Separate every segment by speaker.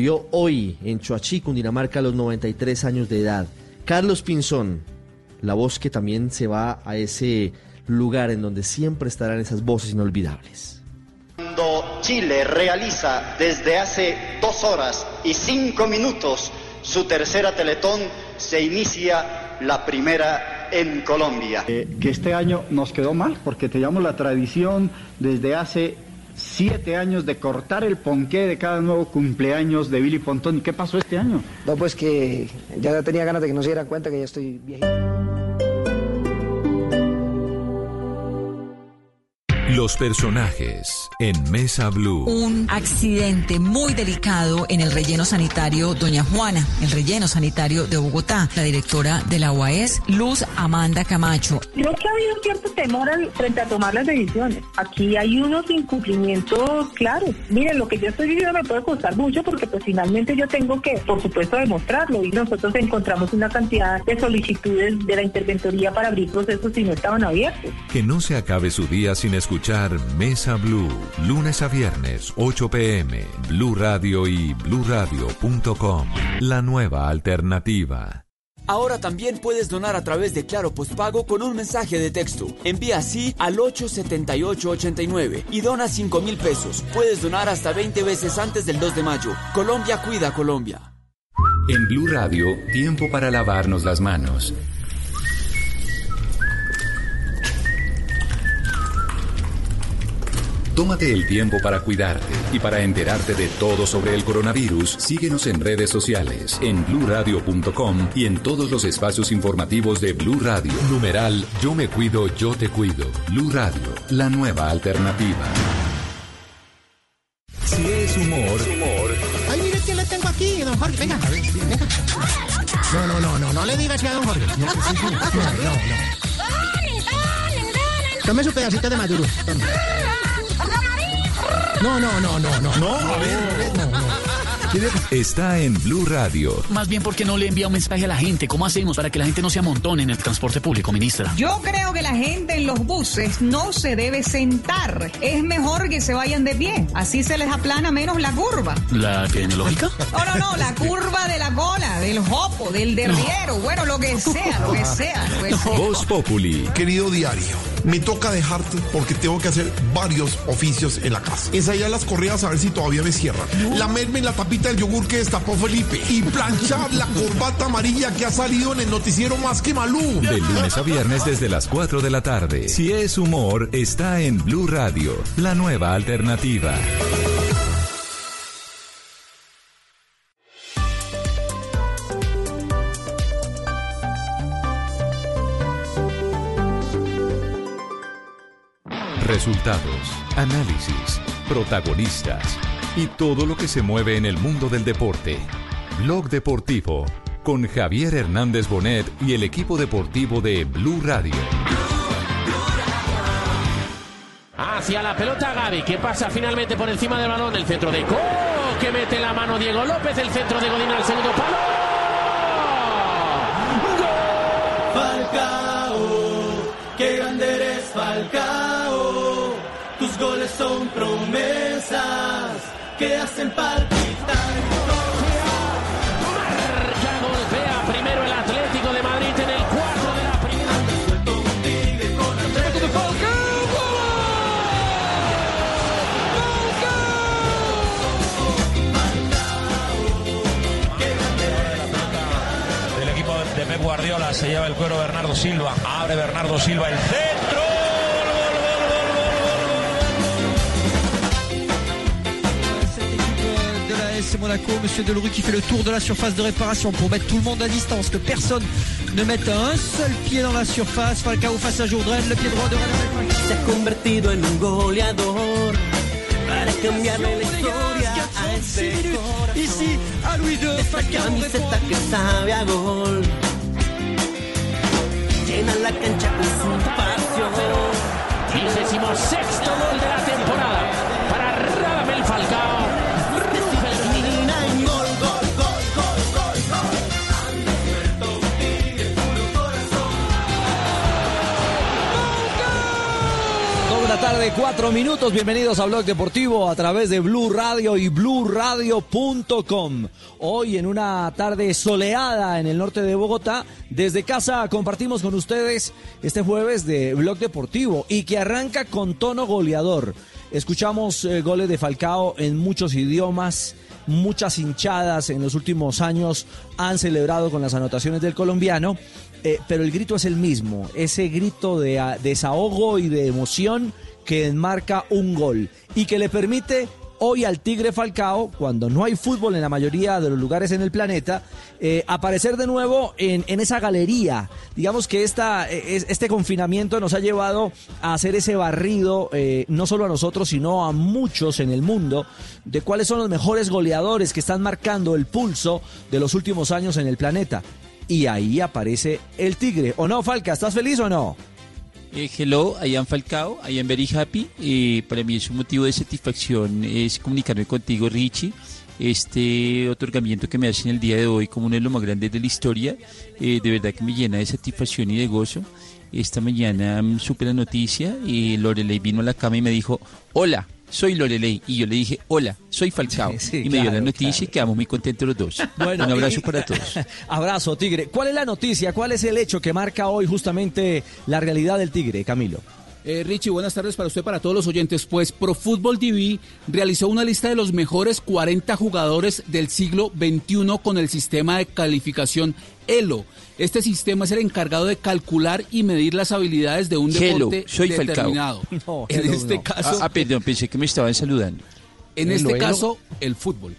Speaker 1: Vio hoy en Chuachi, Cundinamarca, a los 93 años de edad. Carlos Pinzón, la voz que también se va a ese lugar en donde siempre estarán esas voces inolvidables.
Speaker 2: Cuando Chile realiza desde hace dos horas y cinco minutos su tercera Teletón, se inicia la primera en Colombia.
Speaker 3: Eh, que este año nos quedó mal porque teníamos la tradición desde hace siete años de cortar el ponqué de cada nuevo cumpleaños de Billy Pontón. ¿Y qué pasó este año?
Speaker 4: No, pues que ya tenía ganas de que no se dieran cuenta que ya estoy viejito.
Speaker 5: Los personajes en Mesa Blue.
Speaker 6: Un accidente muy delicado en el relleno sanitario Doña Juana, el relleno sanitario de Bogotá. La directora de la UAS, Luz Amanda Camacho.
Speaker 7: Creo que ha habido cierto temor frente a tomar las decisiones. Aquí hay unos incumplimientos claros. Miren, lo que yo estoy diciendo me puede costar mucho porque pues finalmente yo tengo que, por supuesto, demostrarlo. Y nosotros encontramos una cantidad de solicitudes de la interventoría para abrir procesos y no estaban abiertos.
Speaker 5: Que no se acabe su día sin escuchar Mesa Blue, lunes a viernes, 8 pm, Blue Radio y bluradio.com. La nueva alternativa.
Speaker 8: Ahora también puedes donar a través de Claro Postpago con un mensaje de texto. Envía así al 87889 y dona 5 mil pesos. Puedes donar hasta 20 veces antes del 2 de mayo. Colombia cuida Colombia.
Speaker 5: En Blue Radio, tiempo para lavarnos las manos. Tómate el tiempo para cuidarte y para enterarte de todo sobre el coronavirus. Síguenos en redes sociales, en bluradio.com y en todos los espacios informativos de Blue Radio. Numeral Yo me cuido, yo te cuido. Blue Radio, la nueva alternativa. Si es humor, humor.
Speaker 9: Ay, mire quién le tengo aquí, don Jorge. Venga, venga. No, no, no, no, no le digas que a don Jorge. No, no, no. Tome su pedacito de maduro. Tome. No, no, no, no, no. No, a ver, no, no.
Speaker 5: Está en Blue Radio.
Speaker 10: Más bien porque no le envía un mensaje a la gente. ¿Cómo hacemos para que la gente no se amontone en el transporte público, ministra?
Speaker 6: Yo creo que la gente en los buses no se debe sentar. Es mejor que se vayan de pie. Así se les aplana menos la curva.
Speaker 10: ¿La epidemiológica?
Speaker 6: No, no, no. La curva de la cola, del jopo, del derriero. Bueno, lo que sea, lo que sea. Lo que sea.
Speaker 5: Voz Populi.
Speaker 11: Querido diario, me toca dejarte porque tengo que hacer varios oficios en la casa. Ensayar las correas a ver si todavía me cierran. Lamerme la tapita del yogur que destapó Felipe. Y planchar la corbata amarilla que ha salido en el noticiero más que Malú.
Speaker 5: De lunes a viernes desde las 4 de la tarde. Si es humor, está en Blue Radio, la nueva alternativa. Resultados, análisis, protagonistas y todo lo que se mueve en el mundo del deporte. Blog Deportivo con Javier Hernández Bonet y el equipo deportivo de Blue Radio.
Speaker 12: Hacia la pelota Gaby, que pasa finalmente por encima del balón. El centro de Co, que mete la mano Diego López. El centro de Godín al segundo palo.
Speaker 13: ¡Gol! Falcao, qué grande eres Falcao. Tus goles son promesas que hacen palpitar.
Speaker 12: Marca, golpea primero el Atlético de Madrid en el cuarto de la primera.
Speaker 14: El equipo de Pep Guardiola se lleva el cuero Bernardo Silva. Abre Bernardo Silva el centro.
Speaker 15: De la AS Monaco, Monsieur Delerue qui fait le tour de la surface de réparation pour mettre tout le monde à distance, que personne ne mette un seul pied dans la surface. Falcao face à Jourdain, le pied droit de René
Speaker 13: Se ha convertido en un goleador. Para cambiarle la historia a este
Speaker 15: Ici, à Louis II, Falcao
Speaker 13: camiseta que sabe a gol. Llena la cancha con su pasión.
Speaker 12: Vigésimo sexto gol de la temporada
Speaker 16: 54 minutos, bienvenidos a Blog Deportivo a través de Blue Radio y bluradio.com. Hoy en una tarde soleada en el norte de Bogotá, desde casa compartimos con ustedes este jueves de Blog Deportivo y que arranca con tono goleador. Escuchamos eh, goles de Falcao en muchos idiomas, muchas hinchadas en los últimos años han celebrado con las anotaciones del colombiano, eh, pero el grito es el mismo, ese grito de desahogo y de emoción que enmarca un gol y que le permite hoy al Tigre Falcao, cuando no hay fútbol en la mayoría de los lugares en el planeta, eh, aparecer de nuevo en, esa galería. Digamos que esta, eh, este confinamiento nos ha llevado a hacer ese barrido, eh, no solo a nosotros, sino a muchos en el mundo, de cuáles son los mejores goleadores que están marcando el pulso de los últimos años en el planeta. Y ahí aparece el Tigre. ¿O no, Falca? ¿Estás feliz o no?
Speaker 17: Eh, hello, I am Falcao, I am very happy. Eh, para mí es un motivo de satisfacción es comunicarme contigo, Richie. Este otorgamiento que me hacen el día de hoy como uno de los más grandes de la historia, eh, de verdad que me llena de satisfacción y de gozo. Esta mañana mm, supe noticia y Lorelei vino a la cama y me dijo, hola, soy Lorelei. Y yo le dije, hola, soy Falcao.
Speaker 16: Sí,
Speaker 17: y me dio la noticia y quedamos muy contentos los dos.
Speaker 16: Bueno,
Speaker 17: Un abrazo
Speaker 16: y-
Speaker 17: para todos.
Speaker 16: Abrazo, Tigre. ¿Cuál es la noticia? ¿Cuál es el hecho que marca hoy justamente la realidad del Tigre, Camilo?
Speaker 18: Eh, Richie, buenas tardes para usted, para todos los oyentes. Pues Pro Football TV realizó una lista de los mejores 40 jugadores del siglo XXI con el sistema de calificación ELO. Este sistema es el encargado de calcular y medir las habilidades de un
Speaker 17: Hello,
Speaker 18: deporte
Speaker 17: soy Falcao.
Speaker 18: determinado. en este caso,
Speaker 17: Ah, perdón, pensé que me estaban saludando.
Speaker 18: en este caso, el fútbol.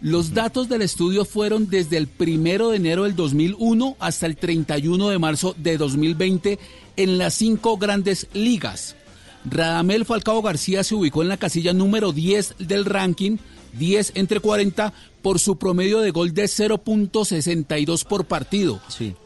Speaker 18: Los datos del estudio fueron desde el primero de enero del 2001 hasta el 31 de marzo de 2020 en las cinco grandes ligas. Radamel Falcao García se ubicó en la casilla número 10 del ranking, 10 entre 40, por su promedio de gol de 0.62 por partido.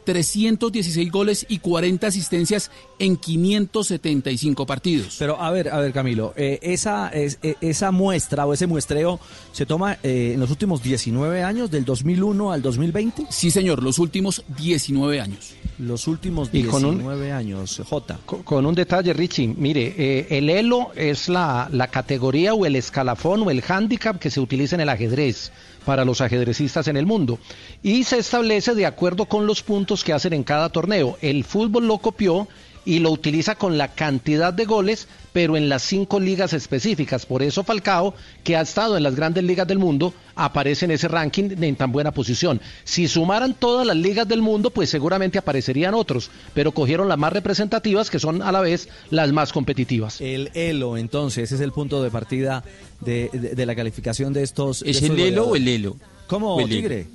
Speaker 18: 316 goles y 40 asistencias en 575 partidos.
Speaker 16: Pero a ver, a ver, Camilo, eh, esa, es- eh, esa muestra o ese muestreo se toma eh, en los últimos 19 años, del 2001 al 2020.
Speaker 18: Sí, señor, los últimos 19 años.
Speaker 16: Los últimos
Speaker 19: Y con un-
Speaker 16: 19 años, J.
Speaker 19: Con, con un detalle, Richie, mire, eh, el elo es la, la categoría o el escalafón o el handicap que se utiliza en el ajedrez para los ajedrecistas en el mundo y se establece de acuerdo con los puntos que hacen en cada torneo. El fútbol lo copió y lo utiliza con la cantidad de goles, pero en las cinco ligas específicas. Por eso Falcao, que ha estado en las grandes ligas del mundo, aparece en ese ranking en tan buena posición. Si sumaran todas las ligas del mundo, pues seguramente aparecerían otros, pero cogieron las más representativas, que son a la vez las más competitivas.
Speaker 16: El ELO, entonces, es el punto de partida de, de- de la calificación de estos. de
Speaker 17: ¿Es
Speaker 16: estos
Speaker 17: el Elo o el Elo?
Speaker 16: ¿Cómo,
Speaker 17: ¿O el Elo?
Speaker 16: Tigre?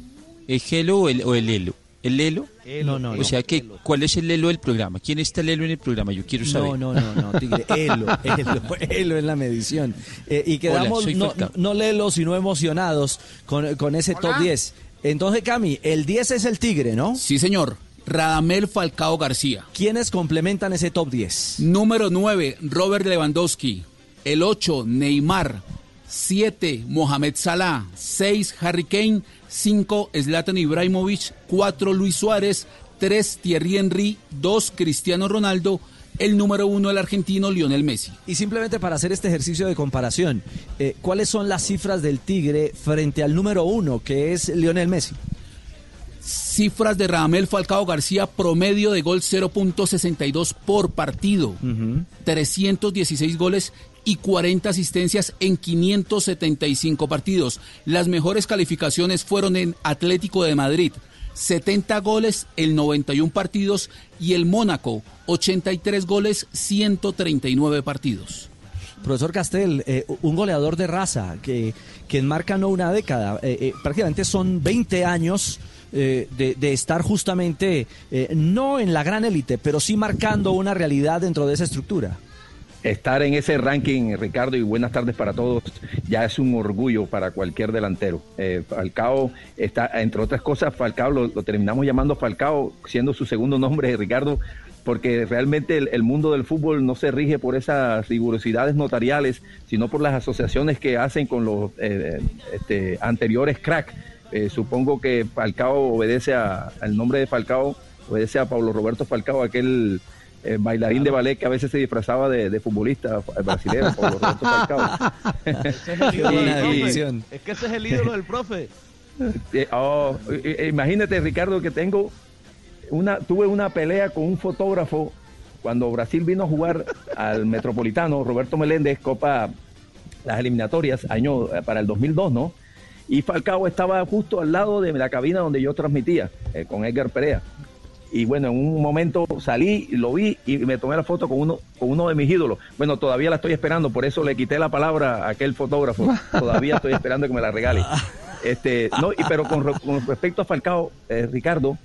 Speaker 17: ¿Es Elo o el, o el Elo? ¿El Elo?
Speaker 16: Elo, no,
Speaker 17: O
Speaker 16: no.
Speaker 17: sea, que, ¿cuál es el Elo del programa? ¿Quién está el Elo en el programa? Yo quiero saber.
Speaker 16: No, no, no, no, Tigre, Elo, Elo, Elo en la medición. Eh, y quedamos no, no lelos, sino emocionados con, con ese top 10. Entonces, Cami, el 10 es el Tigre, ¿no?
Speaker 18: Sí, señor. Radamel Falcao García.
Speaker 16: ¿Quiénes complementan ese top 10?
Speaker 18: Número 9, Robert Lewandowski. El 8, Neymar. 7, Mohamed Salah. 6, Harry Kane. 5, Zlatan Ibrahimovic. 4, Luis Suárez. 3, Thierry Henry. 2, Cristiano Ronaldo. El número 1, el argentino Lionel Messi.
Speaker 16: Y simplemente para hacer este ejercicio de comparación, eh, ¿cuáles son las cifras del Tigre frente al número uno, que es Lionel Messi?
Speaker 18: Cifras de Radamel Falcao García, promedio de gol 0.62 por partido. 316 goles y 40 asistencias en 575 partidos. Las mejores calificaciones fueron en Atlético de Madrid, 70 goles en 91 partidos y el Mónaco, 83 goles, 139 partidos.
Speaker 16: Profesor Castel, eh, un goleador de raza que, que enmarca no una década, eh, eh, prácticamente son 20 años de, estar justamente no en la gran élite, pero sí marcando una realidad dentro de esa estructura.
Speaker 20: Estar en ese ranking, Ricardo, y buenas tardes para todos, ya es un orgullo para cualquier delantero. Eh, Falcao está, entre otras cosas, Falcao lo, terminamos llamando Falcao, siendo su segundo nombre, Ricardo, porque realmente el, mundo del fútbol no se rige por esas rigurosidades notariales, sino por las asociaciones que hacen con los eh, este, anteriores crack. Eh, supongo que Falcao obedece al nombre de Falcao, obedece a Pablo Roberto Falcao, aquel eh, bailarín de ballet que a veces se disfrazaba de, de futbolista eh, brasileño.
Speaker 21: Ese es el ídolo
Speaker 20: Y-
Speaker 21: del profe.
Speaker 20: y-
Speaker 21: Es que ese es el ídolo del profe.
Speaker 20: Eh, oh, eh, imagínate, Ricardo, que tengo una, tuve una pelea con un fotógrafo cuando Brasil vino a jugar al Metropolitano, Roberto Meléndez, Copa, las eliminatorias, año para el 2002, ¿no? Y Falcao estaba justo al lado de la cabina donde yo transmitía, eh, con Edgar Perea. Y bueno, en un momento salí, lo vi y me tomé la foto con uno, con uno de mis ídolos. Bueno, todavía la estoy esperando, por eso le quité la palabra a aquel fotógrafo. Todavía estoy esperando que me la regale. Este, no, y, pero con, re- con respecto a Falcao, eh, Ricardo,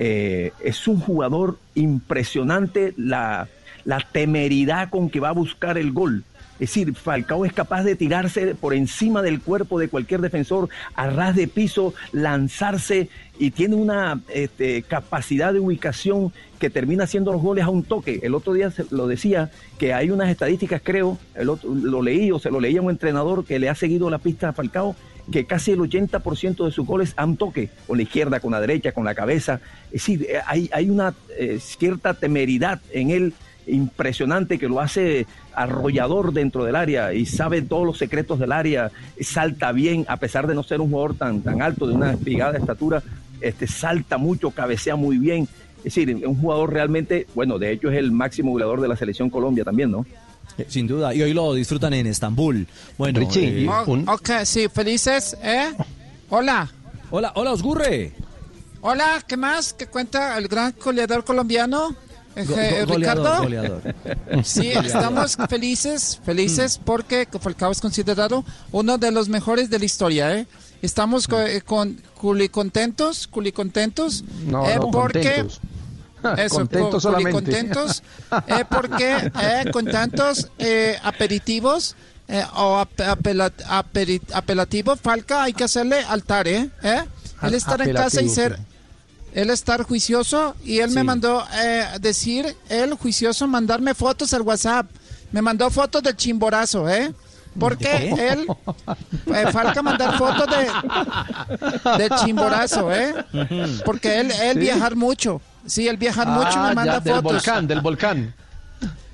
Speaker 20: eh, es un jugador impresionante la, la temeridad con que va a buscar el gol. Es decir, Falcao es capaz de tirarse por encima del cuerpo de cualquier defensor, a ras de piso, lanzarse y tiene una este, capacidad de ubicación que termina haciendo los goles a un toque. El otro día lo decía que hay unas estadísticas, creo, el otro, lo leí o se lo leía a un entrenador que le ha seguido la pista a Falcao, que casi el 80% de sus goles a un toque, con la izquierda, con la derecha, con la cabeza. Es decir, eh, hay, hay una eh, cierta temeridad en él impresionante que lo hace arrollador dentro del área y sabe todos los secretos del área, salta bien, a pesar de no ser un jugador tan, tan alto, de una espigada estatura, este, salta mucho, cabecea muy bien. Es decir, un jugador realmente, bueno, de hecho es el máximo goleador de la selección Colombia también, ¿no?
Speaker 22: Eh, Sin duda, y hoy lo disfrutan en Estambul. Bueno, eh,
Speaker 23: Oh, Ok, sí, felices, ¿eh? Hola.
Speaker 22: Hola, hola, Osgurre.
Speaker 23: Hola, ¿qué más? ¿Qué cuenta el gran goleador colombiano?
Speaker 22: Go- go- goleador,
Speaker 23: Ricardo.
Speaker 22: goleador.
Speaker 23: Sí, estamos felices, felices porque Falcao es considerado uno de los mejores de la historia, ¿eh? Estamos co- eh, con culicontentos, culicontentos,
Speaker 19: No,
Speaker 23: eh,
Speaker 19: no,
Speaker 23: porque
Speaker 19: contentos.
Speaker 23: eso,
Speaker 19: Contentos
Speaker 23: cu-
Speaker 19: solamente.
Speaker 23: culicontentos, eh, porque eh, con tantos eh, aperitivos eh, o ap- apela- aperi- apelativo, Falca hay que hacerle altar, ¿eh? ¿Eh? Él estar en casa y ser
Speaker 19: sí.
Speaker 23: Él estar juicioso y él me mandó eh, decir, él juicioso, mandarme fotos al WhatsApp. Me mandó fotos del chimborazo, ¿eh? Porque
Speaker 19: ¿Qué?
Speaker 23: él, eh, falta mandar fotos de, de chimborazo, ¿eh? Porque él, él
Speaker 19: Sí.
Speaker 23: viajar mucho. Sí, él viajar mucho
Speaker 19: Ah,
Speaker 23: me
Speaker 19: ya,
Speaker 23: manda
Speaker 19: del
Speaker 23: fotos.
Speaker 19: volcán, del volcán.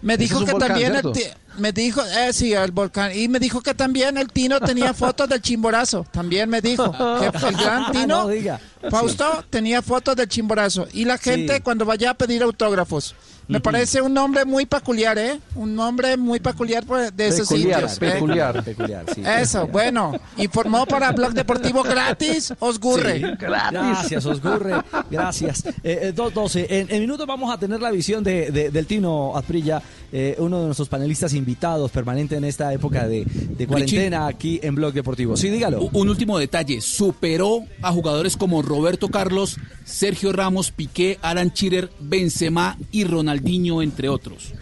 Speaker 23: Me dijo que
Speaker 19: volcán,
Speaker 23: también el me dijo, eh, sí, el volcán. Y me dijo que también el Tino tenía fotos del chimborazo. También me dijo que el gran Tino,
Speaker 22: No diga.
Speaker 23: Fausto, tenía fotos del chimborazo. Y la gente
Speaker 22: Sí.
Speaker 23: cuando vaya a pedir autógrafos. Me parece un nombre muy peculiar, ¿eh? Un nombre muy peculiar pues, de esos
Speaker 19: Peculiar,
Speaker 23: sitios. ¿eh?
Speaker 19: peculiar.
Speaker 22: Peculiar, sí.
Speaker 23: Eso, bueno. Informó para Blog Deportivo gratis, Osgurre.
Speaker 22: Sí, Gracias, Osgurre. Gracias. Eh, eh, 2.12. En, en minutos vamos a tener la visión de, de- del Tino Asprilla, eh, uno de nuestros panelistas invitados permanente en esta época de, de cuarentena aquí en Blog Deportivo. Sí, dígalo.
Speaker 18: Un último detalle, superó a jugadores como Roberto Carlos, Sergio Ramos, Piqué, Alan Chirer, Benzema y Ronaldinho, entre otros.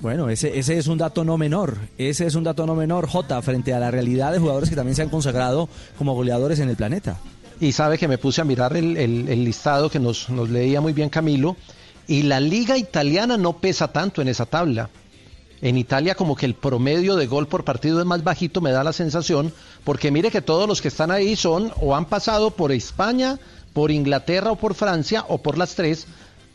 Speaker 22: Bueno, ese, ese es un dato no menor. Ese es un dato no menor, J, frente a la realidad de jugadores que también se han consagrado como goleadores en el planeta.
Speaker 19: Y sabe que me puse a mirar el, el- el listado que nos, nos leía muy bien Camilo, y la liga italiana no pesa tanto en esa tabla. En Italia como que el promedio de gol por partido es más bajito, me da la sensación, porque mire que todos los que están ahí son o han pasado por España, por Inglaterra o por Francia o por las tres,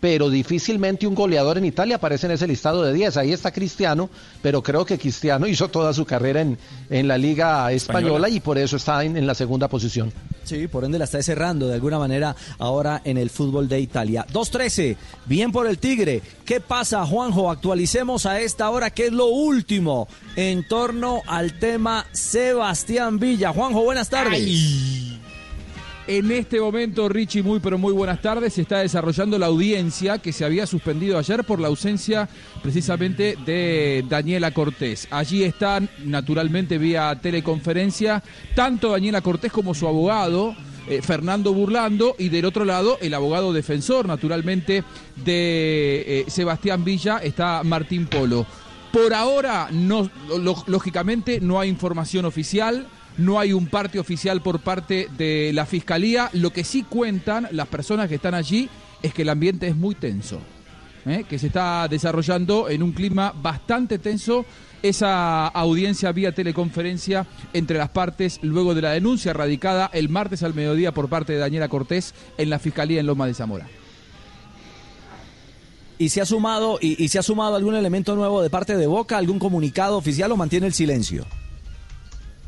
Speaker 19: pero difícilmente un goleador en Italia aparece en ese listado de 10. Ahí está Cristiano, pero creo que Cristiano hizo toda su carrera en, en la liga española,
Speaker 22: Española.
Speaker 19: y por eso está en- en la segunda posición.
Speaker 22: Sí, por ende la está cerrando de alguna manera ahora en el fútbol de Italia. 2-13, bien por el Tigre. ¿Qué pasa, Juanjo? Actualicemos a esta hora qué es lo último en torno al tema Sebastián Villa. Juanjo, buenas tardes.
Speaker 24: En este momento, Richie, muy pero muy buenas tardes. Se está desarrollando la audiencia que se había suspendido ayer por la ausencia precisamente de Daniela Cortés. Allí están, naturalmente, vía teleconferencia, tanto Daniela Cortés como su abogado. eh, Fernando Burlando y del otro lado el abogado defensor naturalmente de eh, Sebastián Villa está Martín Polo. Por ahora, no, lógicamente, no hay información oficial, no hay un parte oficial por parte de la Fiscalía. Lo que sí cuentan las personas que están allí es que el ambiente es muy tenso, ¿eh? que se está desarrollando en un clima bastante tenso esa audiencia vía teleconferencia entre las partes luego de la denuncia radicada el martes al mediodía por parte de Daniela Cortés en la Fiscalía en Loma de Zamora.
Speaker 16: y se ha sumado y, y se ha sumado algún elemento nuevo de parte de Boca, algún comunicado oficial o mantiene el silencio.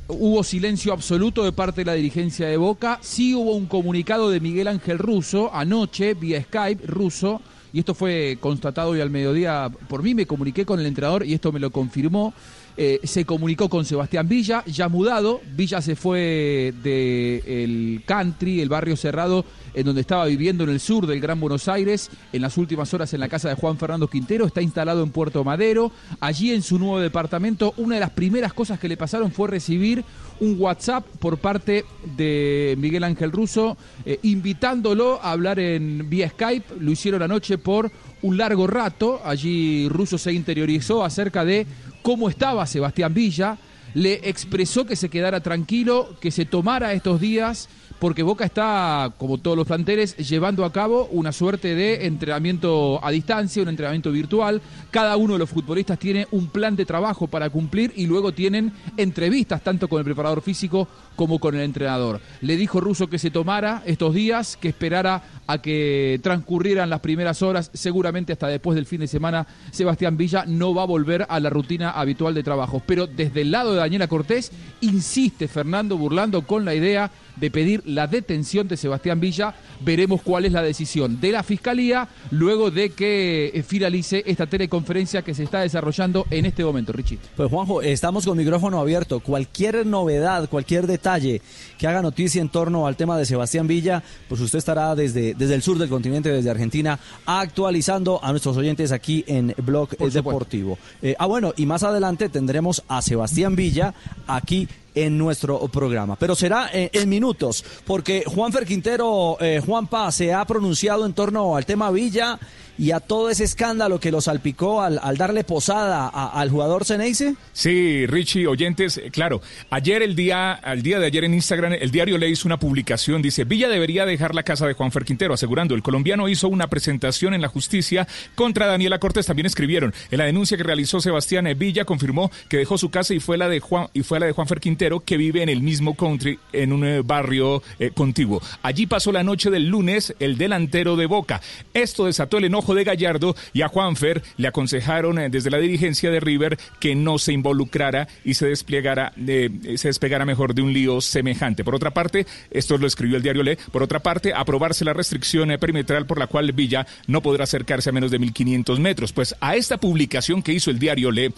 Speaker 24: Hubo silencio absoluto de parte de la dirigencia de Boca. Sí hubo un comunicado de Miguel Ángel Russo anoche vía Skype, Russo, y esto fue constatado hoy al mediodía por mí. Me comuniqué con el entrenador y esto me lo confirmó. Eh, se comunicó con Sebastián Villa, ya mudado. Villa se fue del country, el barrio cerrado, en donde estaba viviendo en el sur del Gran Buenos Aires, en las últimas horas en la casa de Juan Fernando Quintero. Está instalado en Puerto Madero. Allí en su nuevo departamento, una de las primeras cosas que le pasaron fue recibir un WhatsApp por parte de Miguel Ángel Russo, eh, invitándolo a hablar en vía Skype. Lo hicieron anoche por un largo rato. Allí Russo se interiorizó acerca de cómo estaba Sebastián Villa, le expresó que se quedara tranquilo, que se tomara estos días, porque Boca está, como todos los planteles, llevando a cabo una suerte de entrenamiento a distancia, un entrenamiento virtual. Cada uno de los futbolistas tiene un plan de trabajo para cumplir y luego tienen entrevistas tanto con el preparador físico como con el entrenador. Le dijo Russo que se tomara estos días, que esperara a que transcurrieran las primeras horas, seguramente hasta después del fin de semana Sebastián Villa no va a volver a la rutina habitual de trabajo. Pero desde el lado de Daniela Cortés insiste Fernando Burlando con la idea de pedir la detención de Sebastián Villa. Veremos cuál es la decisión de la Fiscalía luego de que eh, finalice esta teleconferencia que se está desarrollando en este momento, Richie.
Speaker 16: Pues Juanjo, estamos con micrófono abierto. Cualquier novedad, cualquier detalle que haga noticia en torno al tema de Sebastián Villa, pues usted estará desde, desde el sur del continente, desde Argentina, actualizando a nuestros oyentes aquí en Blog Deportivo. Eh, ah, bueno, y más adelante tendremos a Sebastián Villa aquí en nuestro programa. Pero será en, en minutos, porque Juanfer Quintero, eh, Juan Paz, se ha pronunciado en torno al tema Villa y a todo ese escándalo que lo salpicó al, al darle posada al jugador Ceneice.
Speaker 25: Sí, Richie, oyentes, eh, claro, ayer el día, al día de ayer en Instagram, el diario le hizo una publicación, dice, Villa debería dejar la casa de Juanfer Quintero, asegurando, el colombiano hizo una presentación en la justicia contra Daniela Cortés, también escribieron, en la denuncia que realizó Sebastián Villa, confirmó que dejó su casa y fue la de Juan, y fue la de Juanfer Quintero, que vive en el mismo country, en un eh, barrio eh, contiguo. Allí pasó la noche del lunes el delantero de Boca. Esto desató el enojo de Gallardo y a Juanfer le aconsejaron eh, desde la dirigencia de River que no se involucrara y se desplegara, eh, se despegara mejor de un lío semejante. Por otra parte, esto lo escribió el diario Le, por otra parte, aprobarse la restricción eh, perimetral por la cual Villa no podrá acercarse a menos de 1.500 metros. Pues a esta publicación que hizo el diario Le,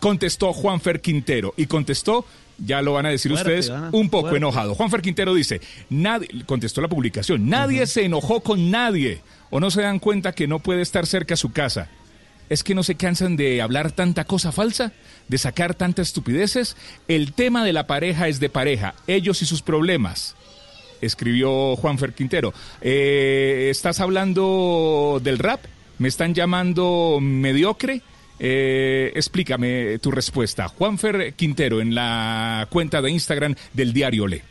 Speaker 25: contestó Juanfer Quintero y contestó ya lo van a decir
Speaker 21: Fuerte,
Speaker 25: ustedes, un poco
Speaker 21: Fuerte.
Speaker 25: enojado. Juanfer Quintero dice, nadie, contestó la publicación, nadie se enojó con nadie o no se dan cuenta que no puede estar cerca a su casa. ¿Es que no se cansan de hablar tanta cosa falsa? ¿De sacar tantas estupideces? El tema de la pareja es de pareja, ellos y sus problemas. Escribió Juanfer Quintero. Eh, ¿Estás hablando del rap? ¿Me están llamando mediocre? Eh, explícame tu respuesta. Juanfer Quintero en la cuenta de Instagram del diario Le.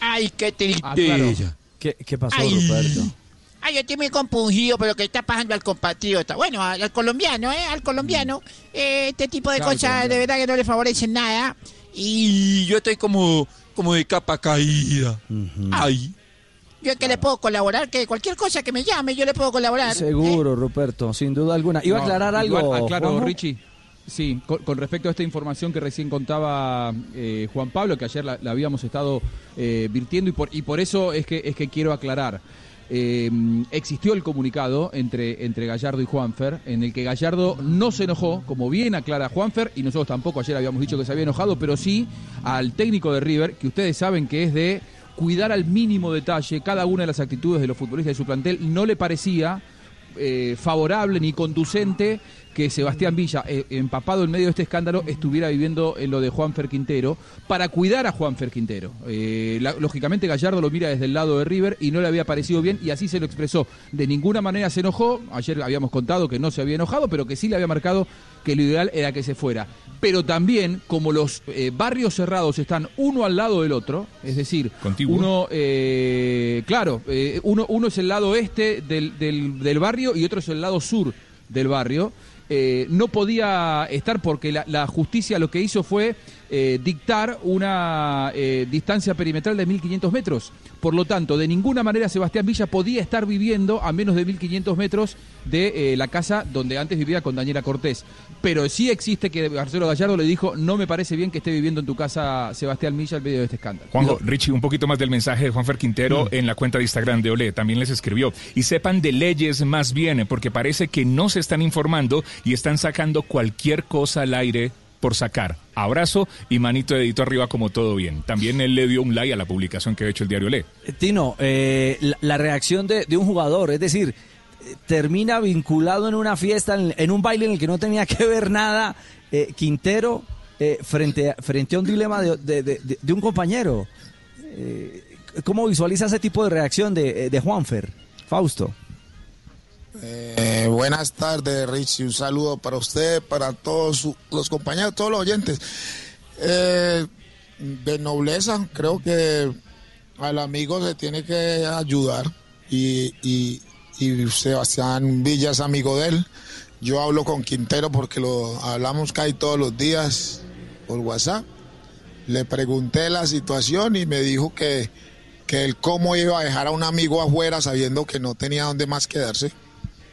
Speaker 26: Ay, qué
Speaker 16: Ah,
Speaker 26: tristeza.
Speaker 16: ¿Qué, qué pasó,
Speaker 26: Ay.
Speaker 16: Ruperto?
Speaker 26: Ay, yo estoy muy compungido por lo que está pasando al compatriota. Bueno, al, al colombiano, ¿eh? Al colombiano. Eh, este tipo de
Speaker 21: Claro,
Speaker 26: cosas de verdad que no le favorecen nada. Y yo estoy como, como de capa caída. Ay. Yo es que le puedo colaborar, que cualquier cosa que me llame, yo le puedo colaborar.
Speaker 16: Seguro, Ruperto, sin duda alguna. Iba a aclarar algo.
Speaker 24: igual aclaro,
Speaker 16: Juanjo?
Speaker 24: Richie. Sí, con, con respecto a esta información que recién contaba eh, Juan Pablo, que ayer la, la habíamos estado eh, virtiendo y por, y por eso es que, es que quiero aclarar. Eh, existió el comunicado entre, entre Gallardo y Juanfer, en el que Gallardo no se enojó, como bien aclara Juanfer, y nosotros tampoco ayer habíamos dicho que se había enojado, pero sí al técnico de River, que ustedes saben que es de cuidar al mínimo detalle cada una de las actitudes de los futbolistas de su plantel, no le parecía eh, favorable ni conducente que Sebastián Villa, eh, empapado en medio de este escándalo, estuviera viviendo en lo de Juanfer Quintero para cuidar a Juanfer Quintero. Eh, la- lógicamente Gallardo lo mira desde el lado de River y no le había parecido bien y así se lo expresó. De ninguna manera se enojó, ayer habíamos contado que no se había enojado, pero que sí le había marcado que lo ideal era que se fuera. Pero también, como los eh, barrios cerrados están uno al lado del otro, es decir, uno, eh, claro, eh, uno, uno es el lado este del, del- del barrio y otro es el lado sur del barrio. Eh, no podía estar porque la, la justicia lo que hizo fue eh, dictar una eh, distancia perimetral de 1.500 metros. Por lo tanto, de ninguna manera Sebastián Villa podía estar viviendo a menos de 1.500 metros de eh, la casa donde antes vivía con Daniela Cortés. Pero sí existe que Marcelo Gallardo le dijo, no me parece bien que esté viviendo en tu casa Sebastián Villa en medio de este escándalo.
Speaker 25: Juanjo, Richie, un poquito más del mensaje de Juanfer Quintero en la cuenta de Instagram de Olé. También les escribió. Y sepan de leyes más bien, porque parece que no se están informando y están sacando cualquier cosa al aire por sacar. Abrazo y manito de dedito arriba como todo bien. También él le dio un like a la publicación que ha hecho el diario Le.
Speaker 16: Tino, eh, la, reacción de, de un jugador, es decir, eh, termina vinculado en una fiesta, en, un baile en el que no tenía que ver nada, eh, Quintero, eh, frente, a, frente a un dilema de, de- un compañero. Eh, ¿Cómo visualiza ese tipo de reacción de, de Juanfer? Fausto.
Speaker 27: Eh, buenas tardes, Richie. Un saludo para usted, para todos los compañeros, todos los oyentes. Eh, de nobleza, creo que al amigo se tiene que ayudar y Sebastián Villa es amigo de él. Yo hablo con Quintero porque lo hablamos casi todos los días por WhatsApp. Le pregunté la situación y me dijo que, que él cómo iba a dejar a un amigo afuera sabiendo que no tenía dónde más quedarse.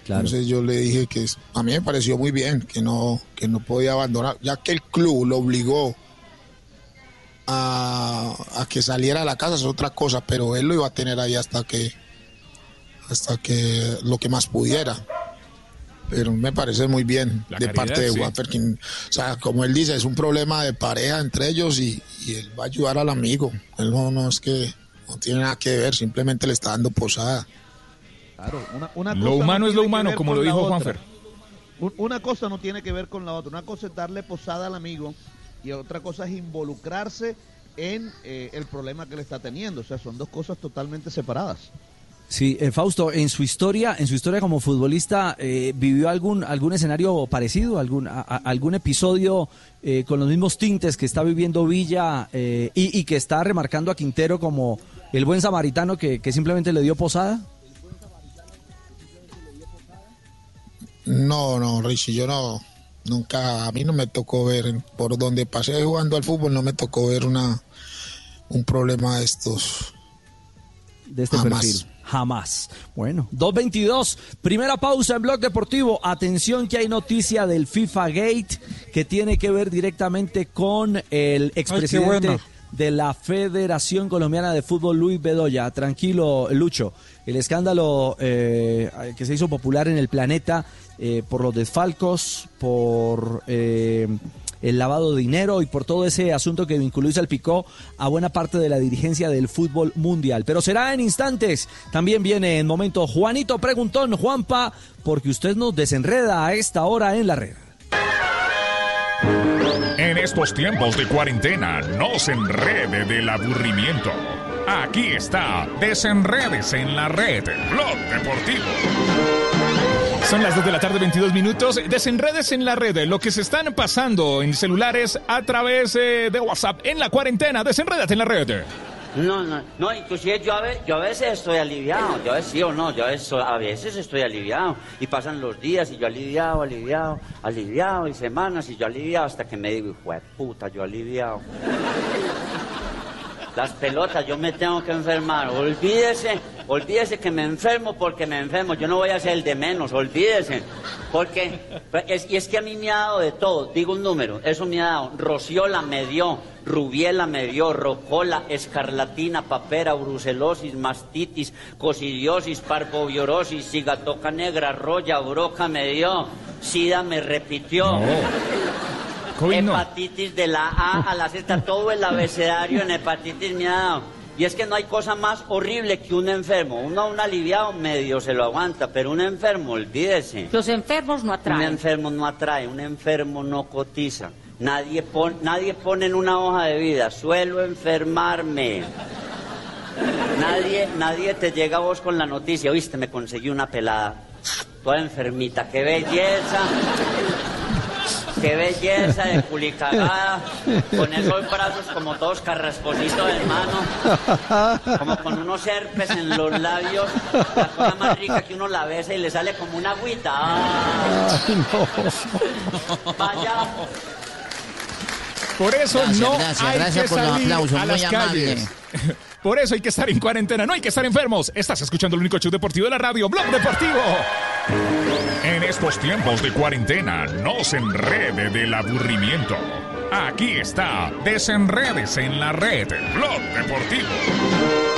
Speaker 27: Entonces yo le dije que a mí me pareció muy bien, que no, que no podía abandonar, ya que el club lo obligó a, a que saliera de la casa, es otra cosa, pero él lo iba a tener ahí hasta que, hasta que lo que más pudiera. Pero me parece muy bien
Speaker 25: La
Speaker 27: de
Speaker 25: caridad,
Speaker 27: parte de
Speaker 25: sí.
Speaker 27: Juan Perkin. O sea, como él dice, es un problema de pareja entre ellos y, y él va a ayudar al amigo. Él no, no es que no tiene nada que ver, simplemente le está dando posada.
Speaker 21: Claro, una, una
Speaker 25: Lo
Speaker 21: cosa
Speaker 25: humano
Speaker 21: no
Speaker 25: es lo
Speaker 21: tiene que
Speaker 25: humano,
Speaker 21: ver
Speaker 25: como
Speaker 21: con
Speaker 25: lo
Speaker 21: la
Speaker 25: dijo
Speaker 21: otra.
Speaker 25: Juanfer.
Speaker 21: Un- Una cosa no tiene que ver con la otra. Una cosa es darle posada al amigo y otra cosa es involucrarse en eh, el problema que le está teniendo. O sea, son dos cosas totalmente separadas.
Speaker 16: Sí, eh, Fausto, en su historia, en su historia como futbolista, eh, vivió algún algún escenario parecido, algún a- a- algún episodio eh, con los mismos tintes que está viviendo Villa eh, y, y que está remarcando a Quintero como el buen samaritano que, que simplemente le dio posada.
Speaker 27: No, no, Richie, yo no, nunca, a mí no me tocó ver, por donde pasé jugando al fútbol, no me tocó ver una, un problema de estos.
Speaker 16: de este
Speaker 27: Jamás.
Speaker 16: perfil. Jamás. Bueno, 2.22, primera pausa en Blog Deportivo. Atención que hay noticia del FIFA Gate que tiene que ver directamente con el expresidente de la Federación Colombiana de Fútbol, Luis Bedoya. Tranquilo, Lucho. El escándalo eh, que se hizo popular en el planeta eh, por los desfalcos, por eh, el lavado de dinero y por todo ese asunto que vinculó y salpicó a buena parte de la dirigencia del fútbol mundial. Pero será en instantes. También viene en momento Juanito Preguntón, Juanpa, porque usted nos desenreda a esta hora en la red.
Speaker 25: En estos tiempos de cuarentena, no se enrede del aburrimiento. Aquí está, desenredes en la red, Blog Deportivo. Son las 2 de la tarde, 22 minutos. Desenredes en la red, lo que se están pasando en celulares a través eh, de WhatsApp en la cuarentena. Desenredes en la red.
Speaker 28: No, no, no, inclusive yo a, ve- yo a veces estoy aliviado, yo a veces sí o no, yo a veces, a veces estoy aliviado y pasan los días y yo aliviado, aliviado, aliviado y semanas y yo aliviado hasta que me digo, hijo de puta, yo aliviado. Las pelotas, yo me tengo que enfermar, olvídese, olvídese que me enfermo porque me enfermo, yo no voy a ser el de menos, olvídese, porque, es, y es que a mí me ha dado de todo, digo un número, eso me ha dado, Rociola me dio, Rubiela me dio, Rocola, Escarlatina, Papera, Brucelosis, Mastitis, Cosidiosis, Parvoviorosis, Cigatoca Negra, Roya, Broca me dio, Sida me repitió.
Speaker 25: COVID no.
Speaker 28: Hepatitis de la A a la Z, todo el abecedario en hepatitis me ha dado. Y es que no hay cosa más horrible que un enfermo. Uno, un aliviado medio se lo aguanta, pero un enfermo, olvídese.
Speaker 29: Los enfermos no
Speaker 28: Un
Speaker 29: atraen.
Speaker 28: enfermo no atrae, un enfermo no cotiza. Nadie, pon- nadie pone en una hoja de vida, suelo enfermarme. Nadie, nadie te llega a vos con la noticia, oíste, me conseguí una pelada. Toda enfermita, qué belleza. Qué belleza de culicagada, con esos brazos como todos carraspositos de mano, como con unos herpes en los labios, la cosa más rica que uno la besa y le sale como una agüita. Ah, vaya,
Speaker 25: Por eso
Speaker 17: Gracias,
Speaker 25: no
Speaker 17: gracias,
Speaker 25: hay
Speaker 17: gracias
Speaker 25: que
Speaker 17: por los
Speaker 25: salir
Speaker 17: aplausos,
Speaker 25: a
Speaker 17: muy
Speaker 25: las
Speaker 17: amable.
Speaker 25: Por eso hay que estar en cuarentena, no hay que estar enfermos. Estás escuchando el único show deportivo de la radio, Blog Deportivo. En estos tiempos de cuarentena, no se enrede del aburrimiento. Aquí está, desenredes en la red, Blog Deportivo.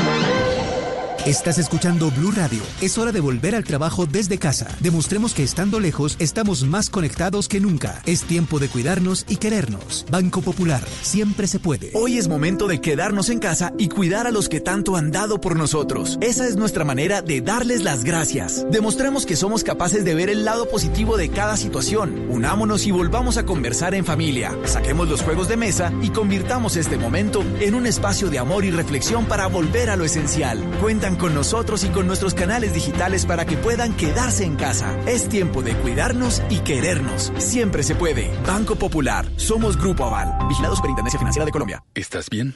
Speaker 30: Estás escuchando Blue Radio. Es hora de volver al trabajo desde casa. Demostremos que estando lejos estamos más conectados que nunca. Es tiempo de cuidarnos y querernos. Banco Popular, siempre se puede.
Speaker 31: Hoy es momento de quedarnos en casa y cuidar a los que tanto han dado por nosotros. Esa es nuestra manera de darles las gracias. Demostremos que somos capaces de ver el lado positivo de cada situación. Unámonos y volvamos a conversar en familia. Saquemos los juegos de mesa y convirtamos este momento en un espacio de amor y reflexión para volver a lo esencial. Cuentan con nosotros y con nuestros canales digitales para que puedan quedarse en casa. Es tiempo de cuidarnos y querernos. Siempre se puede. Banco Popular. Somos Grupo Aval. Vigilado Superintendencia Financiera de Colombia.
Speaker 32: ¿Estás bien?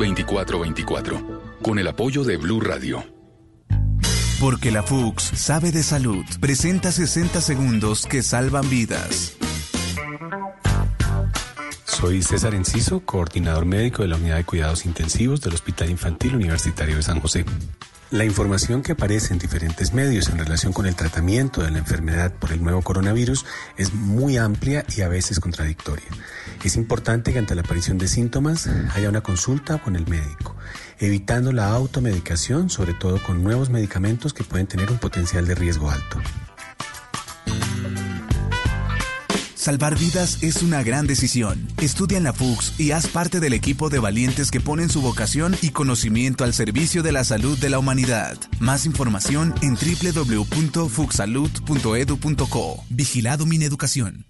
Speaker 32: 320-616-2424 con el apoyo de Blue Radio.
Speaker 30: Porque la FUX sabe de salud. Presenta 60 segundos que salvan vidas.
Speaker 33: Soy César Enciso, coordinador médico de la Unidad de Cuidados Intensivos del Hospital Infantil Universitario de San José. La información que aparece en diferentes medios en relación con el tratamiento de la enfermedad por el nuevo coronavirus es muy amplia y a veces contradictoria. Es importante que ante la aparición de síntomas haya una consulta con el médico, evitando la automedicación, sobre todo con nuevos medicamentos que pueden tener un potencial de riesgo alto.
Speaker 30: Salvar vidas es una gran decisión. Estudia en la FUX y haz parte del equipo de valientes que ponen su vocación y conocimiento al servicio de la salud de la humanidad. Más información en www.fuxsalud.edu.co. Vigilado Mineducación.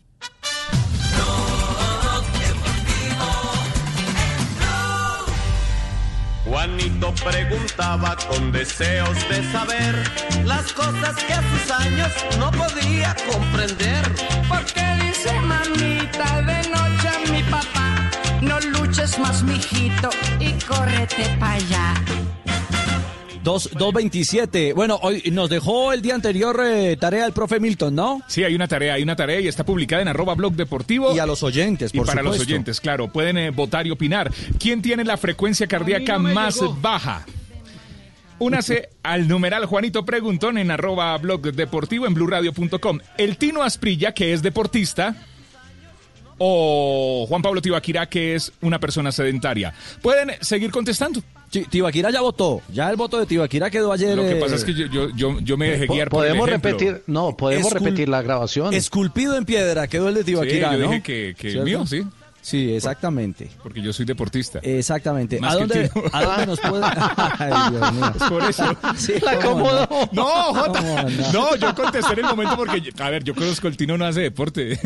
Speaker 34: Juanito preguntaba con deseos de saber las cosas que a sus años no podía comprender.
Speaker 35: Porque dice mamita de noche a mi papá, no luches más mijito y córrete para allá.
Speaker 16: 2, 2.27. Bueno, hoy nos dejó el día anterior eh, tarea el profe Milton, ¿no?
Speaker 25: Sí, hay una tarea, hay una tarea y está publicada en arroba blog deportivo.
Speaker 16: Y a los oyentes,
Speaker 25: Y
Speaker 16: por
Speaker 25: para los oyentes, claro, pueden eh, votar y opinar. ¿Quién tiene la frecuencia cardíaca más
Speaker 36: llegó.
Speaker 25: baja? Únase al numeral Juanito Preguntón en arroba blog deportivo en blurradio.com. El Tino Asprilla, que es deportista, o Juan Pablo Tibaquirá, que es una persona sedentaria. Pueden seguir contestando.
Speaker 16: Sí, Tibaquirá ya votó. Ya el voto de Tibaquirá quedó ayer.
Speaker 25: Lo que
Speaker 16: eh,
Speaker 25: pasa es que yo, yo, yo, yo me dejé guiar por el
Speaker 19: Podemos repetir, no, podemos
Speaker 16: Escul-
Speaker 19: repetir la grabación.
Speaker 16: Esculpido en piedra quedó el de
Speaker 25: Sí, yo
Speaker 16: ¿no?
Speaker 25: dije que, que mío, sí.
Speaker 16: Sí, exactamente.
Speaker 25: Porque yo soy deportista.
Speaker 16: Exactamente.
Speaker 25: Más
Speaker 16: ¿A dónde,
Speaker 25: Tino.
Speaker 16: ¿A dónde nos puede.? Ay, Dios mío.
Speaker 25: Es por eso.
Speaker 16: Sí,
Speaker 19: La
Speaker 16: ¿cómo no?
Speaker 19: acomodó.
Speaker 25: No, Jota.
Speaker 16: ¿Cómo no?
Speaker 25: No, yo contesté en el momento porque, a ver, yo conozco el Tino no hace deporte.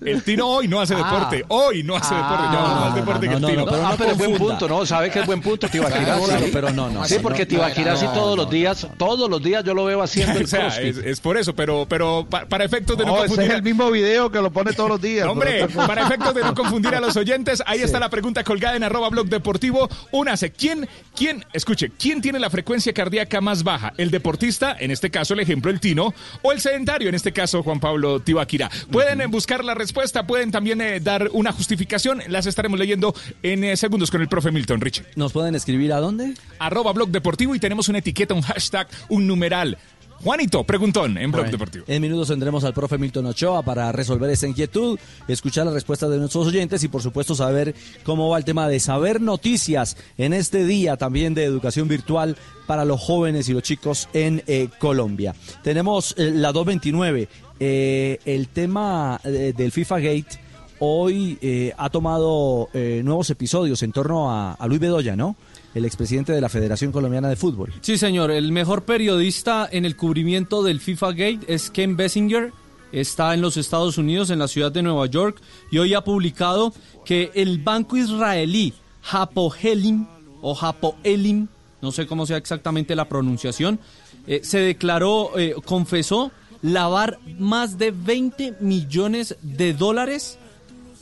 Speaker 25: El Tino hoy no hace
Speaker 19: Ah.
Speaker 25: deporte. Hoy no hace deporte. Ya
Speaker 19: Ah,
Speaker 25: más deporte
Speaker 16: no,
Speaker 25: que el
Speaker 16: no,
Speaker 25: Tino.
Speaker 16: no, pero
Speaker 19: ah,
Speaker 16: no
Speaker 19: pero es buen punto, ¿no? ¿Sabe que es buen punto Tibaquirá?
Speaker 16: Claro,
Speaker 19: sí.
Speaker 16: pero no, no,
Speaker 19: Sí,
Speaker 16: no,
Speaker 19: porque
Speaker 16: no,
Speaker 19: Tibaquirá sí
Speaker 16: no,
Speaker 19: todos
Speaker 16: no.
Speaker 19: los días, todos los días yo lo veo haciendo el
Speaker 25: O sea, es, es por eso, pero, pero pa- para efectos de no,
Speaker 21: No,
Speaker 25: confundir.
Speaker 21: es el mismo video que lo pone todos los días.
Speaker 25: No, Hombre, para efectos de no confundir a los oyentes, ahí está la pregunta colgada en arroba blog deportivo. Únase, ¿quién, quién, escuche, quién tiene la frecuencia cardíaca más baja? ¿El deportista, en este caso el ejemplo el Tino, o el sedentario, en este caso Juan Pablo Tibaquira? Pueden eh, buscar la respuesta, pueden también eh, dar una justificación, las estaremos leyendo en eh, segundos con el profe Milton Richie.
Speaker 16: ¿Nos pueden escribir a dónde?
Speaker 25: Arroba blog deportivo y tenemos una etiqueta, un hashtag, un numeral. Juanito, preguntón en blog
Speaker 16: Bueno,
Speaker 25: deportivo.
Speaker 16: En minutos tendremos al profe Milton Ochoa para resolver esa inquietud, escuchar la respuesta de nuestros oyentes y por supuesto saber cómo va el tema de saber noticias en este día también de educación virtual para los jóvenes y los chicos en eh, Colombia. Tenemos eh, la 229, eh, el tema eh, del FIFA Gate hoy eh, ha tomado nuevos episodios en torno a, a Luis Bedoya, ¿no? El expresidente de la Federación Colombiana de Fútbol.
Speaker 37: Sí, señor. El mejor periodista en el cubrimiento del FIFA Gate es Ken Bessinger. está en los Estados Unidos, en la ciudad de Nueva York, y hoy ha publicado que el banco israelí Hapoelim o Hapoelim, no sé cómo sea exactamente la pronunciación, eh, se declaró, eh, confesó lavar más de 20 millones de dólares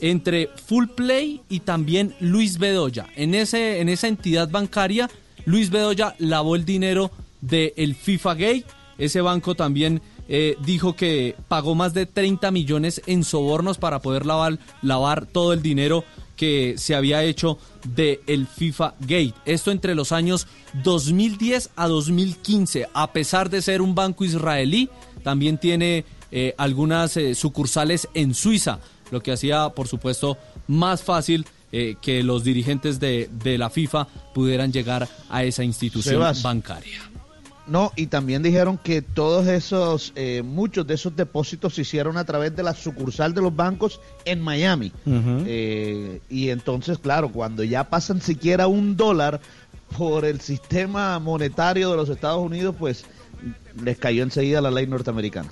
Speaker 37: entre Full Play y también Luis Bedoya. En, ese, en esa entidad bancaria, Luis Bedoya lavó el dinero del FIFA Gate. Ese banco también eh, dijo que pagó más de 30 millones en sobornos para poder lavar, lavar todo el dinero que se había hecho del el FIFA Gate. Esto entre los años 2010 a 2015. A pesar de ser un banco israelí, también tiene eh, algunas eh, sucursales en Suiza, lo que hacía, por supuesto, más fácil eh, que los dirigentes de, de, la FIFA pudieran llegar a esa institución
Speaker 21: Sebas.
Speaker 37: bancaria.
Speaker 21: No, y también dijeron que todos esos, eh, muchos de esos depósitos se hicieron a través de la sucursal de los bancos en Miami. Eh, y entonces, claro, cuando ya pasan siquiera un dólar por el sistema monetario de los Estados Unidos, pues les cayó enseguida la ley norteamericana.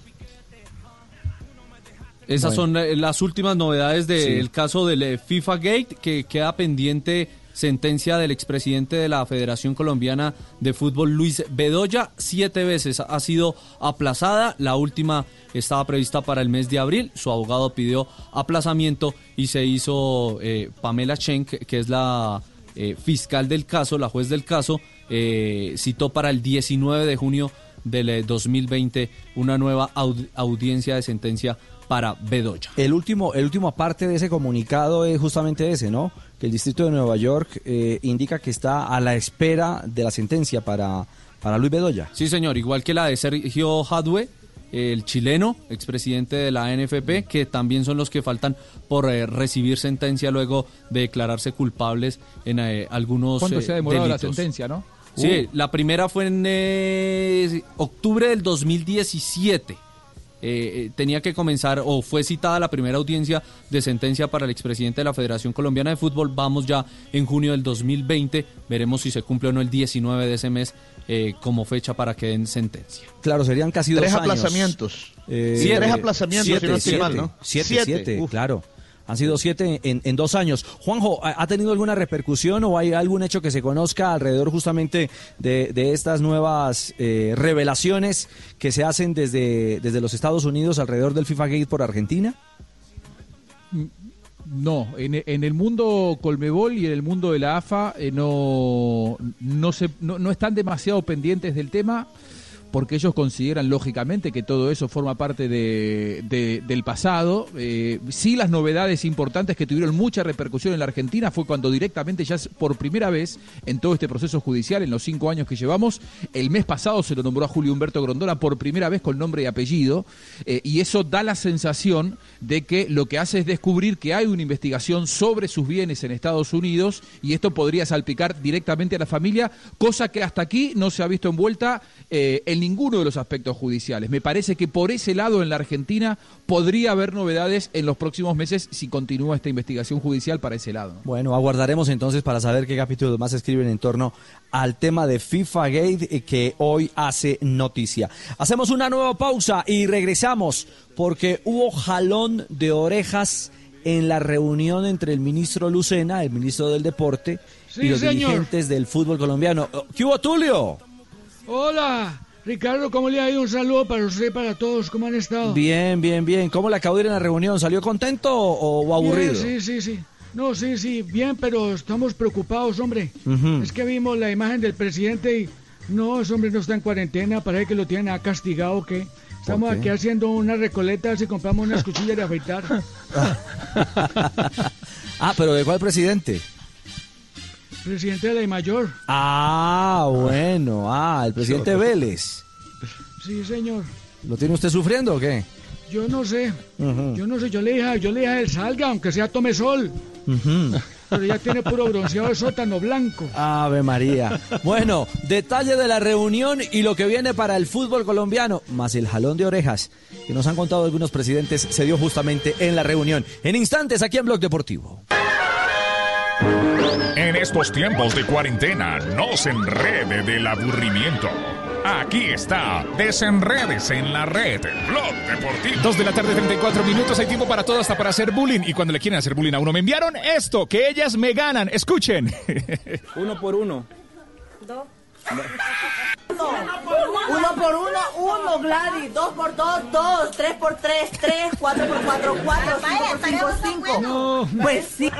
Speaker 37: Esas
Speaker 21: Bueno.
Speaker 37: son eh, las últimas novedades del
Speaker 21: Sí.
Speaker 37: caso del eh, FIFA Gate, que queda pendiente sentencia del expresidente de la Federación Colombiana de Fútbol, Luis Bedoya. Siete veces ha sido aplazada. La última estaba prevista para el mes de abril. Su abogado pidió aplazamiento y se hizo eh, Pamela Chen, que es la eh, fiscal del caso, la juez del caso, eh, citó para el 19 de junio del eh, 2020 una nueva aud- audiencia de sentencia para Bedoya.
Speaker 16: El último, el último parte de ese comunicado es justamente ese, ¿no? Que el distrito de Nueva York eh, indica que está a la espera de la sentencia para, para Luis Bedoya.
Speaker 37: Sí, señor, igual que la de Sergio Hadwe, el chileno, expresidente de la NFP, que también son los que faltan por eh, recibir sentencia luego de declararse culpables en eh, algunos
Speaker 24: ¿Cuánto
Speaker 37: eh,
Speaker 24: se ha demorado la sentencia, no?
Speaker 37: Sí,
Speaker 24: Uh.
Speaker 37: la primera fue en eh, octubre del 2017. Eh, eh, tenía que comenzar, o fue citada la primera audiencia de sentencia para el expresidente de la Federación Colombiana de Fútbol. Vamos ya en junio del 2020. Veremos si se cumple o no el 19 de ese mes eh, como fecha para que den sentencia.
Speaker 16: Claro, serían casi
Speaker 21: Tres
Speaker 16: dos años.
Speaker 21: aplazamientos.
Speaker 16: Eh,
Speaker 21: Sí, tres aplazamientos,
Speaker 16: siete,
Speaker 21: si no estoy
Speaker 16: siete,
Speaker 21: mal, ¿no?
Speaker 16: Siete,
Speaker 21: Siete,
Speaker 16: siete,
Speaker 21: uf.
Speaker 16: claro. Han sido siete en, dos años. Juanjo, ¿ha tenido alguna repercusión o hay algún hecho que se conozca alrededor justamente de, estas nuevas eh, revelaciones que se hacen desde, desde los Estados Unidos alrededor del FIFA Gate por Argentina?
Speaker 24: No, en, en el mundo Colmebol y en el mundo de la AFA eh, no, no, se, no, no están demasiado pendientes del tema porque ellos consideran lógicamente que todo eso forma parte de, de- del pasado. Eh, sí, las novedades importantes que tuvieron mucha repercusión en la Argentina fue cuando directamente ya por primera vez en todo este proceso judicial, en los cinco años que llevamos, el mes pasado se lo nombró a Julio Humberto Grondona por primera vez con nombre y apellido, eh, y eso da la sensación de que lo que hace es descubrir que hay una investigación sobre sus bienes en Estados Unidos y esto podría salpicar directamente a la familia, cosa que hasta aquí no se ha visto envuelta eh, ninguno de los aspectos judiciales. Me parece que por ese lado en la Argentina podría haber novedades en los próximos meses si continúa esta investigación judicial para ese lado. ¿no?
Speaker 16: Bueno, aguardaremos entonces para saber qué capítulos más escriben en torno al tema de FIFA Gate eh, que hoy hace noticia. Hacemos una nueva pausa y regresamos porque hubo jalón de orejas en la reunión entre el ministro Lucena, el ministro del Deporte,
Speaker 38: Sí,
Speaker 16: y los
Speaker 38: señor.
Speaker 16: dirigentes del fútbol colombiano. ¿Qué hubo, Tulio?
Speaker 38: Hola, Ricardo, ¿cómo le ha ido? Un saludo para usted y para todos. ¿Cómo han estado?
Speaker 16: Bien, bien, bien. ¿Cómo le acabó de ir en la reunión? ¿Salió contento o, o aburrido?
Speaker 38: Bien, sí, sí, sí. No, sí, sí, bien, pero estamos preocupados, hombre. Es que vimos la imagen del presidente y no, ese hombre no está en cuarentena, parece que lo tienen acá castigado, ¿qué? Estamos aquí haciendo una recoleta si compramos unas cuchillas de afeitar.
Speaker 16: ah, pero ¿de cuál presidente?
Speaker 38: Presidente de la mayor.
Speaker 16: Ah, bueno. Ah, el presidente Vélez.
Speaker 38: Sí, señor.
Speaker 16: ¿Lo tiene usted sufriendo o qué?
Speaker 38: Yo no sé. Yo no sé, yo le dije, yo le dije a él, salga, aunque sea tome sol. Pero ya tiene puro bronceado de sótano blanco.
Speaker 16: Ave María. Bueno, detalle de la reunión y lo que viene para el fútbol colombiano, más el jalón de orejas que nos han contado algunos presidentes, se dio justamente en la reunión. En instantes, aquí en Blog Deportivo.
Speaker 25: En estos tiempos de cuarentena, no se enrede del aburrimiento. Aquí está, desenredes en la red, Blog Deportivo. Dos de la tarde, 34 minutos, hay tiempo para todo, hasta para hacer bullying. Y cuando le quieren hacer bullying a uno, me enviaron esto, que ellas me ganan, escuchen.
Speaker 39: Uno por uno.
Speaker 40: Dos. Uno por uno, uno, Gladys. Dos por dos, dos. Tres por tres, tres. Cuatro por cuatro, cuatro. Cinco por cinco, cinco.
Speaker 41: No.
Speaker 40: Pues sí.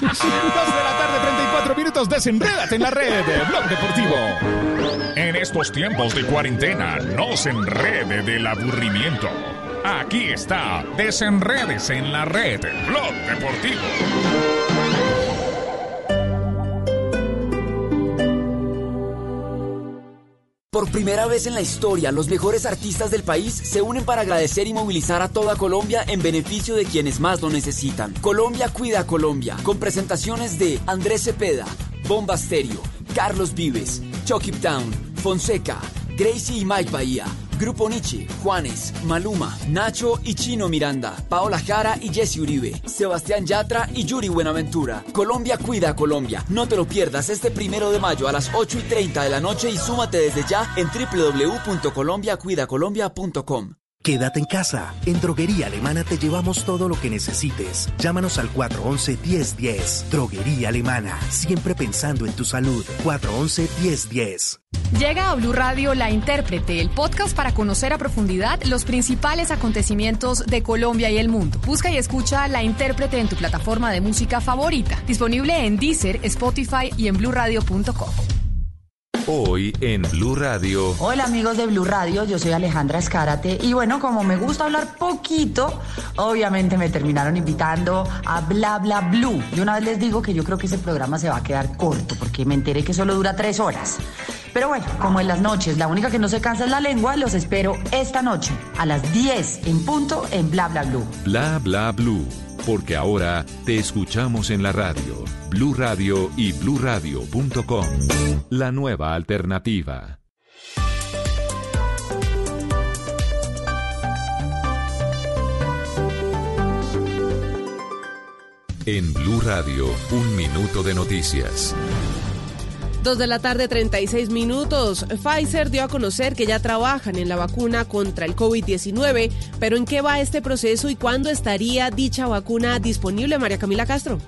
Speaker 25: Dos de la tarde, 34 minutos, desenrédate en la red, Blog Deportivo. En estos tiempos de cuarentena, no se enrede del aburrimiento. Aquí está, desenredes en la red, Blog Deportivo.
Speaker 42: Por primera vez en la historia, los mejores artistas del país se unen para agradecer y movilizar a toda Colombia en beneficio de quienes más lo necesitan. Colombia cuida Colombia, con presentaciones de Andrés Cepeda, Bomba Stereo, Carlos Vives, Chucky Town, Fonseca, Gracie y Mike Bahía, Grupo Nietzsche, Juanes, Maluma, Nacho y Chino Miranda, Paola Jara y Jesse Uribe, Sebastián Yatra y Yuri Buenaventura. Colombia cuida Colombia. No te lo pierdas este primero de mayo a las 8 y 30 de la noche y súmate desde ya en www.colombiacuidacolombia.com.
Speaker 31: Quédate en casa. En Droguería Alemana te llevamos todo lo que necesites. Llámanos al 411-1010. Droguería Alemana. Siempre pensando en tu salud. 411-1010.
Speaker 6: Llega a Blue Radio La Intérprete, el podcast para conocer a profundidad los principales acontecimientos de Colombia y el mundo. Busca y escucha La Intérprete en tu plataforma de música favorita. Disponible en Deezer, Spotify y en bluradio.com.
Speaker 5: Hoy en Blue Radio.
Speaker 40: Hola amigos de Blue Radio, yo soy Alejandra Escárate y bueno, como me gusta hablar poquito, obviamente me terminaron invitando a Bla Bla Blue. Y una vez les digo que yo creo que ese programa se va a quedar corto porque me enteré que solo dura tres horas. Pero bueno, como en las noches, la única que no se cansa es la lengua, los espero esta noche a las 10 en punto en Bla Bla Blue.
Speaker 5: Bla bla blue. Porque ahora te escuchamos en la radio, Blue Radio y bluradio.com. La nueva alternativa. En Blue Radio, un minuto de noticias.
Speaker 43: Dos de la tarde, 36 minutos. Pfizer dio a conocer que ya trabajan en la vacuna contra el COVID-19, pero ¿en qué va este proceso y cuándo estaría dicha vacuna disponible, María Camila Castro?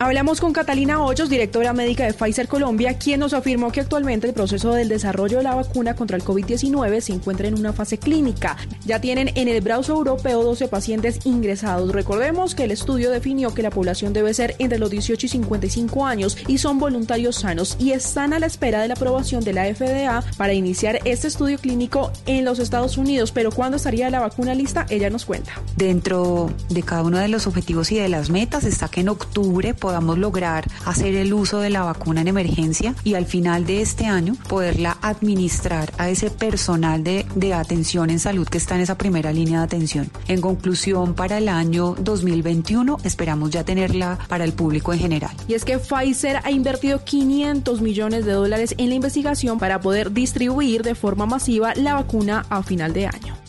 Speaker 44: Hablamos con Catalina Hoyos, directora médica de Pfizer Colombia, quien nos afirmó que actualmente el proceso del desarrollo de la vacuna contra el COVID-19 se encuentra en una fase clínica. Ya tienen en el brazo europeo 12 pacientes ingresados. Recordemos que el estudio definió que la población debe ser entre los 18 y 55 años y son voluntarios sanos y están a la espera de la aprobación de la FDA para iniciar este estudio clínico en los Estados Unidos. Pero ¿cuándo estaría la vacuna lista? Ella nos cuenta.
Speaker 45: Dentro de cada uno de los objetivos y de las metas está que en octubre podamos lograr hacer el uso de la vacuna en emergencia y al final de este año poderla administrar a ese personal de, de atención en salud que está en esa primera línea de atención. En conclusión, para el año 2021 esperamos ya tenerla para el público en general.
Speaker 44: Y es que Pfizer ha invertido 500 millones de dólares en la investigación para poder distribuir de forma masiva la vacuna a final de año.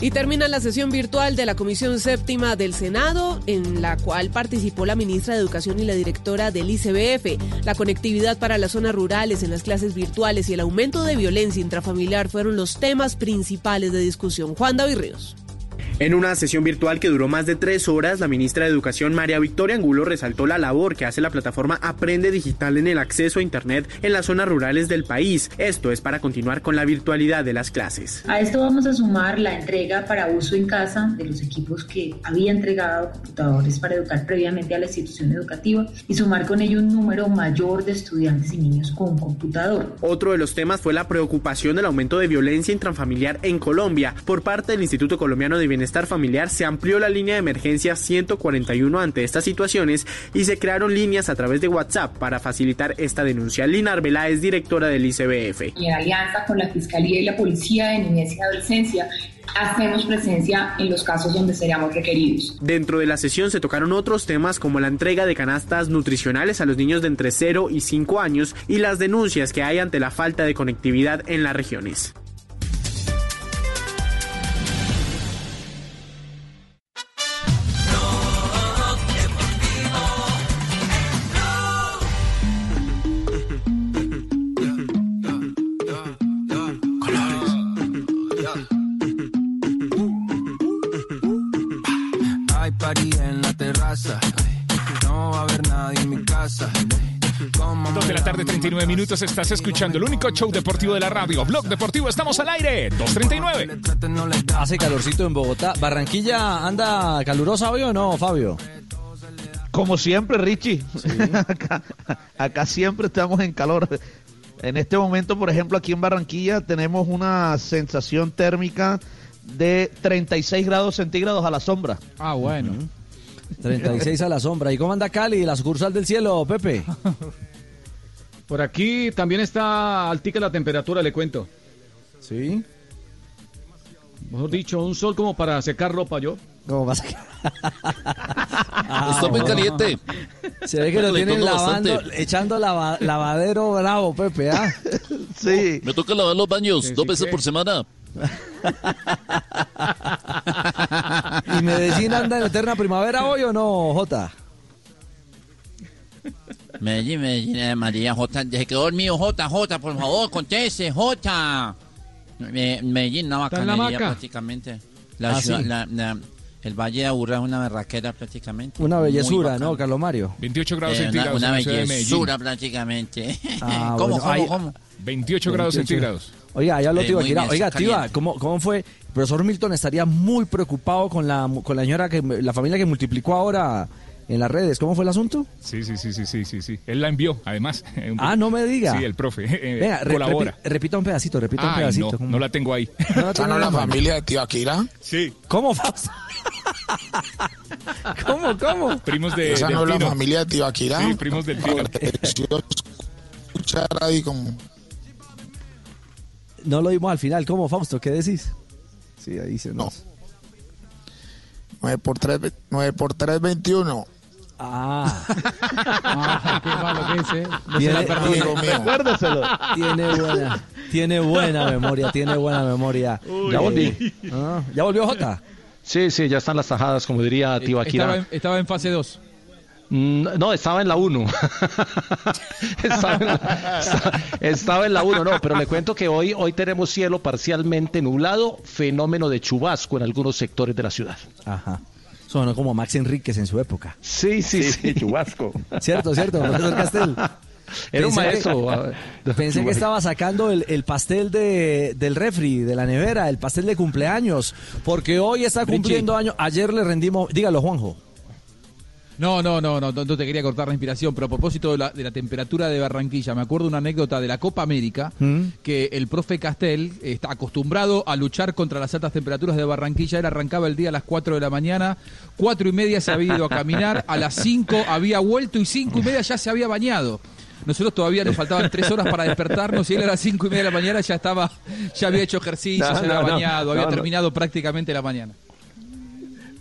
Speaker 43: Y termina la sesión virtual de la Comisión Séptima del Senado, en la cual participó la ministra de Educación y la directora del ICBF. La conectividad para las zonas rurales en las clases virtuales y el aumento de violencia intrafamiliar fueron los temas principales de discusión. Juan David Ríos.
Speaker 46: En una sesión virtual que duró más de tres horas, la ministra de Educación María Victoria Angulo resaltó la labor que hace la plataforma Aprende Digital en el acceso a Internet en las zonas rurales del país. Esto es para continuar con la virtualidad de las clases.
Speaker 47: A esto vamos a sumar la entrega para uso en casa de los equipos que había entregado computadores para educar previamente a la institución educativa y sumar con ello un número mayor de estudiantes y niños con computador.
Speaker 46: Otro de los temas fue la preocupación del aumento de violencia intrafamiliar en Colombia. Por parte del Instituto Colombiano de Bienestar Familiar se amplió la línea de emergencia 141 ante estas situaciones y se crearon líneas a través de WhatsApp para facilitar esta denuncia. Lina Arbela es directora del ICBF.
Speaker 47: Y en alianza con la Fiscalía y la Policía de Niñez y Adolescencia hacemos presencia en los casos donde seríamos requeridos.
Speaker 46: Dentro de la sesión se tocaron otros temas como la entrega de canastas nutricionales a los niños de entre 0 y 5 años y las denuncias que hay ante la falta de conectividad en las regiones.
Speaker 25: Minutos. Estás escuchando el único show deportivo de la radio. Blog Deportivo, estamos al aire. 239.
Speaker 16: Hace calorcito en Bogotá. ¿Barranquilla anda calurosa hoy o no, Fabio?
Speaker 20: Como siempre, Richie. acá, acá siempre estamos en calor. En este momento, por ejemplo, aquí en Barranquilla tenemos una sensación térmica de 36 grados centígrados a la sombra.
Speaker 24: Ah, bueno.
Speaker 16: 36 a la sombra. ¿Y cómo anda Cali, la sucursal del cielo, Pepe?
Speaker 48: Por aquí también está altica la temperatura, le cuento.
Speaker 16: ¿Sí?
Speaker 48: Mejor dicho, un sol como para secar ropa yo.
Speaker 16: ¿Cómo vas a
Speaker 27: Está muy caliente.
Speaker 16: Se ve que lo tienen lavando,
Speaker 27: Bastante.
Speaker 16: echando lava- lavadero bravo, Pepe, ¿ah?
Speaker 20: Sí.
Speaker 27: Me toca lavar los baños dos veces por semana.
Speaker 16: ¿Y Medellín anda en eterna primavera hoy o no, Jota?
Speaker 17: Medellín, Medellín, María J. Se quedó dormido, J, J, por favor, conteste, J. Me- Medellín, una
Speaker 48: en
Speaker 17: bacanería prácticamente. La
Speaker 16: Ah,
Speaker 17: ciudad-
Speaker 16: sí.
Speaker 17: la- la- el Valle de Aburrá es una berraquera prácticamente.
Speaker 16: Una bellezura. ¿no, Carlos Mario?
Speaker 25: 28 grados
Speaker 17: Eh, una,
Speaker 25: centígrados
Speaker 17: una
Speaker 25: en de Medellín.
Speaker 17: bellezura prácticamente.
Speaker 16: Ah,
Speaker 17: ¿Cómo,
Speaker 16: bueno,
Speaker 17: cómo,
Speaker 16: ahí-
Speaker 17: cómo?
Speaker 25: 28 grados
Speaker 16: 28.
Speaker 25: centígrados.
Speaker 16: Oiga, ya lo
Speaker 17: Eh,
Speaker 16: te iba a Oiga,
Speaker 17: caliente.
Speaker 16: ¿cómo, ¿cómo fue? El profesor Milton estaría muy preocupado con la, con la señora, que la familia que multiplicó ahora en las redes. ¿Cómo fue el asunto?
Speaker 25: Sí, sí, sí, sí, sí, sí, sí. Él la envió, además.
Speaker 16: Ah, no me diga.
Speaker 25: Sí, el profe. eh,
Speaker 16: Venga, re-
Speaker 25: colabora.
Speaker 16: repi- repita un pedacito, repita un
Speaker 25: Ay,
Speaker 16: pedacito.
Speaker 25: no,
Speaker 16: ¿Cómo?
Speaker 25: no la tengo ahí.
Speaker 16: No la tiene en la mano.
Speaker 27: de Tibaquira?
Speaker 25: Sí.
Speaker 16: ¿Cómo pasa? ¿Cómo, cómo?
Speaker 25: Primos de,
Speaker 27: Esa no es la familia de Tibaquira.
Speaker 25: Sí, primos del Tino.
Speaker 27: Escuchar ahí como...
Speaker 16: No lo vimos al final. ¿Cómo, Fausto? ¿Qué decís? Sí, ahí se nos...
Speaker 27: 9 por 3, 9 por 3, 21.
Speaker 16: Ah.
Speaker 24: Ah, qué malo que ¿eh? No se
Speaker 16: Tiene-
Speaker 24: la
Speaker 27: mío.
Speaker 20: Recuérdeselo.
Speaker 16: Tiene buena, tiene buena memoria, tiene buena memoria.
Speaker 19: Ya volví.
Speaker 16: Eh, ah, ¿Ya volvió Jota?
Speaker 19: Sí, sí, ya están las tajadas, como diría
Speaker 24: Estaba
Speaker 19: Tibaquira.
Speaker 24: en, estaba en fase 2.
Speaker 19: Mm, No, estaba en la 1. estaba, la, estaba en la 1, no, pero le cuento que hoy, hoy tenemos cielo parcialmente nublado, fenómeno de chubasco en algunos sectores de la ciudad.
Speaker 16: Ajá. Sonó como Max Enríquez en su época.
Speaker 19: Sí, sí, sí.
Speaker 20: chubasco.
Speaker 16: Cierto, cierto, profesor Castel.
Speaker 19: Era un maestro.
Speaker 16: que-
Speaker 19: ah,
Speaker 16: Pensé que estaba sacando el, el pastel de, del refri, de la nevera, el pastel de cumpleaños, porque hoy está cumpliendo años. Ayer le rendimos, dígalo Juanjo.
Speaker 24: No, no, no, no, no, te quería cortar la inspiración, pero a propósito de la, de la temperatura de Barranquilla, me acuerdo una anécdota de la Copa América,
Speaker 16: ¿Mm?
Speaker 24: que el profe Castel está acostumbrado a luchar contra las altas temperaturas de Barranquilla, él arrancaba el día a las 4 de la mañana, cuatro y media se había ido a caminar, a las 5 había vuelto y cinco y media ya se había bañado. Nosotros todavía nos faltaban tres horas para despertarnos y él a las cinco y media de la mañana ya estaba, ya había hecho ejercicio,
Speaker 20: No,
Speaker 24: se había
Speaker 20: no,
Speaker 24: bañado, había
Speaker 20: no,
Speaker 24: terminado prácticamente la mañana.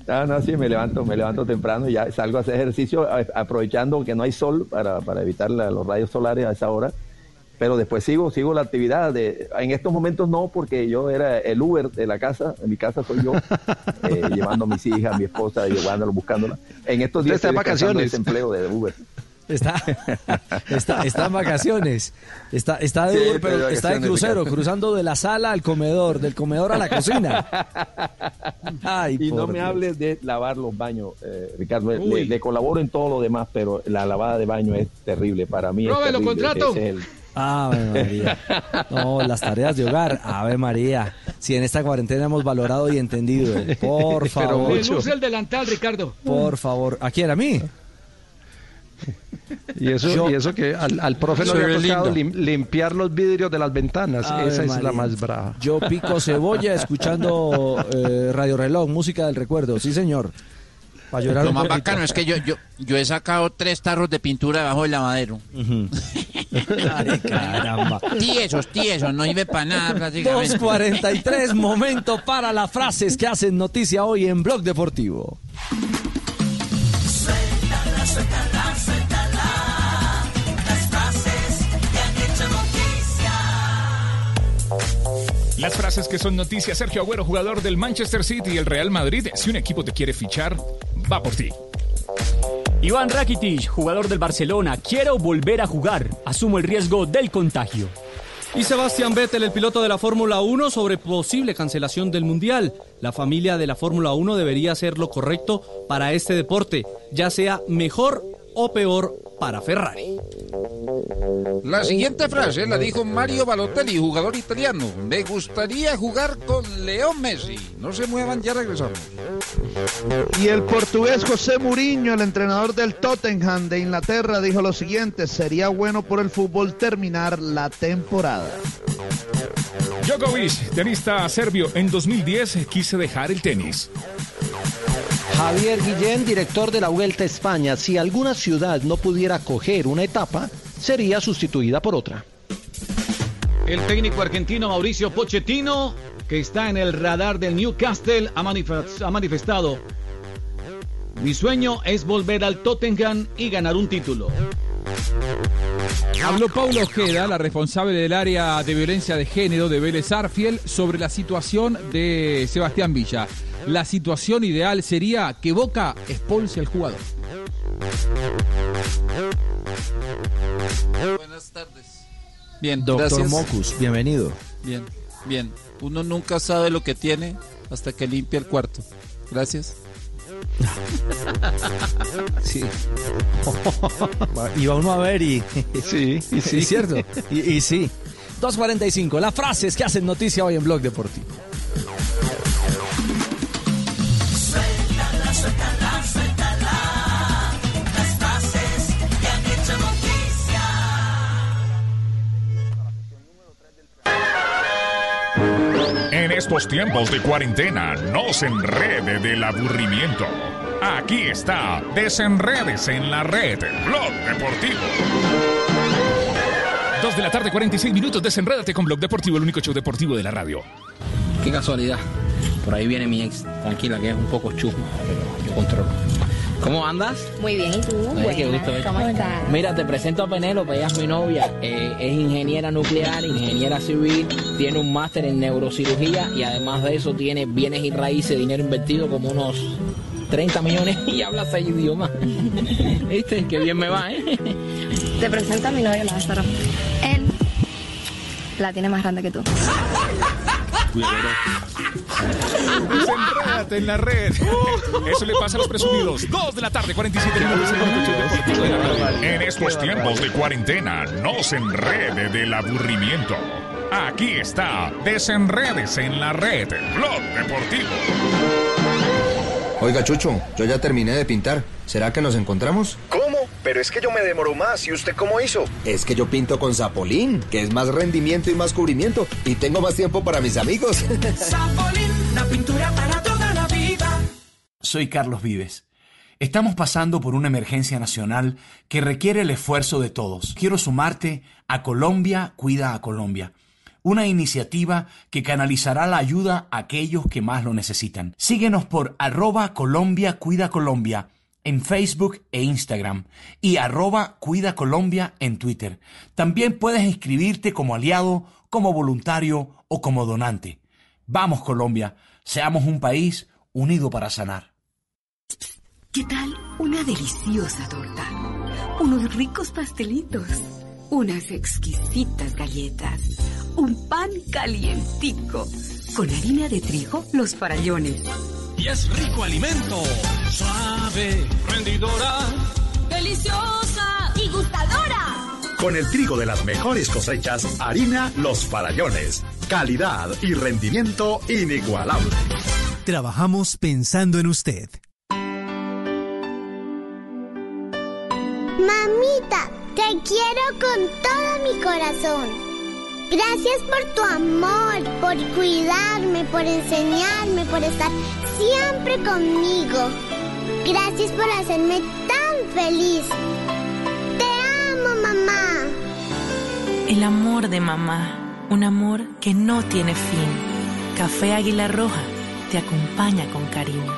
Speaker 20: Ah, no, sí, me levanto, me levanto temprano y ya salgo a hacer ejercicio aprovechando que no hay sol para, para evitar la- los rayos solares a esa hora. Pero después sigo, sigo la actividad. De, en estos momentos no, porque yo era el Uber de la casa. En mi casa soy yo, eh, llevando a mis hijas, a mi esposa, llevándola, buscándola. En estos días estoy
Speaker 19: vacaciones.
Speaker 20: ese empleo de Uber.
Speaker 16: Está, está, está en vacaciones. Está, está de
Speaker 20: Sí,
Speaker 16: Uber,
Speaker 20: estoy
Speaker 16: pero está de crucero, cruzando de la sala al comedor, del comedor a la cocina. Ay,
Speaker 20: y no me
Speaker 16: Dios.
Speaker 20: hables de lavar los baños, eh, Ricardo. Le, colaboro en todo lo demás, pero la lavada de baño es terrible. Para mí
Speaker 48: Profe, lo contrato.
Speaker 20: Ese es el-
Speaker 16: Ave María. No, las tareas de hogar. Ave María. Si en esta cuarentena hemos valorado y entendido. Por favor.
Speaker 48: Luce el delantal, Ricardo.
Speaker 16: Por favor. ¿A quién? ¿A mí?
Speaker 19: Y eso,
Speaker 16: Yo-
Speaker 19: y eso que al, al profe no le ha tocado lim- limpiar los vidrios de las ventanas.
Speaker 16: Ave
Speaker 19: Esa es la más brava.
Speaker 16: Yo pico cebolla escuchando eh, Radio Reloj, música del recuerdo. Sí, señor. Para llorar
Speaker 17: Lo
Speaker 16: un
Speaker 17: más
Speaker 16: poquito.
Speaker 17: bacano es que yo, yo, yo he sacado tres tarros de pintura debajo del lavadero.
Speaker 16: Ay, caramba.
Speaker 17: Tiesos, tiesos, no sirve para nada prácticamente.
Speaker 16: 2.43, momento para las frases que hacen noticia hoy en Blog Deportivo.
Speaker 49: Suéltala, suéltala. Las frases que
Speaker 25: son noticias. Sergio Agüero, jugador del Manchester City y el Real Madrid. Si un equipo te quiere fichar, va por ti.
Speaker 50: Iván Rakitic, jugador del Barcelona, quiero volver a jugar. Asumo el riesgo del contagio.
Speaker 37: Y Sebastián Vettel, el piloto de la Fórmula 1, sobre posible cancelación del Mundial. La familia de la Fórmula 1 debería hacer lo correcto para este deporte, ya sea mejor o peor para Ferrari.
Speaker 51: La siguiente frase la dijo Mario Balotelli, jugador italiano. Me gustaría jugar con Leo Messi. No se muevan, ya regresamos.
Speaker 21: Y el portugués José Mourinho, el entrenador del Tottenham de Inglaterra, dijo lo siguiente, sería bueno por el fútbol terminar la temporada.
Speaker 25: Djokovic, tenista serbio, en 2010 quise dejar el tenis.
Speaker 19: Javier Guillén, director de la Vuelta a España, si alguna ciudad no pudiera coger una etapa, sería sustituida por otra.
Speaker 52: El técnico argentino Mauricio Pochettino, que está en el radar del Newcastle, ha, manifest- ha manifestado, mi sueño es volver al Tottenham y ganar un título.
Speaker 24: Habló Paulo Ojeda, la responsable del área de violencia de género de Vélez Arfiel, sobre la situación de Sebastián Villa. La situación ideal sería que Boca expulse al jugador.
Speaker 51: Buenas tardes. Bien,
Speaker 16: Doctor
Speaker 51: gracias.
Speaker 16: Mocus, bienvenido.
Speaker 51: Bien, bien. Uno nunca sabe lo que tiene hasta que limpia el cuarto. Gracias.
Speaker 16: Sí. Iba uno a ver y.
Speaker 19: Sí, y sí.
Speaker 16: Es cierto. Y, y sí. 2.45. Las frases que hacen noticia hoy en Blog Deportivo.
Speaker 53: Suéltala, suéltala. Las frases que han hecho noticia.
Speaker 25: En estos tiempos de cuarentena, no se enrede del aburrimiento. Aquí está, desenredes en la red, Blog Deportivo. Dos de la tarde, 46 minutos, desenrédate con Blog Deportivo, el único show deportivo de la radio.
Speaker 54: Qué casualidad. Por ahí viene mi ex. Tranquila, que es un poco chusma, pero yo controlo. ¿Cómo andas?
Speaker 55: Muy bien, ¿y tú?
Speaker 54: Ay, qué gusto verte.
Speaker 55: ¿Cómo estás?
Speaker 54: Mira, te presento a Penélope, ella es mi novia. eh, es ingeniera nuclear, ingeniera civil, tiene un máster en neurocirugía y además de eso tiene bienes y raíces, dinero invertido como unos 30 millones y habla seis idiomas. ¿Viste? Qué bien me va, ¿eh?
Speaker 55: Te presento a mi novio Lázaro. Él la tiene más grande que tú.
Speaker 25: Desenrédate en la red. Eso le pasa a los presumidos. Dos de la tarde, 47 minutos, radio. En estos tiempos de cuarentena, no se enrede del aburrimiento. Aquí está, desenredes en la red, Blog Deportivo.
Speaker 56: Oiga, Chucho, yo ya terminé de pintar. ¿Será que nos encontramos?
Speaker 57: Pero es que yo me demoro más. ¿Y usted cómo hizo?
Speaker 56: Es que yo pinto con Zapolín, que es más rendimiento y más cubrimiento. Y tengo más tiempo para mis amigos.
Speaker 53: Zapolín, la pintura para toda la vida.
Speaker 58: Soy Carlos Vives. Estamos pasando por una emergencia nacional que requiere el esfuerzo de todos. Quiero sumarte a Colombia Cuida a Colombia, una iniciativa que canalizará la ayuda a aquellos que más lo necesitan. Síguenos por arroba Colombia Cuida Colombia en Facebook e Instagram y arroba Cuida Colombia en Twitter. También puedes inscribirte como aliado, como voluntario o como donante. Vamos Colombia, seamos un país unido para sanar.
Speaker 59: ¿Qué tal una deliciosa torta? Unos ricos pastelitos, unas exquisitas galletas, un pan calientico, con harina de trigo, los farallones.
Speaker 53: Y es rico alimento. Suave, rendidora. Deliciosa y gustadora.
Speaker 60: Con el trigo de las mejores cosechas, harina Los Farallones. Calidad y rendimiento inigualable.
Speaker 61: Trabajamos pensando en usted.
Speaker 62: Mamita, te quiero con todo mi corazón. Gracias por tu amor, por cuidarme, por enseñarme, por estar siempre conmigo. Gracias por hacerme tan feliz. Te amo, mamá.
Speaker 63: El amor de mamá, un amor que no tiene fin. Café Águila Roja te acompaña con cariño.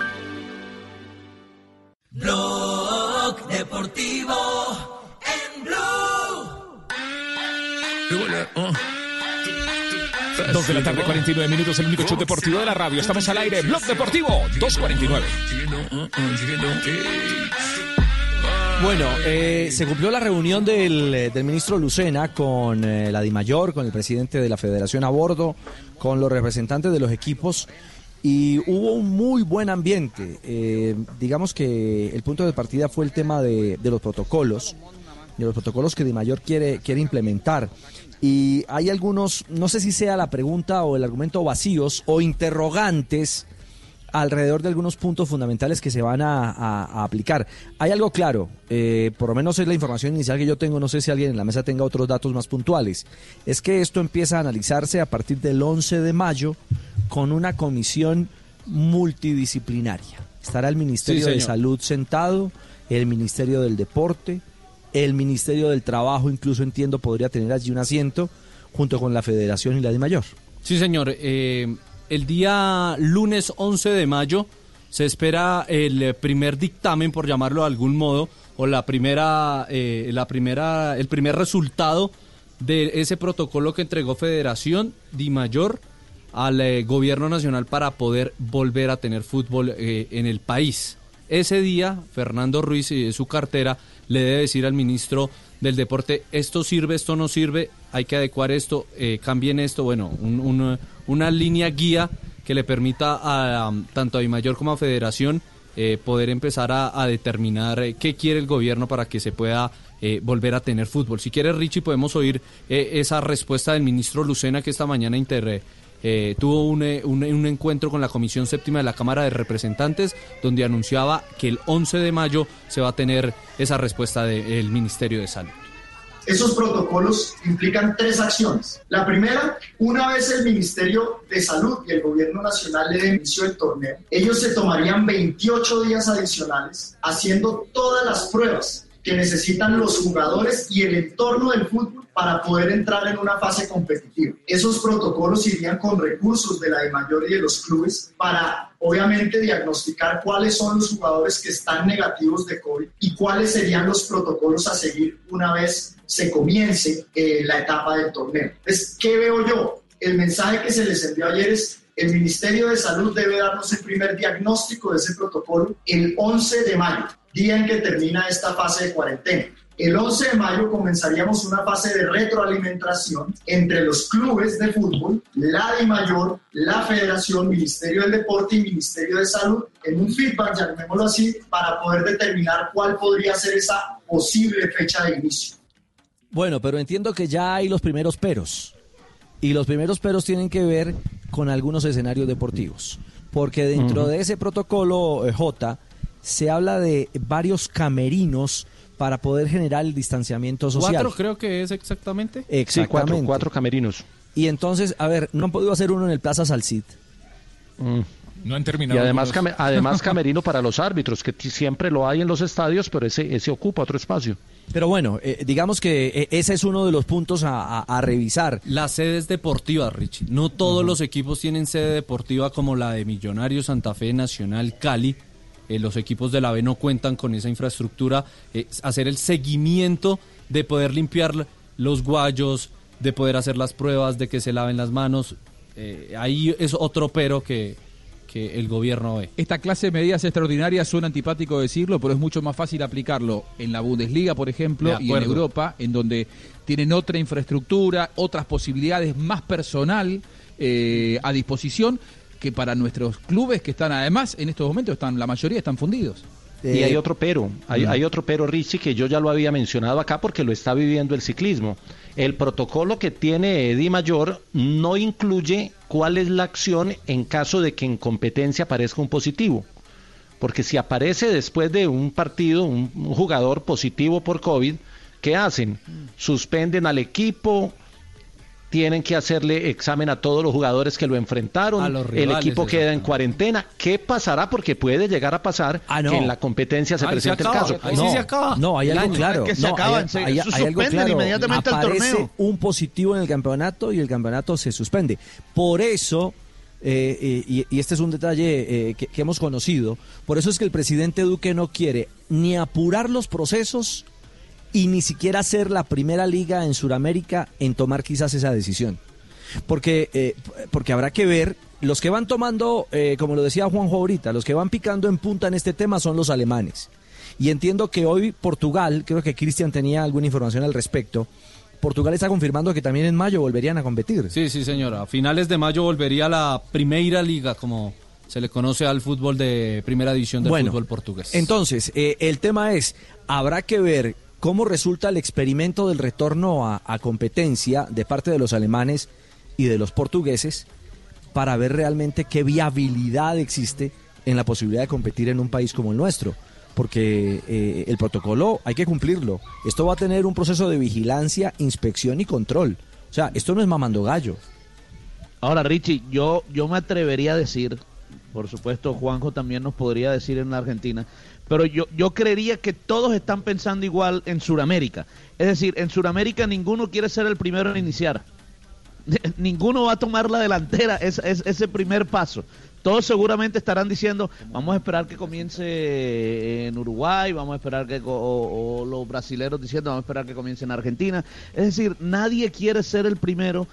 Speaker 53: Blog Deportivo en Blue.
Speaker 25: Dos de la tarde, 49 minutos, el único show deportivo de la radio. Estamos al aire, Blog Deportivo, 249.
Speaker 16: Bueno, eh, se cumplió la reunión del, del ministro Lucena con eh, la DIMAYOR, con el presidente de la federación a bordo, con los representantes de los equipos y hubo un muy buen ambiente. Eh, digamos que el punto de partida fue el tema de, los protocolos, de los protocolos que Di Mayor quiere, quiere implementar. Y hay algunos, no sé si sea la pregunta o el argumento vacíos o interrogantes alrededor de algunos puntos fundamentales que se van a, a- a aplicar. Hay algo claro, eh, por lo menos es la información inicial que yo tengo, no sé si alguien en la mesa tenga otros datos más puntuales, es que esto empieza a analizarse a partir del 11 de mayo con una comisión multidisciplinaria. Estará el Ministerio
Speaker 24: Sí,
Speaker 16: de. Salud sentado, el Ministerio del Deporte, el Ministerio del Trabajo, incluso entiendo podría tener allí un asiento, junto con la Federación y la de Mayor.
Speaker 37: Sí, señor. Eh, el día lunes 11 de mayo se espera el primer dictamen, por llamarlo de algún modo, o la primera, eh, la primera, el primer resultado de ese protocolo que entregó Federación Di Mayor al eh, gobierno nacional para poder volver a tener fútbol eh, en el país. Ese día, Fernando Ruiz y su cartera le debe decir al ministro del deporte, esto sirve, esto no sirve, hay que adecuar esto, eh, cambien esto, bueno, un- un- una línea guía que le permita a, um, tanto a Mayor como a Federación eh, poder empezar a, a determinar eh, qué quiere el gobierno para que se pueda volver a tener fútbol. Si quiere, Richie, podemos oír esa respuesta del ministro Lucena que esta mañana inter, eh, tuvo un, eh, un- un encuentro con la Comisión Séptima de la Cámara de Representantes donde anunciaba que el 11 de mayo se va a tener esa respuesta del Ministerio de Salud.
Speaker 64: Esos protocolos implican tres acciones. La primera, una vez el Ministerio de Salud y el Gobierno Nacional le den inicio del torneo, ellos se tomarían 28 días adicionales haciendo todas las pruebas que necesitan los jugadores y el entorno del fútbol para poder entrar en una fase competitiva. Esos protocolos irían con recursos de la de mayor y de los clubes para obviamente diagnosticar cuáles son los jugadores que están negativos de COVID y cuáles serían los protocolos a seguir una vez se comience eh, la etapa del torneo. Entonces, ¿qué veo yo? El mensaje que se les envió ayer es el Ministerio de Salud debe darnos el primer diagnóstico de ese protocolo el 11 de mayo, día en que termina esta fase de cuarentena. El 11 de mayo comenzaríamos una fase de retroalimentación entre los clubes de fútbol, la de mayor, la federación, Ministerio del Deporte y Ministerio de Salud, en un feedback, llamémoslo así, para poder determinar cuál podría ser esa posible fecha de inicio.
Speaker 16: Bueno, pero entiendo que ya hay los primeros peros. Y los primeros peros tienen que ver con algunos escenarios deportivos. Porque dentro
Speaker 19: Ujú.
Speaker 16: de ese protocolo eh, J se habla de varios camerinos para poder generar el distanciamiento social.
Speaker 37: Cuatro creo que es exactamente.
Speaker 16: Exactamente.
Speaker 19: cuatro, cuatro camerinos.
Speaker 16: Y entonces, a ver, no han podido hacer uno en el Plaza Salcid.
Speaker 25: No han
Speaker 19: Y
Speaker 25: terminado.
Speaker 19: además,
Speaker 25: algunos.
Speaker 19: came- además camerino para los árbitros, que siempre lo hay en los estadios, pero ese, ese ocupa otro espacio.
Speaker 16: Pero bueno, eh, digamos que eh, ese es uno de los puntos a, a- a revisar.
Speaker 37: Las sedes deportivas, Richie. No todos los equipos tienen sede deportiva como la de Millonarios, Santa Fe, Nacional, Cali. Eh, los equipos de la B no cuentan con esa infraestructura. Eh, hacer el seguimiento de poder limpiar los guayos, de poder hacer las pruebas, de que se laven las manos. Eh, ahí es otro pero que, que el gobierno ve.
Speaker 24: Esta clase de medidas extraordinarias suena antipático decirlo, pero es mucho más fácil aplicarlo en la Bundesliga, por ejemplo, y en. Europa, en donde tienen otra infraestructura, otras posibilidades más personal eh, a disposición que para nuestros clubes que están además en estos momentos están la mayoría están fundidos.
Speaker 19: Y hay otro pero, hay, hay otro pero, Richie, que yo ya lo había mencionado acá porque lo está viviendo el ciclismo. El protocolo que tiene Edi Mayor no incluye cuál es la acción en caso de que en competencia aparezca un positivo. Porque si aparece después de un partido un, un jugador positivo por COVID, ¿qué hacen? Suspenden al equipo, tienen que hacerle examen a todos los jugadores que lo enfrentaron,
Speaker 37: A los
Speaker 19: el equipo queda en cuarentena. ¿Qué pasará? Porque puede llegar a pasar
Speaker 16: Ah, no.
Speaker 19: que en la competencia se
Speaker 37: Ahí
Speaker 19: presente
Speaker 37: se
Speaker 19: el caso.
Speaker 37: ahí sí se acaba.
Speaker 16: No, hay algo claro.
Speaker 21: Que se
Speaker 16: no,
Speaker 21: acaban,
Speaker 16: hay,
Speaker 21: se-
Speaker 16: hay-
Speaker 21: eso
Speaker 16: hay algo
Speaker 21: suspenden
Speaker 16: claro.
Speaker 21: inmediatamente el torneo.
Speaker 16: un positivo en el campeonato y el campeonato se suspende. Por eso, eh, eh, y, y este es un detalle eh, que, que hemos conocido, por eso es que el presidente Duque no quiere ni apurar los procesos y ni siquiera ser la primera liga en Sudamérica en tomar quizás esa decisión. Porque, eh, porque habrá que ver, los que van tomando, eh, como lo decía Juanjo ahorita, los que van picando en punta en este tema son los alemanes. Y entiendo que hoy Portugal, creo que Cristian tenía alguna información al respecto, Portugal está confirmando que también en mayo volverían a competir.
Speaker 37: Sí, sí, señora. A finales de mayo volvería a la Primeira Liga, como se le conoce al fútbol de primera división del
Speaker 16: Bueno,
Speaker 37: fútbol portugués.
Speaker 16: Entonces, eh, el tema es, habrá que ver cómo resulta el experimento del retorno a, competencia de parte de los alemanes y de los portugueses para ver realmente qué viabilidad existe en la posibilidad de competir en un país como el nuestro. Porque eh, el protocolo hay que cumplirlo. Esto va a tener un proceso de vigilancia, inspección y control. O sea, esto no es mamando gallo.
Speaker 21: Ahora, Richie, yo, yo me atrevería a decir, por supuesto, Juanjo también nos podría decir en la Argentina, pero yo, yo creería que todos están pensando igual en Sudamérica. Es decir, en Sudamérica ninguno quiere ser el primero en iniciar. Ninguno va a tomar la delantera, es, es- ese primer paso. Todos seguramente estarán diciendo, vamos a esperar que comience en Uruguay, vamos a esperar que, o los brasileros diciendo, vamos a esperar que comience en Argentina. Es decir, nadie quiere ser el primero,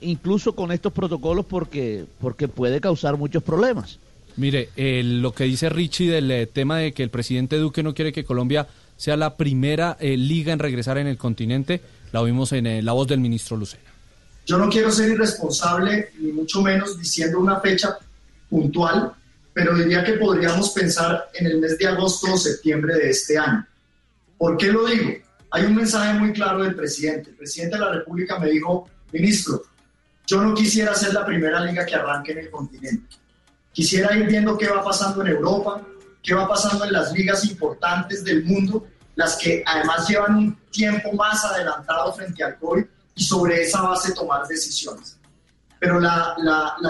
Speaker 21: incluso con estos protocolos, porque, porque puede causar muchos problemas.
Speaker 37: Mire, eh, lo que dice Richie del eh, tema de que el presidente Duque no quiere que Colombia sea la primera eh, liga en regresar en el continente, la vimos en eh, la voz del ministro Lucena.
Speaker 64: Yo no quiero ser irresponsable, ni mucho menos diciendo una fecha puntual, pero diría que podríamos pensar en el mes de agosto o septiembre de este año. ¿Por qué lo digo? Hay un mensaje muy claro del presidente. El presidente de la República me dijo, ministro, yo no quisiera ser la primera liga que arranque en el continente. Quisiera ir viendo qué va pasando en Europa, qué va pasando en las ligas importantes del mundo, las que además llevan un tiempo más adelantado frente al COVID y sobre esa base tomar decisiones. Pero la,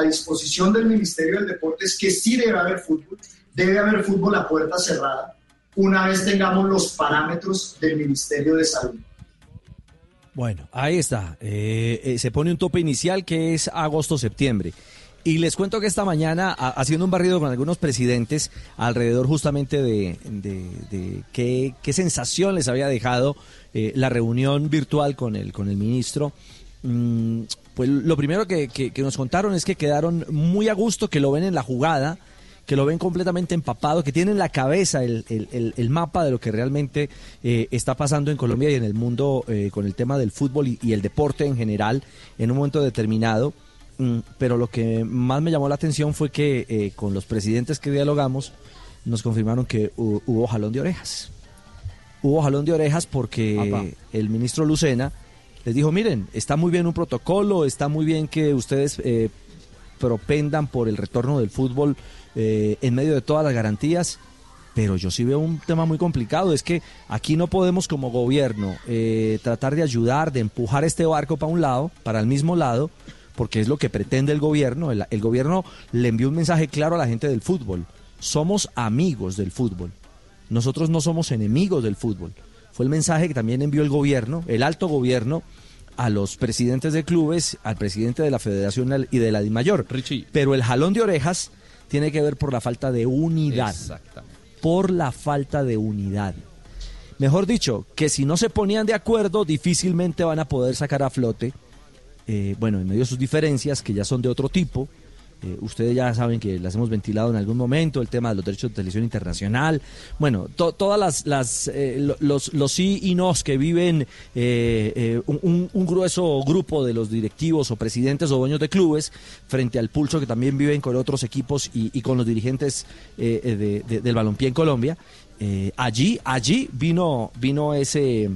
Speaker 64: disposición del Ministerio del Deporte es que sí debe haber fútbol, debe haber fútbol a puerta cerrada, una vez tengamos los parámetros del Ministerio de Salud.
Speaker 16: Bueno, ahí está. Eh, eh, se pone un tope inicial que es agosto-septiembre. Y les cuento que esta mañana, haciendo un barrido con algunos presidentes, alrededor justamente de, qué, qué sensación les había dejado eh, la reunión virtual con el, con el ministro, mm, pues lo primero que, que- nos contaron es que quedaron muy a gusto, que lo ven en la jugada, que lo ven completamente empapado, que tienen en la cabeza el, el- el- mapa de lo que realmente eh, está pasando en Colombia y en el mundo eh, con el tema del fútbol y el deporte en general en un momento determinado. Mm, Pero lo que más me llamó la atención fue que eh, con los presidentes que dialogamos nos confirmaron que hu- hubo jalón de orejas. Hubo jalón de orejas porque
Speaker 37: Apa.
Speaker 16: el ministro Lucena les dijo, miren, está muy bien un protocolo, está muy bien que ustedes eh, propendan por el retorno del fútbol eh, en medio de todas las garantías, pero yo sí veo un tema muy complicado, es que aquí no podemos como gobierno eh, tratar de ayudar, de empujar este barco para un lado, para el mismo lado, porque es lo que pretende el gobierno. El, el gobierno le envió un mensaje claro a la gente del fútbol. Somos amigos del fútbol. Nosotros no somos enemigos del fútbol. Fue el mensaje que también envió el gobierno, el alto gobierno, a los presidentes de clubes, al presidente de la Federación y de la DIMAYOR. Pero el jalón de orejas tiene que ver por la falta de unidad.
Speaker 37: Exactamente.
Speaker 16: Por la falta de unidad. Mejor dicho, que si no se ponían de acuerdo, difícilmente van a poder sacar a flote, eh, bueno, en medio de sus diferencias, que ya son de otro tipo. eh, ustedes ya saben que las hemos ventilado en algún momento, el tema de los derechos de televisión internacional. Bueno, to- todas las, las eh, lo- los, los sí y nos que viven eh, un, grueso grupo de los directivos o presidentes o dueños de clubes frente al pulso que también viven con otros equipos y, con los dirigentes de- de- del balompié en Colombia. Allí, allí vino, vino ese,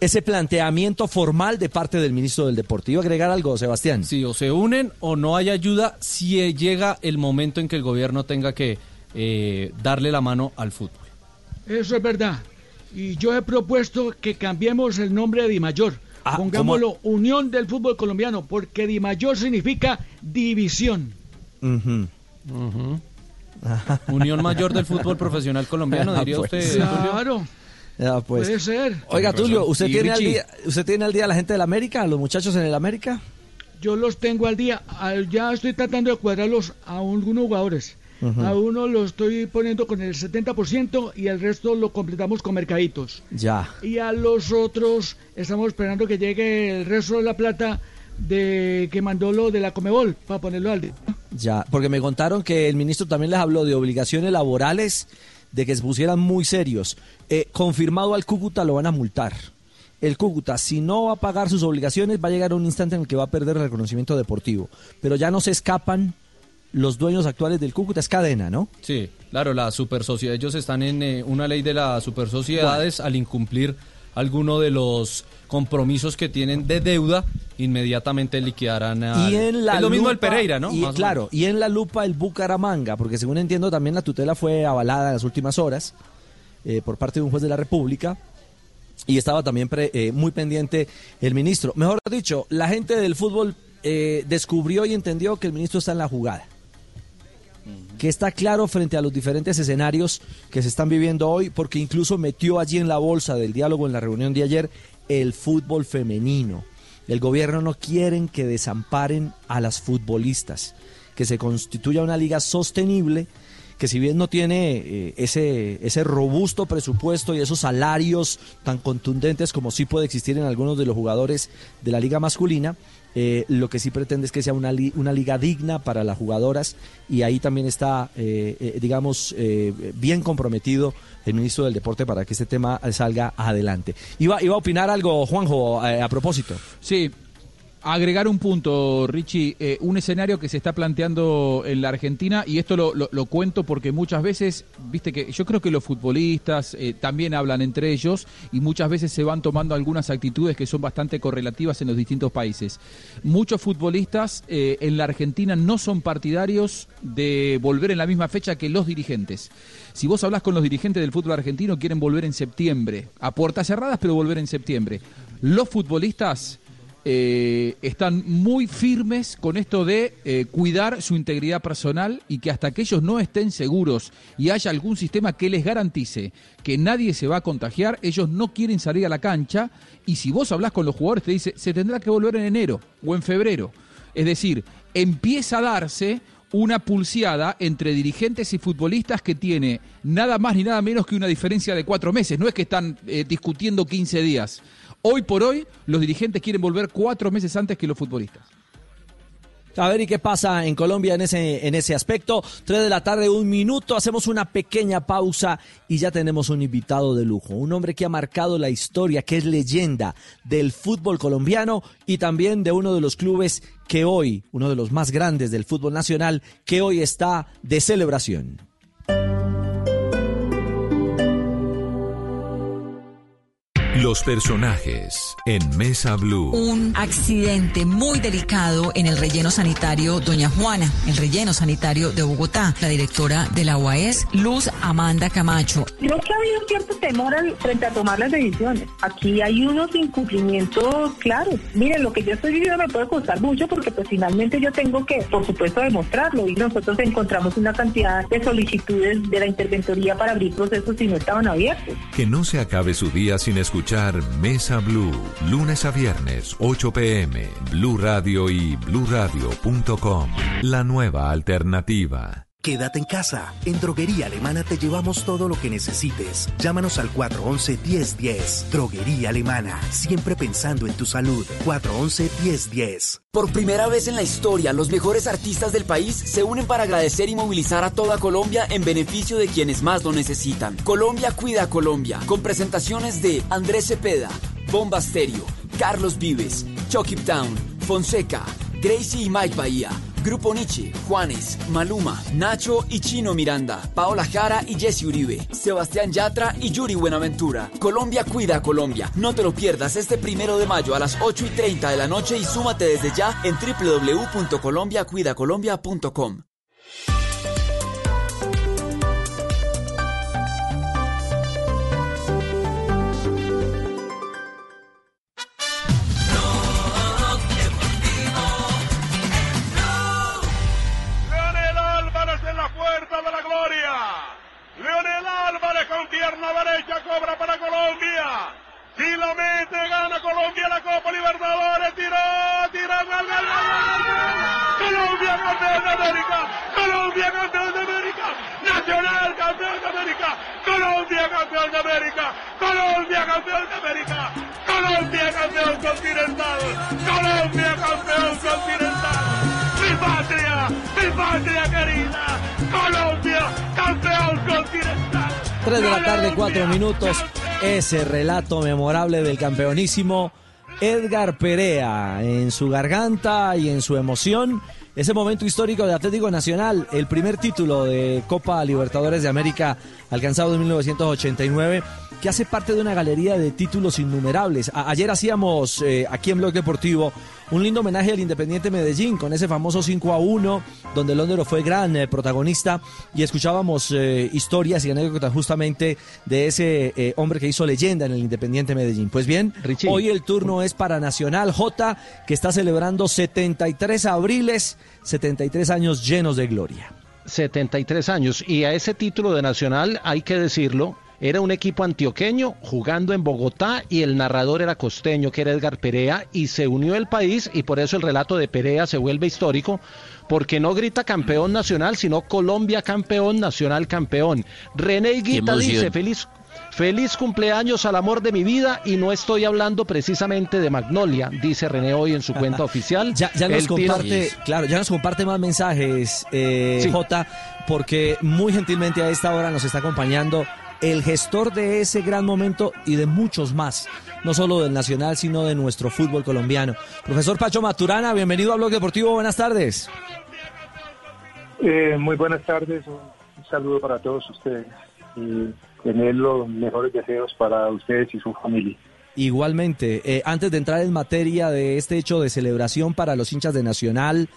Speaker 16: ese planteamiento formal de parte del ministro del Deporte. ¿Iba a agregar algo, Sebastián?
Speaker 37: Sí, o se unen o no hay ayuda si llega el momento en que el gobierno tenga que eh, darle la mano al fútbol.
Speaker 65: Eso es verdad. Y yo he propuesto que cambiemos el nombre de Dimayor. Pongámoslo Unión del Fútbol Colombiano, porque Dimayor significa división.
Speaker 37: Unión Mayor del Fútbol Profesional Colombiano, diría
Speaker 16: Pues.
Speaker 37: usted.
Speaker 65: Claro.
Speaker 16: Ya, pues.
Speaker 65: Puede ser.
Speaker 16: Oiga, Tulio, ¿usted tiene, al día, ¿usted tiene al día a la gente del América, a los muchachos en el América?
Speaker 65: Yo los tengo al día. Al- Ya estoy tratando de cuadrarlos a algunos jugadores.
Speaker 16: Ujú.
Speaker 65: A uno lo estoy poniendo con el 70% y el resto lo completamos con mercaditos.
Speaker 16: Ya.
Speaker 65: Y a los otros estamos esperando que llegue el resto de la plata de que mandó lo de la Comebol para ponerlo al día.
Speaker 16: Ya, porque me contaron que el ministro también les habló de obligaciones laborales, de que se pusieran muy serios. Eh, confirmado al Cúcuta lo van a multar. El Cúcuta, si no va a pagar sus obligaciones, va a llegar un instante en el que va a perder el reconocimiento deportivo. Pero ya no se escapan los dueños actuales del Cúcuta es cadena, ¿no?
Speaker 37: Sí, claro, la super sociedad, ellos están en eh, una ley de las super sociedades al incumplir alguno de los compromisos que tienen de deuda, inmediatamente liquidarán al-
Speaker 16: Y en la
Speaker 37: Es lo mismo el
Speaker 16: lupa-
Speaker 37: Pereira, ¿no?
Speaker 16: Y,
Speaker 37: Más
Speaker 16: claro, y en la lupa el Bucaramanga, porque según entiendo también la tutela fue avalada en las últimas horas eh, por parte de un juez de la República. Y estaba también pre- eh, muy pendiente el ministro. Mejor dicho, la gente del fútbol eh, descubrió y entendió que el ministro está en la jugada. Que está claro frente a los diferentes escenarios que se están viviendo hoy, porque incluso metió allí en la bolsa del diálogo en la reunión de ayer el fútbol femenino. El gobierno no quieren que desamparen a las futbolistas, que se constituya una liga sostenible que si bien no tiene eh, ese, ese robusto presupuesto y esos salarios tan contundentes como sí puede existir en algunos de los jugadores de la liga masculina, eh, lo que sí pretende es que sea una, li- una liga digna para las jugadoras y ahí también está, eh, eh, digamos, eh, bien comprometido el ministro del Deporte para que este tema salga adelante. Iba, iba a opinar algo, Juanjo, eh, a propósito.
Speaker 24: Sí, agregar un punto, Richie, eh, un escenario que se está planteando en la Argentina, y esto lo, cuento porque muchas veces, viste que yo creo que los futbolistas eh, también hablan entre ellos y muchas veces se van tomando algunas actitudes que son bastante correlativas en los distintos países. Muchos futbolistas eh, en la Argentina no son partidarios de volver en la misma fecha que los dirigentes. Si vos hablas con los dirigentes del fútbol argentino, quieren volver en septiembre, a puertas cerradas, pero volver en septiembre. Los futbolistas eh, están muy firmes con esto de eh, cuidar su integridad personal y que hasta que ellos no estén seguros y haya algún sistema que les garantice que nadie se va a contagiar, ellos no quieren salir a la cancha y si vos hablas con los jugadores te dice se tendrá que volver en enero o en febrero. Es decir, empieza a darse una pulseada entre dirigentes y futbolistas que tiene nada más ni nada menos que una diferencia de cuatro meses. No es que están eh, discutiendo 15 días. Hoy por hoy, los dirigentes quieren volver cuatro meses antes que los futbolistas.
Speaker 16: A ver, ¿y qué pasa en Colombia en ese, en ese aspecto? Tres de la tarde, un minuto, hacemos una pequeña pausa y ya tenemos un invitado de lujo. Un hombre que ha marcado la historia, que es leyenda del fútbol colombiano y también de uno de los clubes que hoy, uno de los más grandes del fútbol nacional, que hoy está de celebración.
Speaker 5: Los personajes en Mesa Blue.
Speaker 6: Un accidente muy delicado en el relleno sanitario Doña Juana, el relleno sanitario de Bogotá. La directora de la UAS, Luz Amanda Camacho.
Speaker 7: Creo que ha habido cierto temor al- frente a tomar las decisiones. Aquí hay unos incumplimientos claros. Miren, lo que yo estoy viviendo me puede costar mucho porque pues finalmente yo tengo que, por supuesto, demostrarlo. Y nosotros encontramos una cantidad de solicitudes de la interventoría para abrir procesos y no estaban abiertos.
Speaker 5: Que no se acabe su día sin escuchar Mesa Blue. Lunes a viernes, 8 pm. Blue Radio y bluradio.com. La nueva alternativa.
Speaker 31: Quédate en casa. En Droguería Alemana te llevamos todo lo que necesites. Llámanos al 411-1010. Droguería Alemana. Siempre pensando en tu salud. 411-1010.
Speaker 42: Por primera vez en la historia, los mejores artistas del país se unen para agradecer y movilizar a toda Colombia en beneficio de quienes más lo necesitan. Colombia cuida a Colombia, con presentaciones de Andrés Cepeda, Bomba Stereo, Carlos Vives, Chucky Town, Fonseca, Gracie y Mike Bahía, Grupo Nietzsche, Juanes, Maluma, Nacho y Chino Miranda, Paola Jara y Jesse Uribe, Sebastián Yatra y Yuri Buenaventura. Colombia cuida a Colombia. No te lo pierdas este primero de mayo a las 8 y 30 de la noche y súmate desde ya en www.colombiacuidacolombia.com.
Speaker 66: pierna derecha cobra para Colombia. Si la mete, gana Colombia la Copa Libertadores. Tiró, tiró, gol, gol, gol. Colombia campeón de América. Colombia campeón de América. Nacional campeón de América. Colombia campeón de América. Colombia campeón de América. Colombia campeón continental. Colombia campeón continental. Mi patria, mi patria querida. Colombia campeón continental.
Speaker 16: 3 de la tarde, 4 minutos. Ese relato memorable del campeonísimo Edgar Perea en su garganta y en su emoción. ese momento histórico de Atlético Nacional, el primer título de Copa Libertadores de América alcanzado en 1989, que hace parte de una galería de títulos innumerables. A- ayer hacíamos eh, aquí en Blog Deportivo un lindo homenaje al Independiente Medellín con ese famoso 5 a 1, donde Londero fue gran eh, protagonista y escuchábamos eh, historias y anécdotas justamente de ese hombre que hizo leyenda en el Independiente Medellín. Pues bien, hoy el turno es para Nacional J, que está celebrando 73 abriles, 73 años llenos de gloria.
Speaker 19: 73 años. Y a ese título de Nacional, hay que decirlo, era un equipo antioqueño jugando en Bogotá y el narrador era costeño, que era Edgar Perea, y se unió el país y por eso el relato de Perea se vuelve histórico, porque no grita campeón nacional, sino Colombia campeón, nacional campeón. René Higuita dice, feliz... Feliz cumpleaños al amor de mi vida y no estoy hablando precisamente de Magnolia, dice René hoy en su cuenta oficial.
Speaker 16: Ya, ya nos
Speaker 19: Él
Speaker 16: comparte, claro, ya nos comparte más mensajes, eh,
Speaker 19: Sí.
Speaker 16: J, porque muy gentilmente a esta hora nos está acompañando el gestor de ese gran momento y de muchos más, no solo del Nacional, sino de nuestro fútbol colombiano. Profesor Pacho Maturana, bienvenido a Blog Deportivo, buenas tardes.
Speaker 67: Eh, muy buenas tardes, un, un saludo para todos ustedes y tener los mejores deseos para ustedes y su familia.
Speaker 16: Igualmente, eh, antes de entrar en materia de este hecho de celebración para los hinchas de Nacional,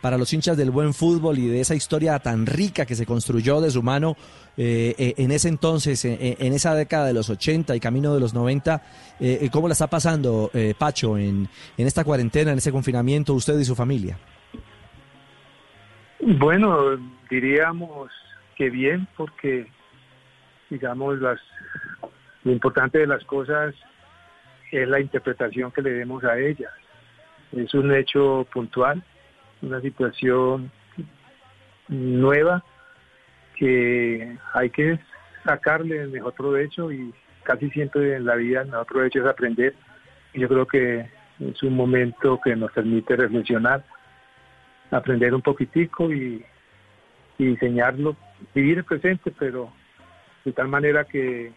Speaker 16: para los hinchas del buen fútbol y de esa historia tan rica que se construyó de su mano eh, eh, en ese entonces, en esa década de los 80 y camino de los 90, eh, ¿cómo la está pasando, Pacho, en, en esta cuarentena, en ese confinamiento, usted y su familia?
Speaker 67: Bueno, diríamos que bien, porque digamos las lo importante de las cosas es la interpretación que le demos a ellas. Es un hecho puntual, una situación nueva que hay que sacarle el mejor provecho y casi siempre en la vida el mejor provecho es aprender. Y yo creo que es un momento que nos permite reflexionar, aprender un poquitico y, y diseñarlo, vivir el presente, pero de tal manera que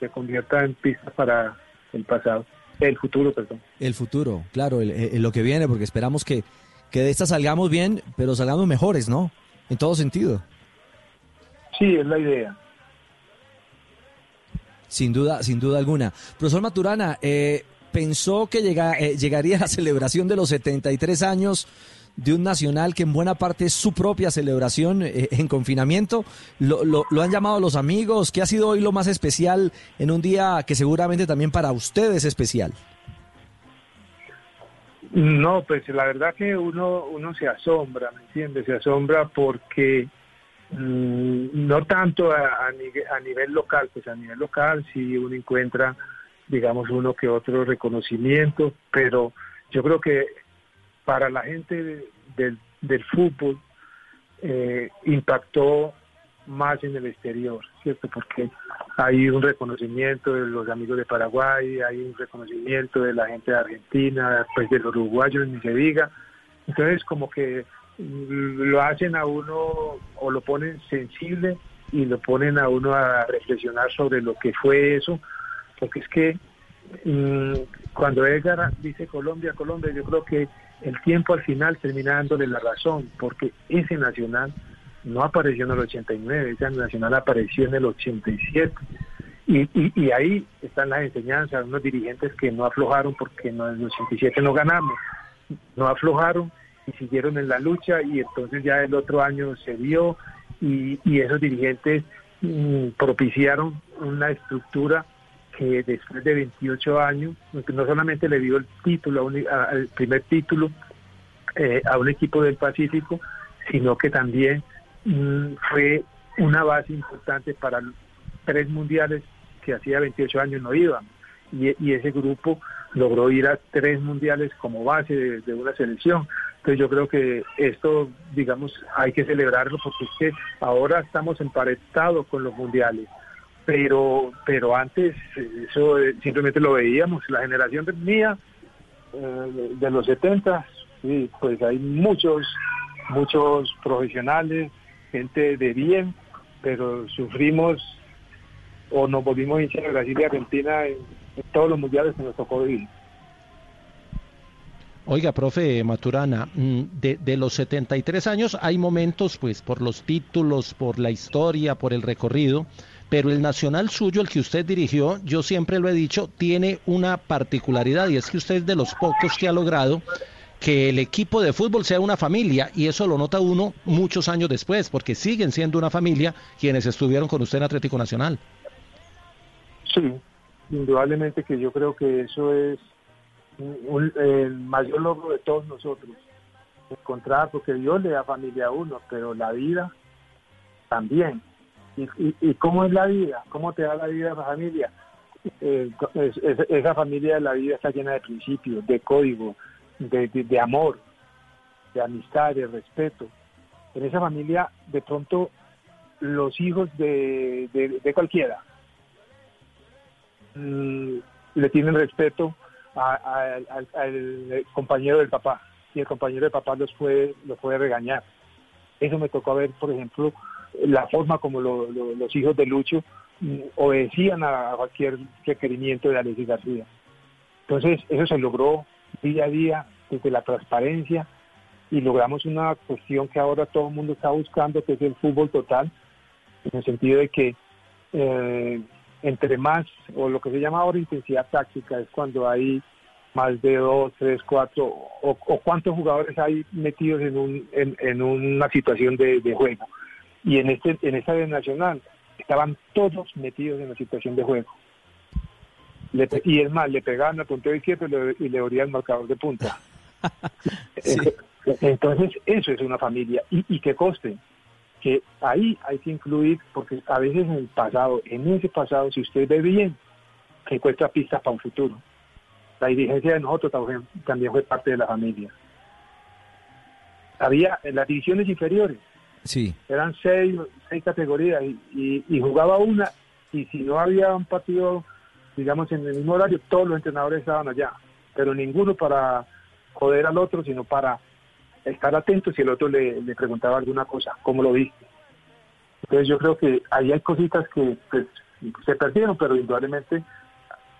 Speaker 67: se convierta en pista para el pasado, el futuro, perdón.
Speaker 16: El futuro, claro, el- lo que viene, porque esperamos que, que de esta salgamos bien, pero salgamos mejores, ¿no? En todo sentido.
Speaker 67: Sí, es la idea.
Speaker 16: Sin duda, sin duda alguna. Profesor Maturana, eh, ¿pensó que llega, eh, llegaría la celebración de los 73 años de un nacional que en buena parte es su propia celebración eh, en confinamiento? ¿Lo, lo, lo han llamado los amigos? ¿Qué ha sido hoy lo más especial en un día que seguramente también para usted es especial?
Speaker 67: No, pues la verdad que uno, uno se asombra, ¿me entiendes? Se asombra porque mm, no tanto a, a nive- a nivel local, pues a nivel local sí uno encuentra, digamos, uno que otro reconocimiento, pero yo creo que para la gente de- del, del fútbol eh, impactó más en el exterior, ¿cierto? Porque hay un reconocimiento de los amigos de Paraguay, hay un reconocimiento de la gente de Argentina, pues de los uruguayos, ni se diga. Entonces, como que mm, lo hacen a uno o lo ponen sensible y lo ponen a uno a reflexionar sobre lo que fue eso, porque es que mm, cuando Edgar dice Colombia, Colombia, yo creo que el tiempo al final termina dándole la razón, porque ese nacional no apareció en el 89, ese nacional apareció en el 87. Y, y, y ahí están las enseñanzas, unos dirigentes que no aflojaron porque en el 87 no ganamos, no aflojaron y siguieron en la lucha y entonces ya el otro año se dio y, esos dirigentes mm, propiciaron una estructura que después de 28 años, no solamente le dio el título, a el primer título eh, a un equipo del Pacífico, sino que también fue una base importante para tres mundiales que hacía 28 años no iban. Y, ese grupo logró ir a tres mundiales como base de, una selección. Entonces yo creo que esto, digamos, hay que celebrarlo porque es que ahora estamos emparentados con los mundiales. Pero, pero antes eh, eso eh, simplemente lo veíamos. La generación mía, eh, de los 70, sí, pues hay muchos, muchos profesionales, gente de bien, pero sufrimos o nos volvimos hinchas de Brasil y Argentina en, todos los mundiales que nos tocó vivir.
Speaker 19: Oiga, profe Maturana, mm, de, de los 73 años hay momentos, pues, por los títulos, por la historia, por el recorrido, pero el nacional suyo, el que usted dirigió, yo siempre lo he dicho, tiene una particularidad y es que usted es de los pocos que ha logrado que el equipo de fútbol sea una familia y eso lo nota uno muchos años después, porque siguen siendo una familia quienes estuvieron con usted en Atlético Nacional.
Speaker 67: Sí, indudablemente que yo creo que eso es un- el mayor logro de todos nosotros. Encontrar, porque Dios le da familia a uno, pero la vida también. ¿Y, y, y cómo es la vida? ¿Cómo te da la vida esa familia? Eh, es- es- esa familia de la vida está llena de principios, de códigos, de, de- amor, de amistad, de respeto. En esa familia, de pronto, los hijos de, de- cualquiera mm, le tienen respeto a- a- al- compañero del papá y el compañero del papá los puede, los puede regañar. Eso me tocó ver, por ejemplo, la forma como lo- los hijos de Lucho mm, obedecían a cualquier requerimiento de Alexis García. Entonces, eso se logró día a día desde la transparencia y logramos una cuestión que ahora todo el mundo está buscando, que es el fútbol total, en el sentido de que eh, entre más, o lo que se llama ahora intensidad táctica, es cuando hay más de dos, tres, cuatro, o, o cuántos jugadores hay metidos en, un, en, en una situación de, de juego. Y en este en esta de Nacional estaban todos metidos en la situación de juego. Le y es más, le pegaban al puntero izquierdo y le, y le el marcador de punta. Eh, Entonces, eso es una familia. Y, y que coste, que ahí hay que incluir, porque a veces en el pasado, en ese pasado, si usted ve bien, encuentra pistas para un futuro. La dirigencia de nosotros también, también fue parte de la familia. Había en las divisiones inferiores,
Speaker 16: Sí.
Speaker 67: eran seis, seis categorías y, y- y jugaba una y si no había un partido, digamos, en el mismo horario, todos los entrenadores estaban allá, pero ninguno para joder al otro, sino para estar atentos si el otro le, le preguntaba alguna cosa, ¿cómo lo viste? Entonces yo creo que ahí hay cositas que pues, se perdieron, pero indudablemente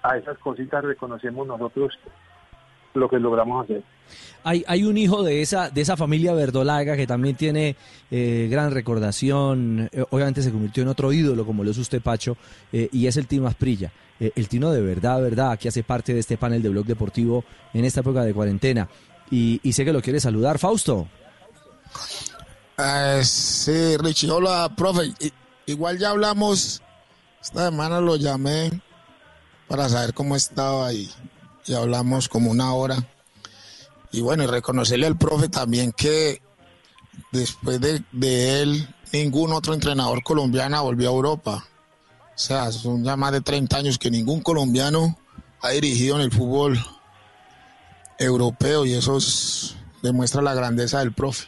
Speaker 67: a esas cositas reconocemos nosotros lo que logramos hacer.
Speaker 16: Hay, hay un hijo de esa, de esa familia verdolaga que también tiene eh, gran recordación. eh, obviamente se convirtió en otro ídolo, como lo es usted, Pacho, eh, y es el Tino Asprilla. Eh, el Tino de verdad, verdad, que hace parte de este panel de Blog Deportivo en esta época de cuarentena. Y, y sé que lo quiere saludar, Fausto.
Speaker 27: Eh, sí, Richie, hola, profe. I- igual ya hablamos, esta semana lo llamé para saber cómo estaba y, y hablamos como una hora. Y bueno, y reconocerle al profe también que después de, él, ningún otro entrenador colombiano volvió a Europa. O sea, son ya más de 30 años que ningún colombiano ha dirigido en el fútbol europeo y eso es- demuestra la grandeza del profe.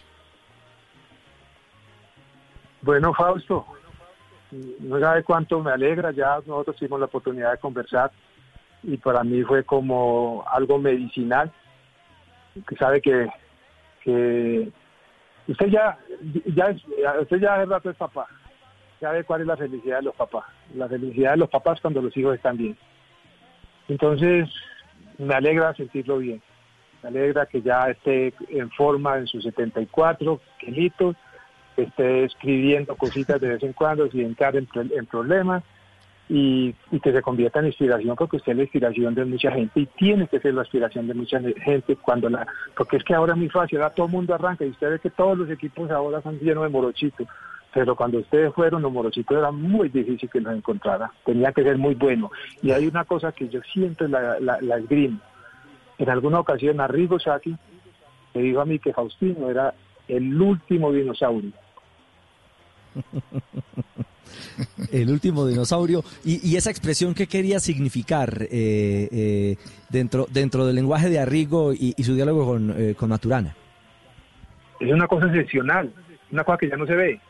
Speaker 67: Bueno, Fausto, no sabe cuánto me alegra, ya nosotros tuvimos la oportunidad de conversar y para mí fue como algo medicinal, que sabe que, que usted ya, ya, usted ya rato es papá, sabe cuál es la felicidad de los papás, la felicidad de los papás cuando los hijos están bien. Entonces, me alegra sentirlo bien, me alegra que ya esté en forma en sus 74 kilitos, esté escribiendo cositas de vez en cuando sin entrar en, en problemas y, y que se convierta en inspiración porque usted es la inspiración de mucha gente y tiene que ser la inspiración de mucha gente cuando la porque es que ahora es muy fácil, ahora todo el mundo arranca y usted ve que todos los equipos ahora están llenos de morochitos pero cuando ustedes fueron los morochitos era muy difícil que los encontrara, tenía que ser muy bueno. Y hay una cosa que yo siempre la, la, la esgrimo en alguna ocasión Arrigo Saki me dijo a mí que Faustino era el último dinosaurio
Speaker 16: El último dinosaurio. Y, y esa expresión, ¿qué quería significar eh, eh, dentro, dentro del lenguaje de Arrigo y, y su diálogo con, eh, con Maturana?
Speaker 67: es una cosa excepcional, una cosa que ya no se ve.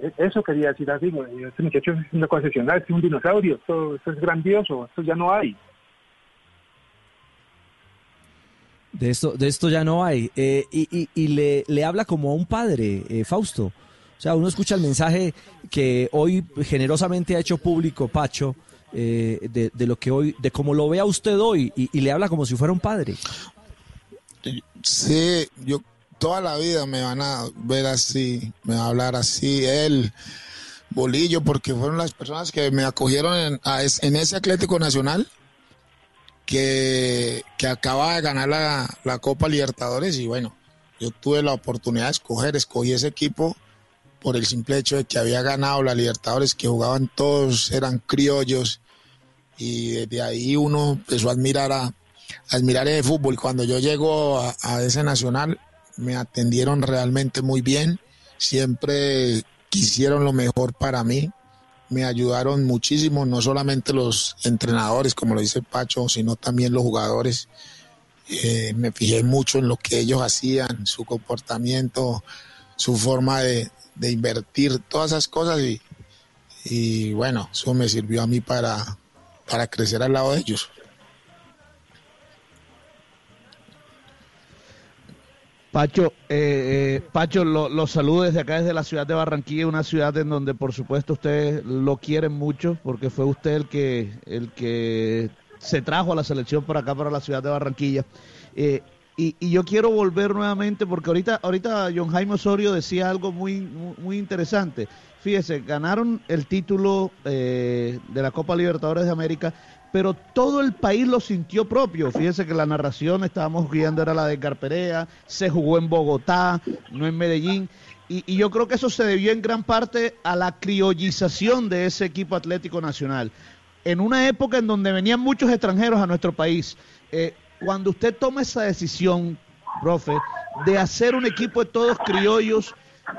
Speaker 67: E- Eso quería decir así, bueno, este muchacho es una cosa excepcional, es un dinosaurio, esto, esto es grandioso, esto ya no hay.
Speaker 16: De esto, de esto ya no hay. Eh, y y- le, le habla como a un padre, eh, Fausto. O sea, uno escucha el mensaje que hoy generosamente ha hecho público Pacho eh, de, de lo que hoy, de cómo lo ve a usted hoy y, y le habla como si fuera un padre.
Speaker 27: Sí, yo toda la vida me van a ver así, me van a hablar así. Él, Bolillo, porque fueron las personas que me acogieron en, a en ese Atlético Nacional que, que acaba de ganar la, la Copa Libertadores y bueno, yo tuve la oportunidad de escoger, escogí ese equipo por el simple hecho de que había ganado la Libertadores, que jugaban todos, eran criollos y desde ahí uno empezó a admirar a, admirar el fútbol. Cuando yo llego a, a ese nacional, me atendieron realmente muy bien, siempre quisieron lo mejor para mí, me ayudaron muchísimo, no solamente los entrenadores, como lo dice Pacho, sino también los jugadores. Eh, me fijé mucho en lo que ellos hacían, su comportamiento, su forma de, de invertir, todas esas cosas y, y bueno, eso me sirvió a mí para, para crecer al lado de ellos.
Speaker 21: Pacho, eh, eh, Pacho, lo, los saludo desde acá, desde la ciudad de Barranquilla, una ciudad en donde por supuesto ustedes lo quieren mucho, porque fue usted el que, el que se trajo a la selección por acá, para la ciudad de Barranquilla. Eh, y, y yo quiero volver nuevamente, porque ahorita, ahorita John Jaime Osorio decía algo muy, muy, muy interesante. Fíjese, ganaron el título eh, de la Copa Libertadores de América, pero todo el país lo sintió propio. Fíjese que la narración estábamos guiando era la de Carperea, se jugó en Bogotá, no en Medellín. Y, yo creo que eso se debió en gran parte a la criollización de ese equipo atlético nacional. En una época en donde venían muchos extranjeros a nuestro país, eh, cuando usted toma esa decisión, profe, de hacer un equipo de todos criollos,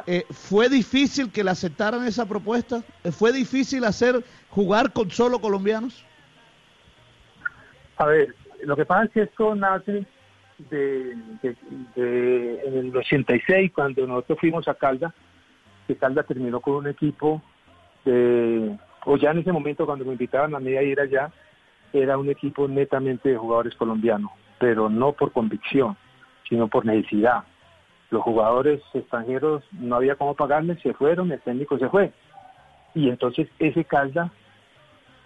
Speaker 21: eh, ¿fue difícil que le aceptaran esa propuesta? ¿Fue difícil hacer jugar con solo colombianos?
Speaker 67: A ver, lo que pasa es que esto nace de, de- de- en el 86, cuando nosotros fuimos a Calda, que Calda terminó con un equipo de, o ya en ese momento cuando me invitaban a mí a ir allá, era un equipo netamente de jugadores colombianos, pero no por convicción, sino por necesidad. Los jugadores extranjeros no había cómo pagarles, se fueron, el técnico se fue. Y entonces ese Calda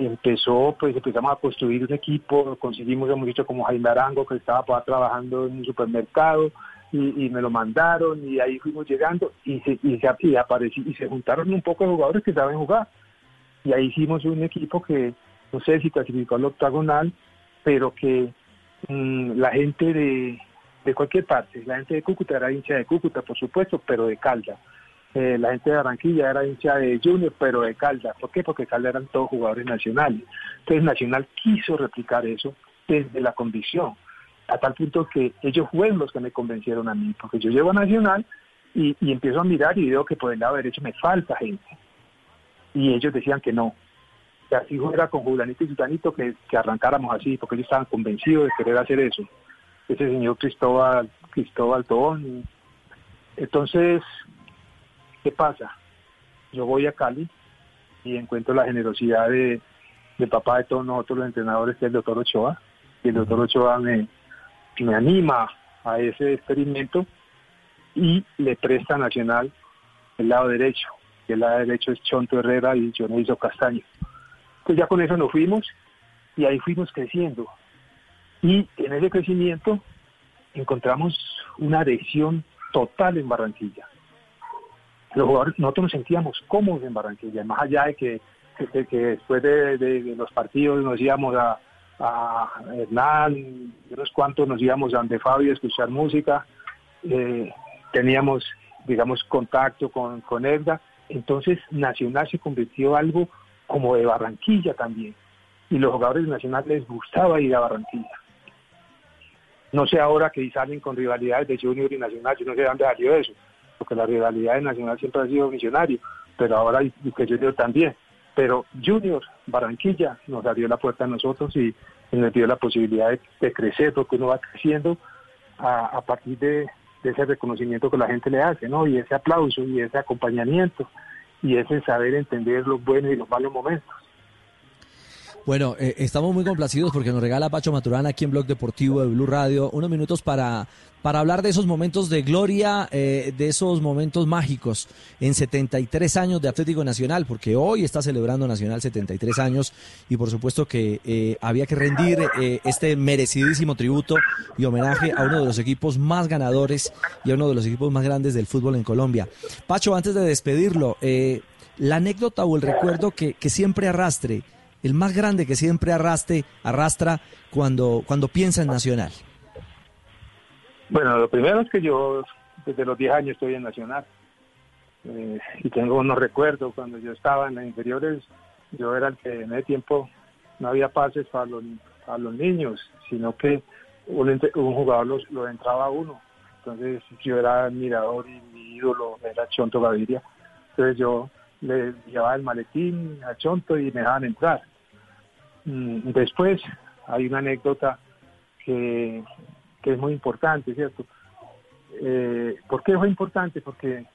Speaker 67: empezó, pues empezamos a construir un equipo, conseguimos a un como Jaime Arango que estaba pa- trabajando en un supermercado y, me lo mandaron y ahí fuimos llegando y se, y se, y aparecí- y se juntaron un poco de jugadores que saben jugar y ahí hicimos un equipo que no sé si clasificó al octagonal, pero que mm, la gente de, de cualquier parte, la gente de Cúcuta era hincha de Cúcuta, por supuesto, pero de Calda. Eh, la gente de Barranquilla era hincha de Junior, pero de Calda. ¿Por qué? Porque Calda eran todos jugadores nacionales. Entonces Nacional quiso replicar eso desde la convicción, a tal punto que ellos fueron los que me convencieron a mí, porque yo llego a Nacional y, y empiezo a mirar y veo que por el lado derecho me falta gente. Y ellos decían que no. Que así era con Julianito y Sutanito que, que arrancáramos así, porque ellos estaban convencidos de querer hacer eso. Ese señor Cristóbal, Cristóbal Tobón. Entonces, ¿qué pasa? Yo voy a Cali y encuentro la generosidad de, de papá de todos nosotros los entrenadores, que es el doctor Ochoa. Y el doctor Ochoa me, me anima a ese experimento y le presta a Nacional el lado derecho. Y el lado derecho es Chonto Herrera y Dionisio Castaño. Pues ya con eso nos fuimos y ahí fuimos creciendo. Y en ese crecimiento encontramos una adhesión total en Barranquilla. Los jugadores, nosotros nos sentíamos cómodos en Barranquilla, más allá de que, que- después de, los partidos nos íbamos a, a Hernán, unos cuantos nos íbamos a donde Fabio a escuchar música, eh, teníamos, digamos, contacto con, con Edda, entonces Nacional se convirtió en algo como de Barranquilla también, y los jugadores de Nacional les gustaba ir a Barranquilla. No sé ahora que salen con rivalidades de Junior y Nacional, yo no sé de dónde salió eso, porque la rivalidad de Nacional siempre ha sido misionario, pero ahora y que Junior también. Pero Junior, Barranquilla, nos abrió la puerta a nosotros y, nos dio la posibilidad de, crecer, porque uno va creciendo a, a partir de, de ese reconocimiento que la gente le hace, ¿no? Y ese aplauso y ese acompañamiento y ese saber entender los buenos y los malos momentos.
Speaker 16: Bueno, eh, estamos muy complacidos porque nos regala Pacho Maturana aquí en Blog Deportivo de Blue Radio unos minutos para, para hablar de esos momentos de gloria, eh, de esos momentos mágicos en 73 años de Atlético Nacional, porque hoy está celebrando Nacional 73 años y por supuesto que eh, había que rendir este merecidísimo tributo y homenaje a uno de los equipos más ganadores y a uno de los equipos más grandes del fútbol en Colombia. Pacho, antes de despedirlo, la anécdota o el recuerdo que, que siempre arrastre, el más grande que siempre arrastre, arrastra cuando, cuando piensa en Nacional.
Speaker 67: Bueno, lo primero es que yo desde los 10 años estoy en Nacional. Eh, y tengo unos recuerdos cuando yo estaba en las inferiores, yo era el que en ese tiempo no había pases para los, para los niños, sino que un, jugador los, lo entraba a uno. Entonces yo era admirador y mi ídolo era Chonto Gaviria. Entonces yo le llevaba el maletín a Chonto y me dejaban entrar. Mm, Después hay una anécdota que, que es muy importante, ¿cierto? Eh, ¿Por qué fue importante? Porque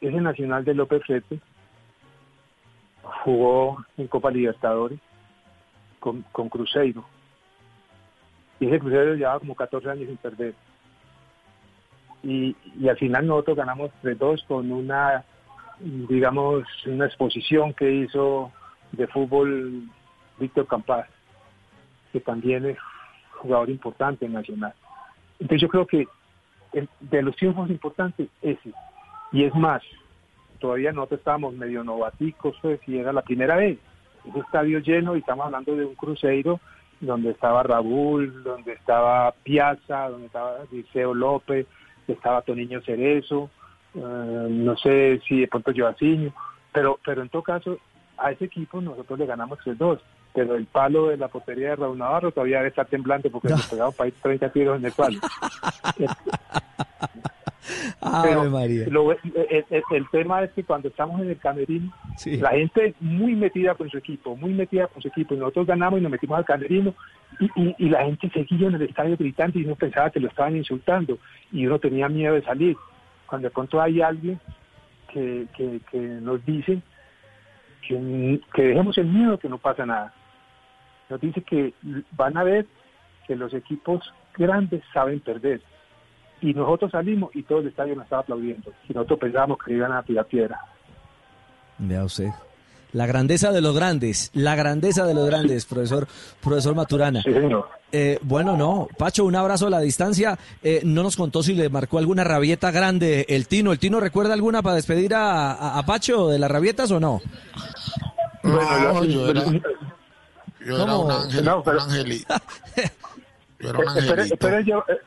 Speaker 67: ese Nacional de López Rete jugó en Copa Libertadores con, con Cruzeiro. Y ese Cruzeiro llevaba como 14 años sin perder. Y, y al final nosotros ganamos 3-2 con una, digamos, una exposición que hizo de fútbol Víctor Campas, que también es jugador importante en Nacional. Entonces yo creo que el- de los triunfos importantes ese. Y es más, todavía nosotros estábamos medio novaticos, pues, y era la primera vez. Ese estadio lleno y estamos hablando de un cruceiro donde estaba Raúl, donde estaba Piazza, donde estaba Liceo López, estaba Toniño Cerezo, eh, no sé si de pronto Joaciño, pero, pero en todo caso, a ese equipo nosotros le ganamos 3-2, pero el palo de la portería de Raúl Navarro todavía debe estar temblante porque nos pegamos para ir 30 tiros en el palo. Pero
Speaker 16: Ave María.
Speaker 67: lo- el, el- el tema es que cuando estamos en el camerino, la gente es muy metida con su equipo, muy metida con su equipo. Y nosotros ganamos y nos metimos al camerino y, y- y la gente seguía en el estadio gritando y uno pensaba que lo estaban insultando y uno tenía miedo de salir. Cuando de pronto hay alguien que, que- que nos dice que, que dejemos el miedo, que no pasa nada. Nos dice que van a ver que los equipos grandes saben perder. Y nosotros salimos y todo el estadio nos estaba aplaudiendo. Y nosotros pensábamos que iban a tirar piedra.
Speaker 16: Vea usted. La grandeza de los grandes, la grandeza de los grandes, profesor, profesor Maturana. Eh, bueno, no, Pacho, un abrazo a la distancia. Eh, no nos contó si le marcó alguna rabieta grande el Tino. ¿El Tino recuerda alguna para despedir a, a- a Pacho de las rabietas o no?
Speaker 27: No, yo era, yo era
Speaker 16: ¿Cómo?
Speaker 27: un ángel,
Speaker 67: No, pero-
Speaker 27: un angelito. Yo era un
Speaker 67: Eh,
Speaker 27: angelito.
Speaker 67: espere, yo, eh,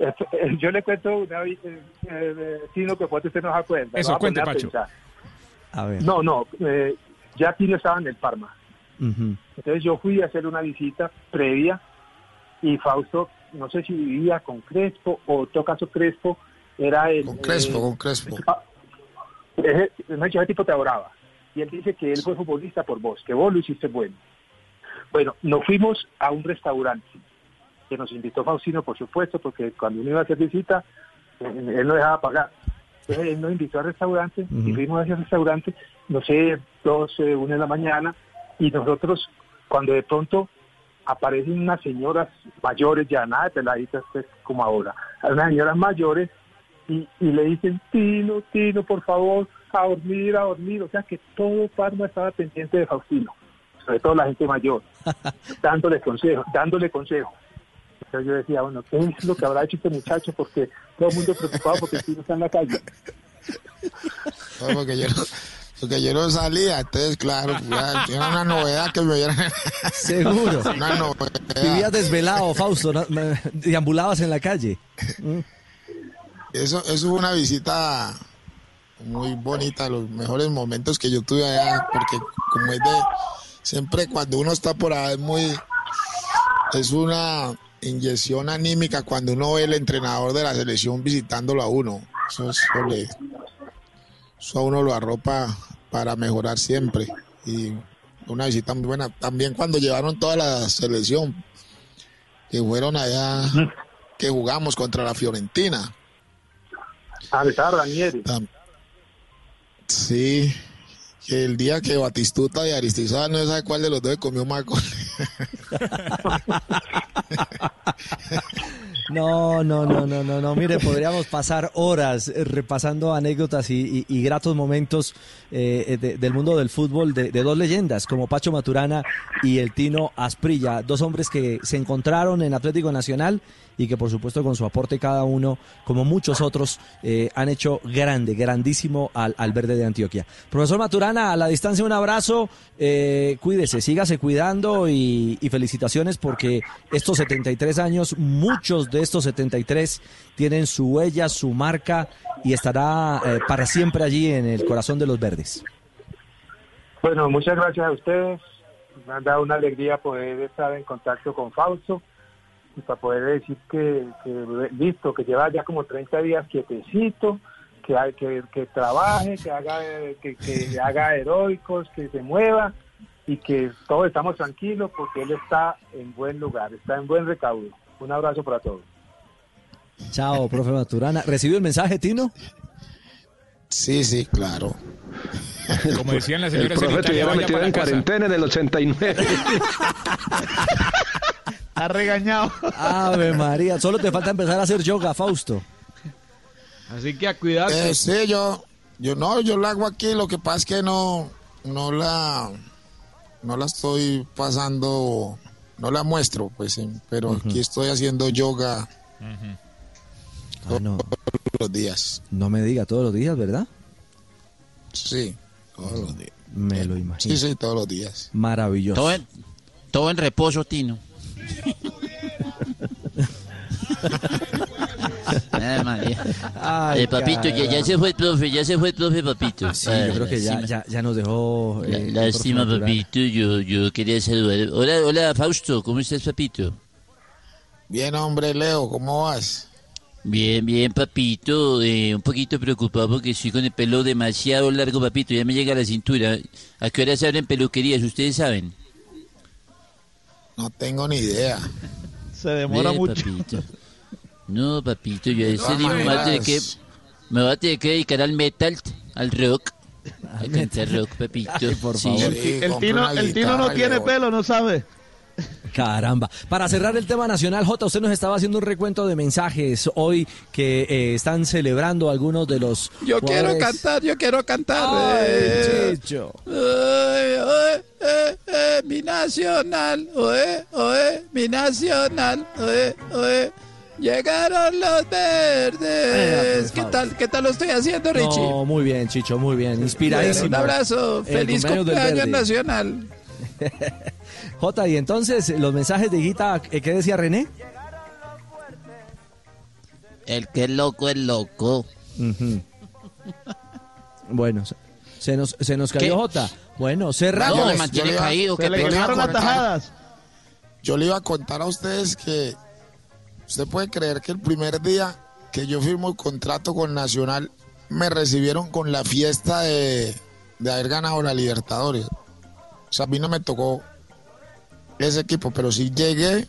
Speaker 67: eh, eh, yo le cuento una vez, eh, eh, Tino, que puede usted no se acuerda.
Speaker 25: Eso,
Speaker 67: Lo va a
Speaker 25: cuente,
Speaker 67: a
Speaker 25: Pacho.
Speaker 16: A ver.
Speaker 67: No, no, eh, ya Tino estaba en el Parma. Entonces yo fui a hacer una visita previa y Fausto, no sé si vivía con Crespo o en todo caso Crespo era el...
Speaker 27: Con Crespo,
Speaker 67: eh,
Speaker 27: con Crespo.
Speaker 67: ese, ese- ese tipo te adoraba. Y él dice que él fue futbolista por vos, que vos lo hiciste bueno. Bueno, nos fuimos a un restaurante que nos invitó Faustino, por supuesto, porque cuando uno iba a hacer visita, eh, él no dejaba pagar. Entonces él nos invitó al restaurante y fuimos a ese restaurante, no sé, 12, 1 de la mañana, y nosotros, cuando de pronto aparecen unas señoras mayores, ya nada de peladitas pues, como ahora, unas señoras mayores, y, y le dicen, Tino, Tino, por favor, a dormir, a dormir. O sea que todo Parma estaba pendiente de Faustino, sobre todo la gente mayor, dándole consejo, dándole consejo. Entonces yo decía, bueno, ¿qué es lo que habrá hecho este muchacho? Porque todo el mundo preocupado porque Tino está en la calle.
Speaker 27: No, porque yo no, porque yo no salía, entonces claro, ya, era una novedad que me vieran.
Speaker 16: Seguro.
Speaker 27: Una novedad.
Speaker 16: Vivías desvelado, Fausto, ¿no? Deambulabas en la calle. Mm.
Speaker 27: Eso, eso fue una visita muy bonita, los mejores momentos que yo tuve allá, porque como es de, siempre cuando uno está por ahí es muy, es una inyección anímica cuando uno ve el entrenador de la selección visitándolo a uno. Eso, es- eso le- eso a uno lo arropa para mejorar siempre. Y una visita muy buena. También cuando llevaron toda la selección, que fueron allá, que jugamos contra la Fiorentina.
Speaker 67: Ah, estaba Ranieri.
Speaker 27: Sí, que el día que Batistuta y Aristizábal no sabe cuál de los dos comió más.
Speaker 16: No, no, no, no, no, no. Mire, podríamos pasar horas eh, repasando anécdotas y, gratos momentos eh, de- del mundo del fútbol de dos leyendas como Pacho Maturana y el Tino Asprilla, dos hombres que se encontraron en Atlético Nacional y que por supuesto con su aporte cada uno, como muchos otros, eh, han hecho grande, grandísimo al, al verde de Antioquia. Profesor Maturana, a la distancia un abrazo, eh, cuídese, sígase cuidando y, felicitaciones porque estos 73 años, muchos de estos 73 tienen su huella, su marca y estará eh, para siempre allí en el corazón de los verdes.
Speaker 67: Bueno, muchas gracias a ustedes. Me han dado una alegría poder estar en contacto con Fausto y para poder decir que, que listo, que lleva ya como 30 días quietecito, que, hay, que, que trabaje, que haga, que, que haga heroicos, que se mueva y que todos estamos tranquilos porque él está en buen lugar, está en buen recaudo. Un abrazo para todos.
Speaker 16: Chao, profe Maturana. ¿Recibió el mensaje, Tino?
Speaker 27: Sí, sí, claro.
Speaker 25: Como decían las
Speaker 19: El
Speaker 25: señoras en
Speaker 19: profe estuviera
Speaker 25: vaya
Speaker 19: metido en cuarentena en el 89.
Speaker 21: Ha regañado.
Speaker 16: Ave María, solo te falta empezar a hacer yoga, Fausto.
Speaker 65: Así que a cuidarse.
Speaker 27: Eh, sí, yo, yo no, yo la hago aquí, lo que pasa es que no, no la, no la estoy pasando, no la muestro, pues, pero aquí estoy haciendo yoga
Speaker 16: Ah, no,
Speaker 27: todos los días.
Speaker 16: no me diga todos los días, ¿verdad?
Speaker 27: Sí, todos los días.
Speaker 16: Me lo imagino.
Speaker 27: Sí, sí, todos los días.
Speaker 16: Maravilloso.
Speaker 68: Todo en, todo en reposo, Tino. Ay, Eh, papito, ya, ya se fue el profe, ya se fue el profe, papito.
Speaker 16: Sí, yo creo que ya, ya, ya nos dejó.
Speaker 68: La-
Speaker 16: eh,
Speaker 68: lástima, papito, yo, yo quería saludar. Hola, hola, Fausto, ¿cómo estás, papito?
Speaker 27: Bien, hombre, Leo, ¿cómo vas?
Speaker 68: Bien, bien, papito. eh, un poquito preocupado porque estoy con el pelo demasiado largo, papito. Ya me llega a la cintura. ¿A qué hora se abren peluquerías? Ustedes saben.
Speaker 27: No tengo ni idea.
Speaker 21: Se demora
Speaker 68: Ve,
Speaker 21: mucho.
Speaker 68: papito. No, papito, yo a ese
Speaker 27: todas
Speaker 68: día me voy a tener que, me voy a tener que dedicar al metal, al rock. A cantar rock, papito.
Speaker 16: Ay, por
Speaker 68: Sí.
Speaker 16: favor.
Speaker 21: El, el tino, el tino no tiene pelo, no sabe.
Speaker 16: Caramba. Para cerrar el tema nacional, J, usted nos estaba haciendo un recuento de mensajes hoy que eh, están celebrando algunos de los.
Speaker 69: Yo quiero cantar, yo quiero cantar.
Speaker 16: Ay,
Speaker 69: eh. Eh, eh, mi nacional, mi nacional. Llegaron los verdes. ¿Qué tal? ¿Qué tal lo estoy haciendo, Richie?
Speaker 16: No, muy bien, Chicho, muy bien. Inspiradísimo.
Speaker 69: Un abrazo.
Speaker 16: El
Speaker 69: Feliz
Speaker 16: cumpleaños
Speaker 69: nacional.
Speaker 16: J, y entonces, los mensajes de Guita, eh, ¿qué decía René?
Speaker 68: El que es loco es loco.
Speaker 16: Bueno, se- nos, se nos cayó
Speaker 68: ¿Qué?
Speaker 16: J. Bueno, cerramos.
Speaker 68: No, me mantiene
Speaker 27: yo le iba-
Speaker 68: caído.
Speaker 21: Se
Speaker 68: Qué
Speaker 21: le
Speaker 68: pena.
Speaker 21: quemaron las tajadas.
Speaker 27: Yo le iba a contar a ustedes que usted puede creer que el primer día que yo firmo el contrato con Nacional me recibieron con la fiesta de, de haber ganado la Libertadores. O sea, a mí no me tocó ese equipo, pero sí llegué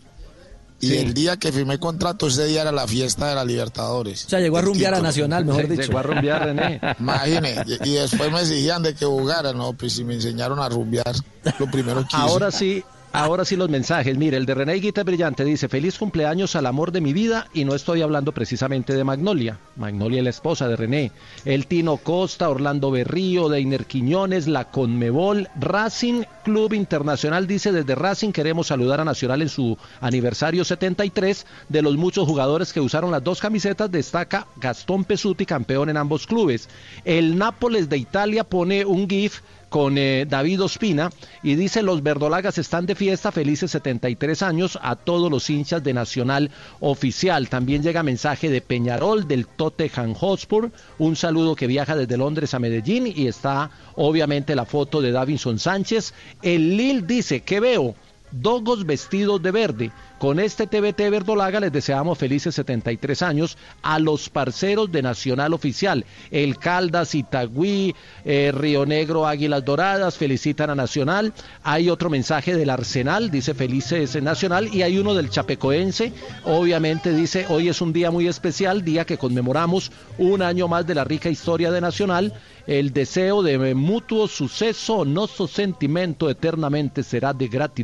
Speaker 27: y
Speaker 16: Sí.
Speaker 27: el día que firmé el contrato, ese día era la fiesta de la Libertadores.
Speaker 16: O sea, llegó a rumbear a. Nacional, mejor dicho.
Speaker 19: Llegó a rumbear, René.
Speaker 27: Imagine, y y después me exigían de que jugara, no, pues si me enseñaron a rumbear, lo primero que hice.
Speaker 19: Ahora sí, ahora sí los mensajes. Mire, el de René Guita Brillante dice, feliz cumpleaños al amor de mi vida y no estoy hablando precisamente de Magnolia. Magnolia es la esposa de René. El Tino Costa, Orlando Berrío, Deiner Quiñones, la Conmebol, Racing Club Internacional dice, desde Racing queremos saludar a Nacional en su aniversario 73. De los muchos jugadores que usaron las dos camisetas destaca Gastón Pesuti, campeón en ambos clubes. El Nápoles de Italia pone un GIF con eh, David Ospina y dice los verdolagas están de fiesta, felices 73 años a todos los hinchas de Nacional Oficial. También llega mensaje de Peñarol del Tottenham Hotspur, un saludo que viaja desde Londres a Medellín y está obviamente la foto de Davinson Sánchez. El Lil dice, ¿qué veo? Dogos vestidos de verde. Con este TBT Verdolaga les deseamos felices 73 años a los parceros de Nacional Oficial. El Caldas, Itagüí, eh, Río Negro, Águilas Doradas felicitan a Nacional. Hay otro mensaje del Arsenal, dice felices Nacional. Y hay uno del Chapecoense, obviamente dice hoy es un día muy especial, día que conmemoramos un año más de la rica historia de Nacional. El deseo de mutuo suceso, nuestro sentimento eternamente será de gratitud,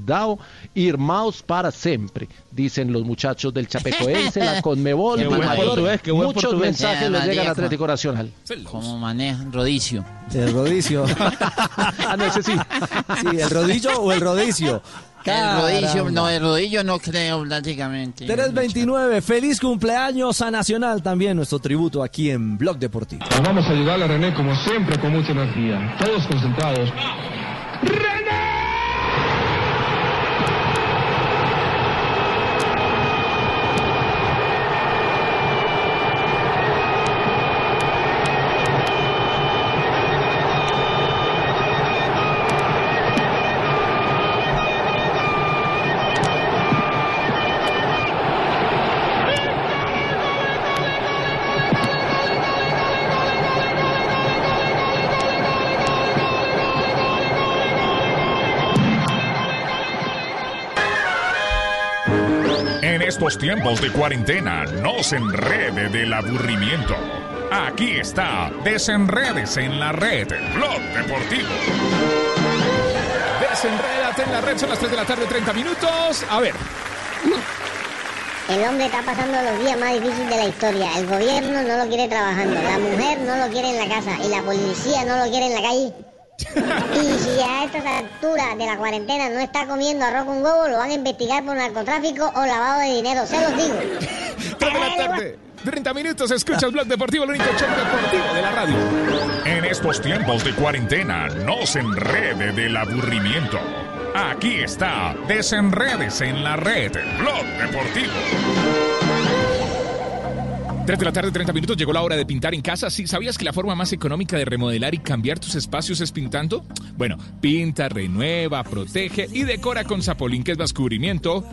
Speaker 19: irmãos para siempre, dicen los muchachos del Chapecoense, la Conmebol,
Speaker 70: Qué buen portugués, qué buen
Speaker 19: Muchos
Speaker 70: portugués.
Speaker 19: mensajes les llegan al Atlético Nacional.
Speaker 71: ¿Cómo manejan? Rodicio.
Speaker 16: El rodicio.
Speaker 19: ah, no, ese sí.
Speaker 16: Sí, el rodillo o el rodicio.
Speaker 71: El rodillo, no, el rodillo no creo, prácticamente.
Speaker 16: 329, feliz cumpleaños a Nacional también, nuestro tributo aquí en Blog Deportivo.
Speaker 72: Vamos a ayudarle a René como siempre con mucha energía. Todos concentrados.
Speaker 25: Estos tiempos de cuarentena, no se enrede del aburrimiento. Aquí está, desenredes en la red, Blog Deportivo. Desenrédate en la red, son las 3 de la tarde, 30 minutos. A ver,
Speaker 65: El hombre está pasando los días más difíciles de la historia. El gobierno no lo quiere trabajando, la mujer no lo quiere en la casa y la policía no lo quiere en la calle. Y si a estas alturas de la cuarentena no está comiendo arroz con huevo, lo van a investigar por narcotráfico o lavado de dinero, se los digo.
Speaker 25: 3 de la tarde, 30 minutos, escuchas Blog Deportivo, el único show deportivo de la radio. En estos tiempos de cuarentena, no se enrede del aburrimiento. Aquí está, desenredes en la red, Blog Deportivo. 3 de la tarde, 30 minutos, llegó la hora de pintar en casa. ¿Sí? ¿Sabías que la forma más económica de remodelar y cambiar tus espacios es pintando? Bueno, pinta, renueva, protege y decora con Zapolín, que es más cubrimiento,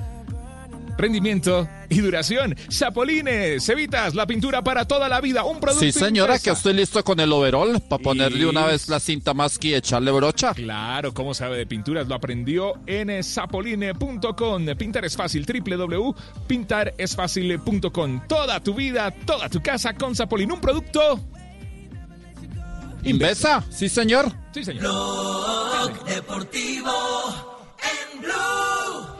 Speaker 25: rendimiento y duración. Zapolines, evitas la pintura para toda la vida. Un producto
Speaker 17: Sí, señora,
Speaker 25: Impresa.
Speaker 17: que estoy listo con el overall para ponerle una
Speaker 25: Y-
Speaker 17: vez la cinta más y echarle brocha.
Speaker 25: Claro, ¿cómo sabe de pinturas? Lo aprendió en zapoline.com. Pintar es fácil, www.pintaresfacil.com. Toda tu vida, toda tu casa con Zapolín. Un producto.
Speaker 17: Invesa, sí, señor.
Speaker 25: Sí, señor.
Speaker 73: Blog Deportivo en Blue.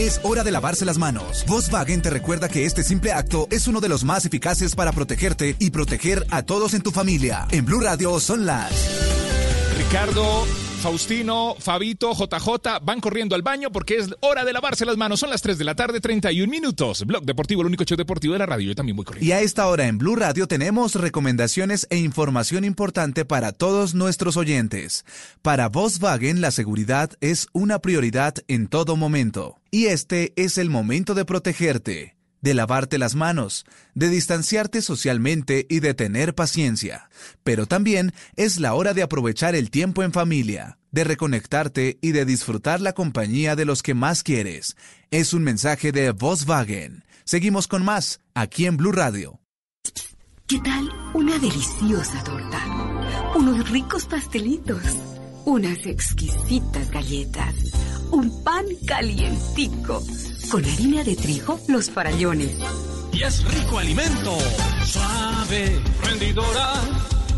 Speaker 74: Es hora de lavarse las manos. Volkswagen te recuerda que este simple acto es uno de los más eficaces para protegerte y proteger a todos en tu familia. En Blue Radio son las
Speaker 25: Ricardo, Faustino, Fabito, JJ van corriendo al baño porque es hora de lavarse las manos. Son las 3 de la tarde, 31 minutos. Blog Deportivo, el único show deportivo de la radio. Yo también voy corriendo.
Speaker 74: Y a esta hora en Blue Radio tenemos recomendaciones e información importante para todos nuestros oyentes. Para Volkswagen la seguridad es una prioridad en todo momento. Y este es el momento de protegerte, de lavarte las manos, de distanciarte socialmente y de tener paciencia. Pero también es la hora de aprovechar el tiempo en familia, de reconectarte y de disfrutar la compañía de los que más quieres. Es un mensaje de Volkswagen. Seguimos con más aquí en Blue Radio.
Speaker 75: ¿Qué tal una deliciosa torta? Unos ricos pastelitos, unas exquisitas galletas, un pan calientico, con harina de trigo, los farallones.
Speaker 73: Y es rico alimento, suave, rendidora,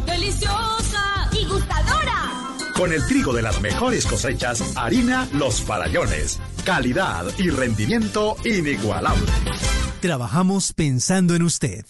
Speaker 75: ¡Deliciosa! ¡Y gustadora!
Speaker 76: Con el trigo de las mejores cosechas, harina Los Farallones. Calidad y rendimiento inigualable.
Speaker 77: Trabajamos pensando en usted.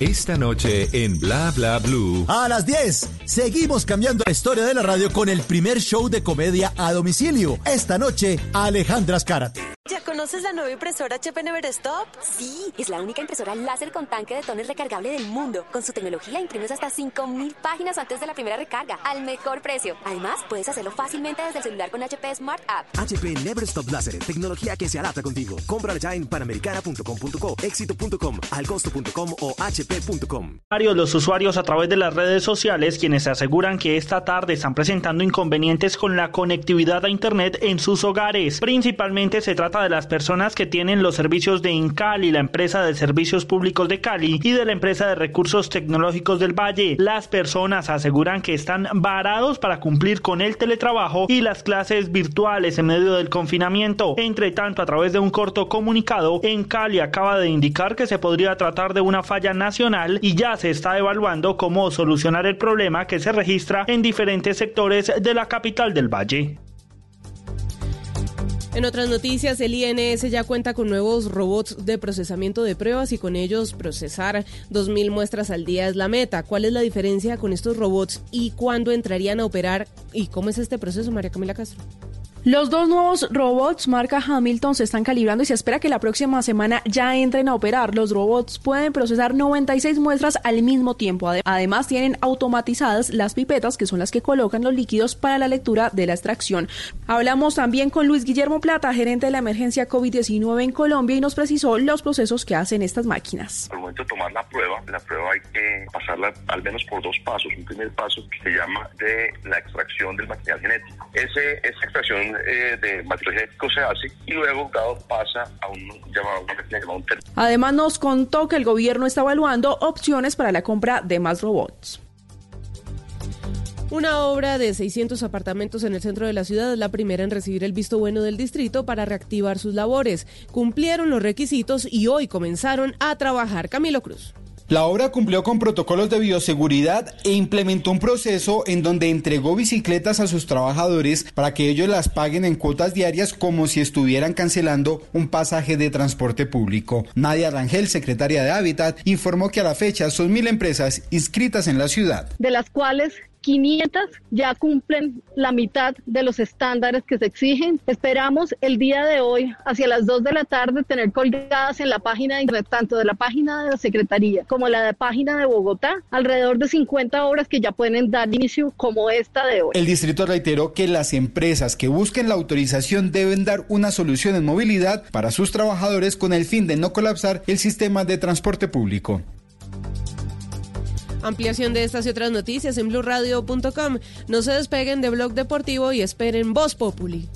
Speaker 5: Esta noche en Bla Bla Blue.
Speaker 77: A las 10, seguimos cambiando la historia de la radio con el primer show de comedia a domicilio. Esta noche, Alejandra Azcárate.
Speaker 78: ¿Ya conoces la nueva impresora HP Neverstop? Sí, es la única impresora láser con tanque de toner recargable del mundo. Con su tecnología imprimes hasta 5000 páginas antes de la primera recarga, al mejor precio. Además, puedes hacerlo fácilmente desde el celular con HP Smart App.
Speaker 31: HP Never Stop Láser, tecnología que se adapta contigo. Cómprala ya en panamericana.com.co, éxito.com, alcosto.com o hp.com.
Speaker 79: Varios los usuarios a través de las redes sociales quienes aseguran que esta tarde están presentando inconvenientes con la conectividad a internet en sus hogares. Principalmente se trata de la las personas que tienen los servicios de Incali, la empresa de servicios públicos de Cali, y de la empresa de recursos tecnológicos del Valle. Las personas aseguran que están varados para cumplir con el teletrabajo y las clases virtuales en medio del confinamiento. Entre tanto, a través de un corto comunicado, en Cali acaba de indicar que se podría tratar de una falla nacional y ya se está evaluando cómo solucionar el problema que se registra en diferentes sectores de la capital del Valle.
Speaker 43: En otras noticias, el INS ya cuenta con nuevos robots de procesamiento de pruebas y con ellos procesar 2.000 muestras al día es la meta. ¿Cuál es la diferencia con estos robots y cuándo entrarían a operar? ¿Y cómo es este proceso, María Camila Castro?
Speaker 80: Los dos nuevos robots marca Hamilton se están calibrando y se espera que la próxima semana ya entren a operar. Los robots pueden procesar 96 muestras al mismo tiempo. Ade- Además, tienen automatizadas las pipetas, que son las que colocan los líquidos para la lectura de la extracción. Hablamos también con Luis Guillermo Plata, gerente de la emergencia COVID-19 en Colombia, y nos precisó los procesos que hacen estas máquinas.
Speaker 81: Al momento de tomar la prueba, la prueba hay que pasarla al menos por dos pasos. Un primer paso que se llama de la extracción del material genético. Ese, esa extracción eh, de material genético se hace y luego dado pasa a un llamado, una máquina llamada un
Speaker 80: Además, nos contó que el gobierno está evaluando opciones para la compra de más robots.
Speaker 43: Una obra de 600 apartamentos en el centro de la ciudad es la primera en recibir el visto bueno del distrito para reactivar sus labores. Cumplieron los requisitos y hoy comenzaron a trabajar. Camilo Cruz.
Speaker 77: La obra cumplió con protocolos de bioseguridad e implementó un proceso en donde entregó bicicletas a sus trabajadores para que ellos las paguen en cuotas diarias como si estuvieran cancelando un pasaje de transporte público. Nadia Rangel, secretaria de Hábitat, informó que a la fecha son mil empresas inscritas en la ciudad.
Speaker 82: de las cuales 500 ya cumplen la mitad de los estándares que se exigen. Esperamos el día de hoy, hacia las 2 de la tarde, tener colgadas en la página de internet, tanto de la página de la Secretaría como la de página de Bogotá, alrededor de 50 obras que ya pueden dar inicio como esta de hoy.
Speaker 77: El distrito reiteró que las empresas que busquen la autorización deben dar una solución en movilidad para sus trabajadores con el fin de no colapsar el sistema de transporte público.
Speaker 43: Ampliación de estas y otras noticias en blurradio.com. No se despeguen de Blog Deportivo y esperen Voz Populi.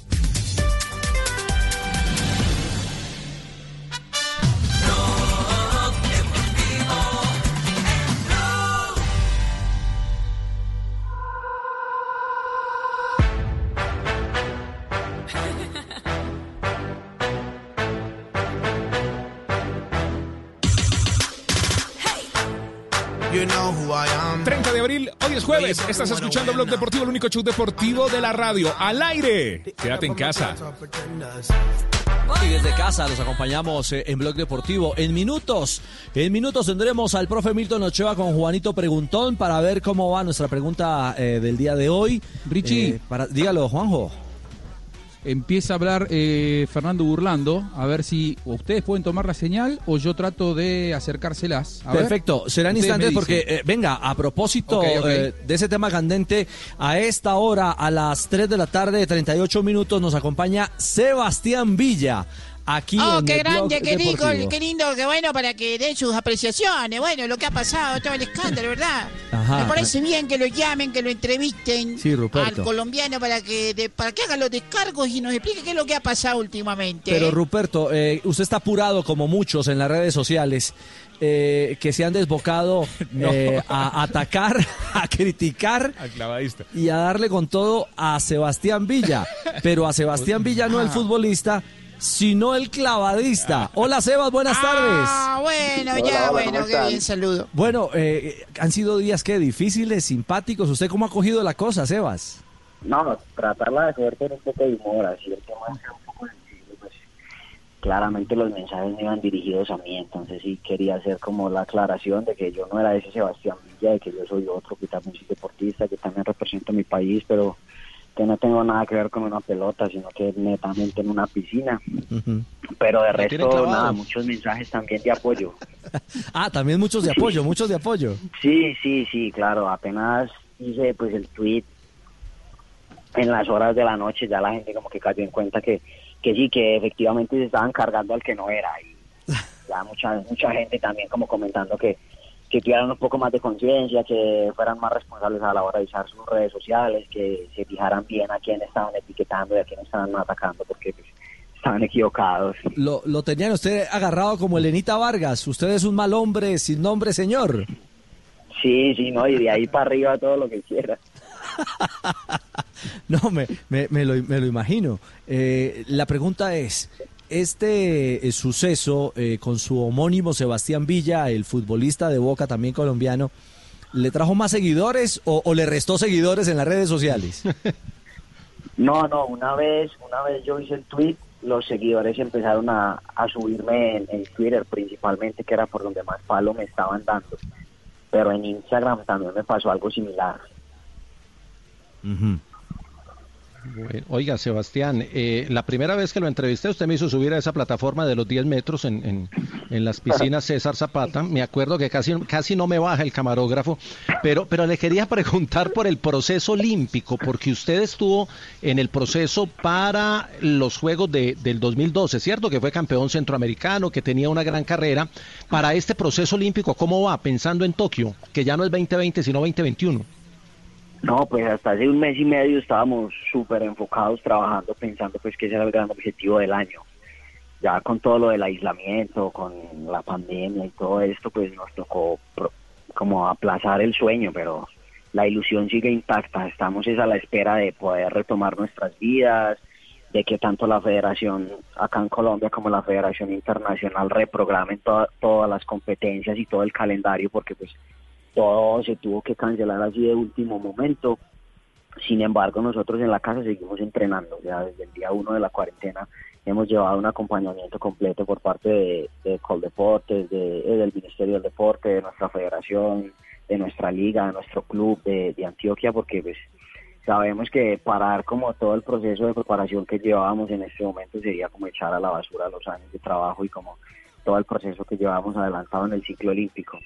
Speaker 25: 30 de abril, hoy es jueves. Estás escuchando Blog Deportivo, el único show deportivo de la radio. Al aire. Quédate en casa.
Speaker 16: Y desde casa los acompañamos eh, en Blog Deportivo. En minutos, en minutos tendremos al profe Milton Ochoa con Juanito Preguntón para ver cómo va nuestra pregunta eh, del día de hoy.
Speaker 83: Richie.
Speaker 16: Eh, para, dígalo, Juanjo.
Speaker 83: Empieza a hablar eh, Fernando Burlando, a ver si ustedes pueden tomar la señal o yo trato de acercárselas. A.
Speaker 16: Perfecto, serán instantes porque, eh, venga, a propósito eh, de ese tema candente, a esta hora, a las 3 de la tarde, 38 minutos, nos acompaña Sebastián Villa. Aquí
Speaker 69: Oh,
Speaker 16: en
Speaker 69: qué
Speaker 16: el Blog
Speaker 69: grande, qué rico,
Speaker 16: Deportivo.
Speaker 69: qué lindo, qué bueno para que den sus apreciaciones. Bueno, lo que ha pasado, todo el escándalo, ¿verdad?
Speaker 16: Ajá.
Speaker 69: Me parece bien que lo llamen, que lo entrevisten
Speaker 16: Sí,
Speaker 69: al colombiano para que de- para que haga los descargos y nos explique qué es lo que ha pasado últimamente.
Speaker 16: Pero
Speaker 69: ¿eh?
Speaker 16: Ruperto, eh, usted está apurado como muchos en las redes sociales eh, que se han desbocado
Speaker 25: No.
Speaker 16: eh, a atacar, a criticar y a darle con todo a Sebastián Villa. Pero a Sebastián Villa no el futbolista, sino el clavadista. Hola Sebas, buenas tardes.
Speaker 69: Ah, bueno, ya,
Speaker 16: hola,
Speaker 69: bueno,
Speaker 16: ¿cómo
Speaker 69: qué bien, saludo.
Speaker 16: Bueno, eh, han sido días que difíciles, simpáticos. ¿Usted cómo ha cogido la cosa, Sebas?
Speaker 84: No, tratarla de coger con un poco de humor, así el tema es un poco sensible, pues claramente los mensajes no iban dirigidos a mí, entonces sí quería hacer como la aclaración de que yo no era ese Sebastián Villa, de que yo soy otro, que también soy deportista, que también represento a mi país, pero que no tengo nada que ver con una pelota, sino que netamente en una piscina. Pero de resto, nada, muchos mensajes también de apoyo.
Speaker 16: Ah, también muchos de apoyo, muchos de apoyo.
Speaker 84: Sí, sí, sí, claro. Apenas hice pues el tweet en las horas de la noche, ya la gente como que cayó en cuenta que, que sí, que efectivamente se estaban cargando al que no era. Y ya mucha, mucha gente también como comentando que, que tuvieran un poco más de conciencia, que fueran más responsables a la hora de usar sus redes sociales, que se fijaran bien a quién estaban etiquetando y a quién estaban atacando, porque pues, Estaban equivocados.
Speaker 16: Lo, lo tenían usted agarrado como Elenita Vargas. Usted es un mal hombre sin nombre, señor.
Speaker 84: Sí, sí, no, y de ahí para arriba todo lo que quiera.
Speaker 16: No, me, me, me lo, me lo imagino. Eh, la pregunta es, este eh, suceso eh, con su homónimo Sebastián Villa, el futbolista de Boca también colombiano, ¿le trajo más seguidores o, o le restó seguidores en las redes sociales?
Speaker 84: No, no, una vez, una vez yo hice el tweet, los seguidores empezaron a, a subirme en, en Twitter principalmente, que era por donde más palo me estaban dando. Pero en Instagram también me pasó algo similar.
Speaker 19: Bueno, oiga, Sebastián, eh, la primera vez que lo entrevisté, usted me hizo subir a esa plataforma de los 10 metros en, en- en las piscinas César Zapata. Me acuerdo que casi, casi no me baja el camarógrafo, pero, pero le quería preguntar por el proceso olímpico, porque usted estuvo en el proceso para los Juegos de- del 2012, ¿cierto? Que fue campeón centroamericano, que tenía una gran carrera. Para este proceso olímpico, ¿cómo va? Pensando en Tokio, que ya no es 2020, sino 2021.
Speaker 84: No, pues hasta hace un mes y medio estábamos súper enfocados trabajando, pensando pues que ese era el gran objetivo del año. Ya con todo lo del aislamiento, con la pandemia y todo esto, pues nos tocó como aplazar el sueño, pero la ilusión sigue intacta. Estamos es a la espera de poder retomar nuestras vidas, de que tanto la federación acá en Colombia como la federación internacional reprogramen toda- todas las competencias y todo el calendario, porque pues todo se tuvo que cancelar así de último momento. Sin embargo, nosotros en la casa seguimos entrenando. Ya desde el día uno de la cuarentena hemos llevado un acompañamiento completo por parte de, de Coldeportes, de, eh, del Ministerio del Deporte, de nuestra federación, de nuestra liga, de nuestro club de, de Antioquia, porque pues sabemos que parar como todo el proceso de preparación que llevábamos en este momento sería como echar a la basura los años de trabajo y como todo el proceso que llevamos adelantado en el ciclo olímpico.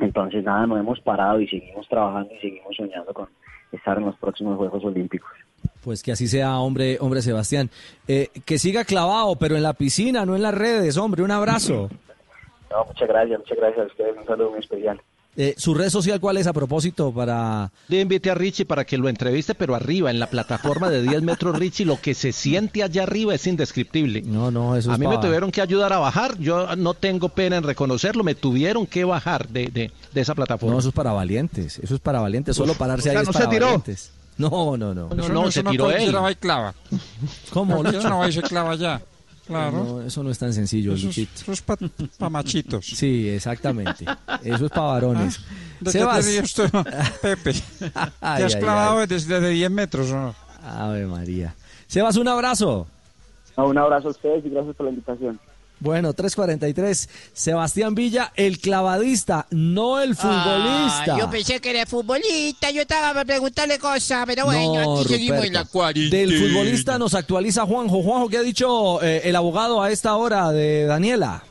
Speaker 84: Entonces nada, no hemos parado y seguimos trabajando y seguimos soñando con estar en los próximos Juegos Olímpicos.
Speaker 16: Pues que así sea, hombre, hombre Sebastián. Eh, que siga clavado, pero en la piscina, no en las redes, hombre. Un abrazo.
Speaker 84: No, muchas gracias, muchas gracias a ustedes, un saludo muy especial.
Speaker 16: Eh, ¿Su red social cuál es a propósito para...?
Speaker 19: Le invité a Richie para que lo entreviste, pero arriba, en la plataforma de 10 metros, Richie, lo que se siente allá arriba es indescriptible.
Speaker 16: No, no, eso
Speaker 19: A
Speaker 16: es
Speaker 19: mí me tuvieron que ayudar a bajar, yo no tengo pena en reconocerlo, me tuvieron que bajar de, de, de esa plataforma.
Speaker 16: No, eso es para valientes, eso es para valientes, solo
Speaker 19: Uf,
Speaker 16: pararse
Speaker 19: o sea,
Speaker 16: ahí es
Speaker 19: no se
Speaker 16: para
Speaker 19: tiró.
Speaker 16: valientes. No, no, no.
Speaker 19: No, no, se tiró él.
Speaker 85: va y clava.
Speaker 16: ¿Cómo, Lucho?
Speaker 85: no va y se clava ya. Claro.
Speaker 16: No, eso no es tan sencillo,
Speaker 85: Eso es,
Speaker 16: Luchito.
Speaker 85: eso es para machitos.
Speaker 16: Sí, exactamente. Eso es para varones.
Speaker 85: ¿De qué
Speaker 16: Sebas.
Speaker 85: te ríes tú, Pepe?
Speaker 16: Ay,
Speaker 85: ¿Te has
Speaker 16: ay,
Speaker 85: clavado
Speaker 16: ay.
Speaker 85: desde de 10 metros o no?
Speaker 16: Ave María. Sebas, un abrazo.
Speaker 84: No, un abrazo a ustedes y gracias por la invitación.
Speaker 16: Bueno, 3.43. Sebastián Villa, el clavadista, no el futbolista.
Speaker 26: Ah, yo pensé que era futbolista, yo estaba para preguntarle cosas, pero bueno,
Speaker 16: No,
Speaker 26: aquí seguimos en la cuarentena.
Speaker 16: Del futbolista nos actualiza Juanjo. Juanjo, ¿qué ha dicho eh, el abogado a esta hora de Daniela?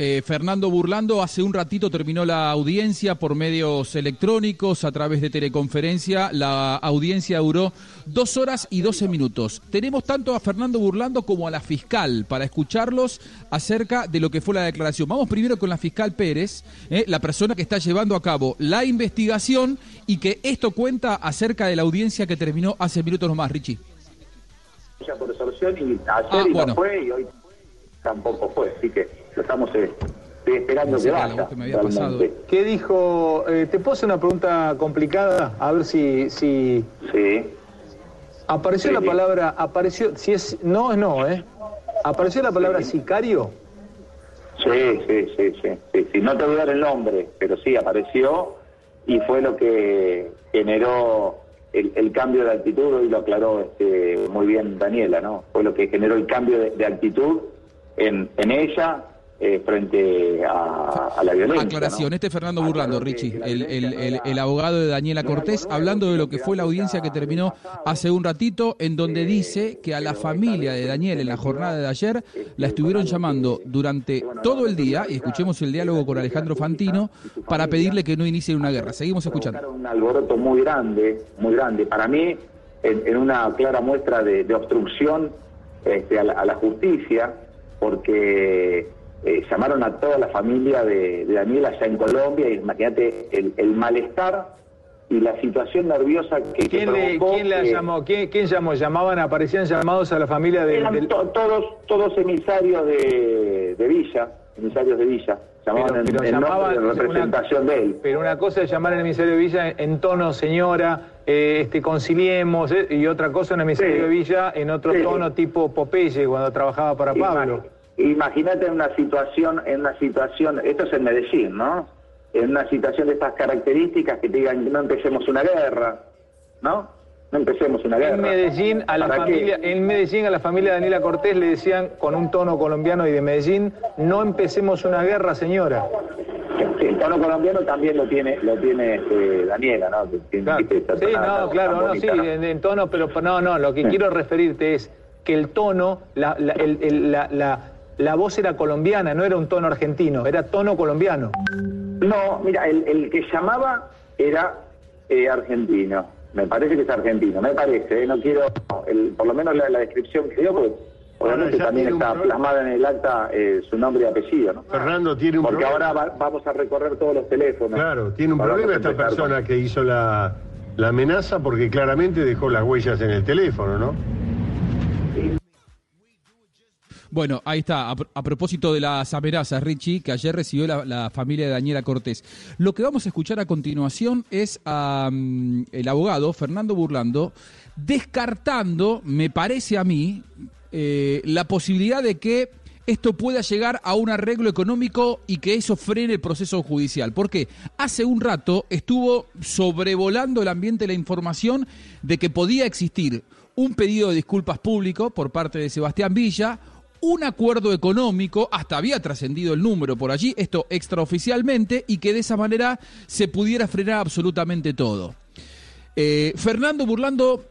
Speaker 24: Eh, Fernando Burlando hace un ratito terminó la audiencia por medios electrónicos a través de teleconferencia. La audiencia duró dos horas y doce minutos. Tenemos tanto a Fernando Burlando como a la fiscal para escucharlos acerca de lo que fue la declaración. Vamos primero con la fiscal Pérez, eh, la persona que está llevando a cabo la investigación y que esto cuenta acerca de la audiencia que terminó hace minutos nomás, Richie.
Speaker 86: ya por resolución y ayer
Speaker 24: Ah,
Speaker 86: y
Speaker 24: bueno.
Speaker 86: no fue y hoy tampoco fue, así que lo estamos eh, esperando que vaya.
Speaker 24: que me había pasado.
Speaker 86: realmente.
Speaker 87: ¿Qué dijo? Eh, ¿Te puedo hacer una pregunta complicada? A ver si... si...
Speaker 86: Sí.
Speaker 87: Apareció
Speaker 86: Sí,
Speaker 87: la
Speaker 86: sí.
Speaker 87: palabra, apareció, si es, no es no, ¿eh? Apareció la palabra sicario.
Speaker 86: Sí, sí, sí, sí, sí, sí. No te voy a dar el nombre, pero sí apareció y fue lo que generó el, el cambio de actitud y lo aclaró este, muy bien Daniela, ¿no? Fue lo que generó el cambio de, de actitud en, en ella eh, frente a, a la violencia.
Speaker 24: Aclaración,
Speaker 86: ¿no?
Speaker 24: este es Fernando Burlando, Richie, el, el- el- el abogado de Daniela Cortés, hablando de lo que fue la audiencia que terminó hace un ratito, en donde dice que a la familia de Daniel en la jornada de ayer la estuvieron llamando durante todo el día, y escuchemos el diálogo con Alejandro Fantino, para pedirle que no inicie una guerra. Seguimos escuchando.
Speaker 86: un alboroto muy grande, muy grande. Para mí, en, en una clara muestra de, de obstrucción este, a, la, a la justicia, porque eh, llamaron a toda la familia de, de Daniel allá en Colombia y imagínate el, el malestar y la situación nerviosa que
Speaker 87: ¿Quién,
Speaker 86: que
Speaker 87: le,
Speaker 86: provocó
Speaker 87: quién la llamó? ¿Quién, quién llamó? ¿Llamaban, aparecían llamados a la familia de,
Speaker 86: Eran
Speaker 87: del-
Speaker 86: to- todos, todos emisarios de, de Villa, emisarios de Villa, llamaban
Speaker 87: Pero-
Speaker 86: en,
Speaker 87: pero
Speaker 86: en nombre
Speaker 87: llamaban
Speaker 86: de
Speaker 87: una-
Speaker 86: representación de él.
Speaker 87: Pero una cosa es llamar al emisario de Villa en, en tono señora, eh, este, conciliemos, eh, y otra cosa un emisario
Speaker 86: Sí.
Speaker 87: de Villa en otro
Speaker 86: Sí.
Speaker 87: tono tipo Popeye cuando trabajaba para Pablo.
Speaker 86: Imagínate en una situación, en una situación, esto es en Medellín, ¿no? En una situación de estas características que te digan no empecemos una guerra, ¿no? No empecemos una guerra.
Speaker 87: En Medellín, a la
Speaker 86: ¿Para qué?
Speaker 87: familia, en Medellín a la familia de Daniela Cortés le decían con un tono colombiano y de Medellín, no empecemos una guerra, señora.
Speaker 86: El tono colombiano también lo tiene, lo tiene este, Daniela, ¿no?
Speaker 87: Sí, no, claro, no,
Speaker 86: bonita,
Speaker 87: sí,
Speaker 86: ¿no?
Speaker 87: en, en tono, pero pero no, no, lo que
Speaker 86: Sí.
Speaker 87: quiero referirte es que el tono, la, la, el- el- la, la- la voz era colombiana, no era un tono argentino, era tono colombiano.
Speaker 86: No, mira, el, el que llamaba era eh, argentino. Me parece que es argentino, me parece, eh, no quiero, el- por lo menos la, la descripción que dio, porque obviamente
Speaker 77: ya
Speaker 86: también está plasmada en el acta eh, su nombre y apellido, ¿no?
Speaker 77: Fernando tiene un
Speaker 86: Porque
Speaker 77: problema.
Speaker 86: ahora va- vamos a recorrer todos los teléfonos.
Speaker 77: Claro, tiene un
Speaker 86: Ahora
Speaker 77: problema esta persona que hizo la, la amenaza porque claramente dejó las huellas en el teléfono, ¿no?
Speaker 24: Bueno, ahí está, a, pro- a propósito de las amenazas, Richie, que ayer recibió la, la familia de Daniela Cortés. Lo que vamos a escuchar a continuación es a mm, el abogado Fernando Burlando descartando, me parece a mí, eh, la posibilidad de que esto pueda llegar a un arreglo económico y que eso frene el proceso judicial. Porque hace un rato estuvo sobrevolando el ambiente la información de que podía existir un pedido de disculpas público por parte de Sebastián Villa, un acuerdo económico, hasta había trascendido el número por allí, esto extraoficialmente, y que de esa manera se pudiera frenar absolutamente todo. Eh, Fernando Burlando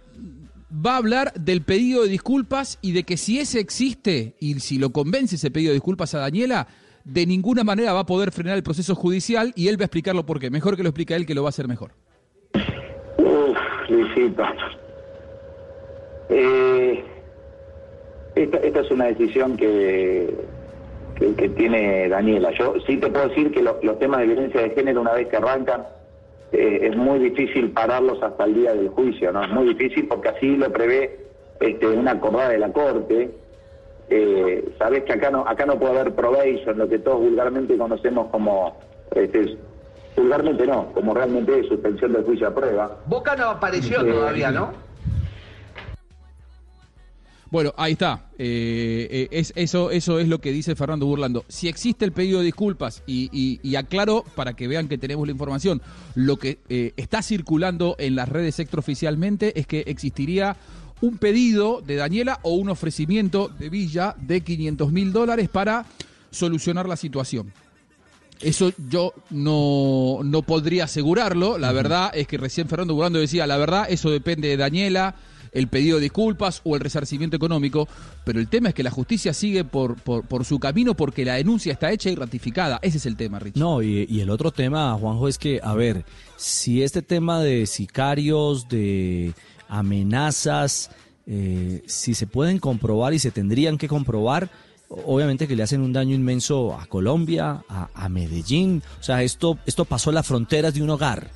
Speaker 24: va a hablar del pedido de disculpas y de que si ese existe y si lo convence ese pedido de disculpas a Daniela, de ninguna manera va a poder frenar el proceso judicial y él va a explicarlo por qué. Mejor que lo explique él, que lo va a hacer mejor.
Speaker 86: Uf. Eh, esta, esta es una decisión que, que, que tiene Daniela. Yo sí te puedo decir que lo- los temas de violencia de género, una vez que arrancan, eh, es muy difícil pararlos hasta el día del juicio, ¿no? Es muy difícil porque así lo prevé este, una acordada de la Corte. Eh, Sabés que acá no, acá no puede haber probation, lo que todos vulgarmente conocemos como, este, vulgarmente no, como realmente es suspensión del juicio a prueba.
Speaker 88: Boca no apareció
Speaker 86: Eh,
Speaker 88: todavía, ¿no?
Speaker 24: Bueno, ahí está. Eh, eh, es, eso, eso es lo que dice Fernando Burlando. Si existe el pedido de disculpas, y, y- y aclaro para que vean que tenemos la información, lo que eh, está circulando en las redes extraoficialmente es que existiría un pedido de Daniela o un ofrecimiento de Villa de 500 mil dólares para solucionar la situación. Eso yo no, no podría asegurarlo. La verdad es que recién Fernando Burlando decía, la verdad, eso depende de Daniela, el pedido de disculpas o el resarcimiento económico. Pero el tema es que la justicia sigue por, por, su camino porque la denuncia está hecha y ratificada. Ese es el tema, Rich.
Speaker 16: No, y, el otro tema, Juanjo, es que, a ver, si este tema de sicarios, de amenazas, eh, si se pueden comprobar y se tendrían que comprobar, obviamente que le hacen un daño inmenso a Colombia, a, a Medellín. O sea, esto, esto pasó las fronteras de un hogar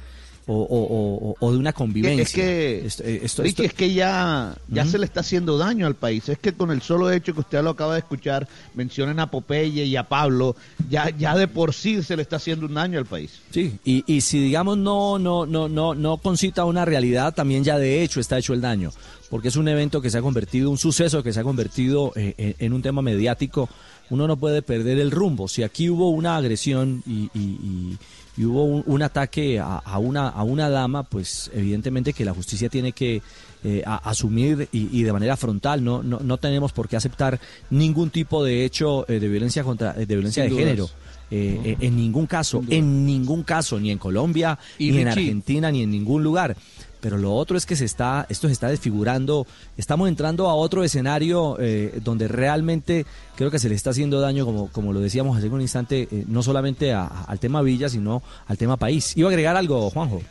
Speaker 16: o, o- o- o de una convivencia.
Speaker 21: Es que,
Speaker 16: Esto- eh, esto-
Speaker 21: Ricky,
Speaker 16: esto-
Speaker 21: es que ya, ya se le está haciendo daño al país. Es que con el solo hecho que usted lo acaba de escuchar, mencionen a Popeye y a Pablo, ya, ya de por sí se le está haciendo un daño al país.
Speaker 16: Sí, y, y si digamos no, no, no, no, no concita una realidad, también ya de hecho está hecho el daño, porque es un evento que se ha convertido, un suceso que se ha convertido eh, en, en un tema mediático, uno no puede perder el rumbo. Si aquí hubo una agresión y, y- y- y hubo un, un ataque a, a una, a una dama, pues evidentemente que la justicia tiene que eh, a- asumir y, y de manera frontal, no, no, no tenemos por qué aceptar ningún tipo de hecho eh, de violencia contra de violencia
Speaker 24: Sin
Speaker 16: de género. Eh, eh, en ningún caso, en ningún caso, ni en Colombia,
Speaker 24: Y
Speaker 16: ni en. Argentina, ni en ningún lugar. Pero lo otro es que se está, esto se está desfigurando, estamos entrando a otro escenario eh, donde realmente creo que se le está haciendo daño, como, como lo decíamos hace un instante, eh, no solamente al tema Villa, sino al tema país. Iba a agregar algo, Juanjo.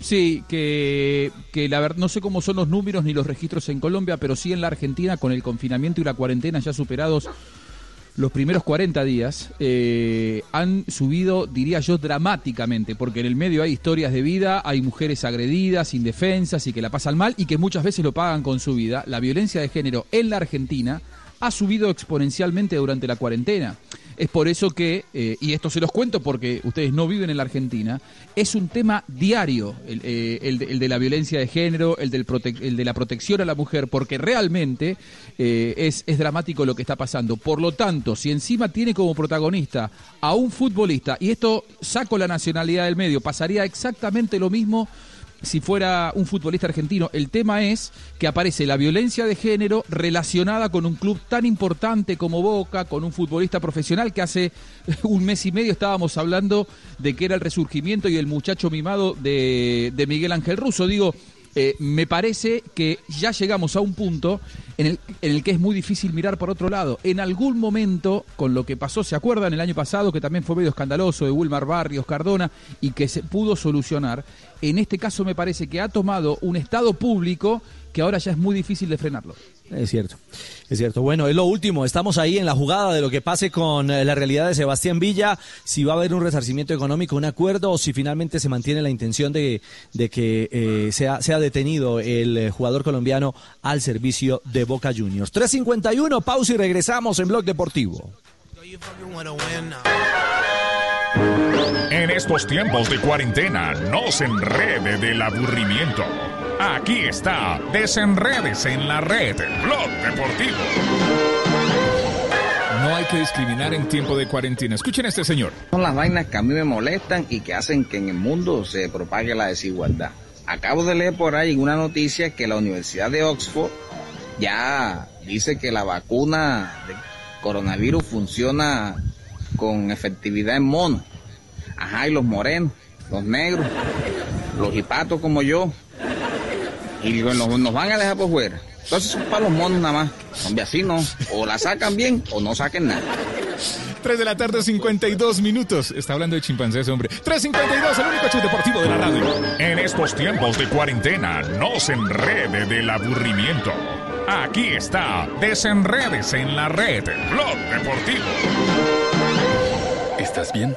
Speaker 24: Sí, que, que la verdad no sé cómo son los números ni los registros en Colombia, pero sí en la Argentina con el confinamiento y la cuarentena ya superados los primeros 40 días eh, han subido, diría yo, dramáticamente, porque en el medio hay historias de vida, hay mujeres agredidas, indefensas y que la pasan mal y que muchas veces lo pagan con su vida. La violencia de género en la Argentina ha subido exponencialmente durante la cuarentena. Es por eso que, eh, y esto se los cuento porque ustedes no viven en la Argentina, es un tema diario el, eh, el de, la violencia de género, el, del prote- el de la protección a la mujer, porque realmente eh, es, es dramático lo que está pasando. Por lo tanto, si encima tiene como protagonista a un futbolista, y esto saco la nacionalidad del medio, pasaría exactamente lo mismo si fuera un futbolista argentino. El tema es que aparece la violencia de género relacionada con un club tan importante como Boca, con un futbolista profesional que hace un mes y medio estábamos hablando de que era el resurgimiento y el muchacho mimado de, Miguel Ángel Russo. Digo, eh, me parece que ya llegamos a un punto en el, en el que es muy difícil mirar por otro lado. En algún momento, con lo que pasó, ¿se acuerdan el año pasado que también fue medio escandaloso de Wilmar Barrios, Cardona, y que se pudo solucionar? En este caso me parece que ha tomado un Estado público que ahora ya es muy difícil de frenarlo.
Speaker 16: Es cierto, es cierto. Bueno, es lo último. Estamos ahí en la jugada de lo que pase con eh, la realidad de Sebastián Villa, si va a haber un resarcimiento económico, un acuerdo, o si finalmente se mantiene la intención de, de que eh, sea, sea detenido el eh, jugador colombiano al servicio de Boca Juniors. 3.51, pausa y regresamos en Blog Deportivo.
Speaker 25: En estos tiempos de cuarentena, no se enrede del aburrimiento. Aquí está, desenredes en la red, Blog Deportivo. No hay que discriminar en tiempo de cuarentena. Escuchen a este señor.
Speaker 77: Son las vainas que a mí me molestan y que hacen que en el mundo se propague la desigualdad. Acabo de leer por ahí una noticia que la Universidad de Oxford ya dice que la vacuna de coronavirus funciona con efectividad en monos. Ajá, y los morenos, los negros, los hipatos como yo. Y nos, nos van a dejar por fuera. Entonces son para los monos nada más. Hombre, así no. O la sacan bien o no saquen nada.
Speaker 25: 3 de la tarde, 52 minutos. Está hablando de chimpancés, hombre. 3.52, el único show deportivo de la radio. En estos tiempos de cuarentena, no se enrede del aburrimiento. Aquí está, desenredes en la red, Blog Deportivo.
Speaker 32: ¿Estás bien?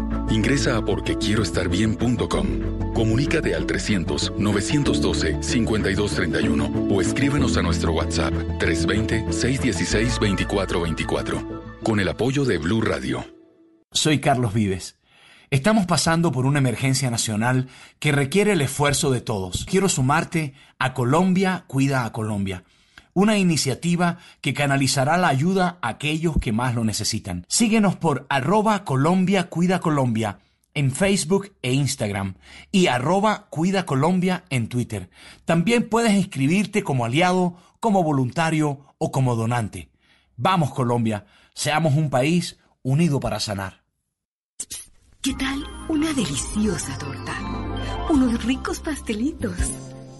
Speaker 32: Ingresa a porquequieroestarbien.com. Comunícate al 300-912-5231 o escríbenos a nuestro WhatsApp 320-616-2424 con el apoyo de Blue Radio.
Speaker 89: Soy Carlos Vives. Estamos pasando por una emergencia nacional que requiere el esfuerzo de todos. Quiero sumarte a Colombia Cuida a Colombia, una iniciativa que canalizará la ayuda a aquellos que más lo necesitan. Síguenos por arroba Colombia Cuida Colombia en Facebook e Instagram y arroba Cuida Colombia en Twitter. También puedes inscribirte como aliado, como voluntario o como donante. Vamos Colombia, seamos un país unido para sanar.
Speaker 90: ¿Qué tal una deliciosa torta? Unos ricos pastelitos,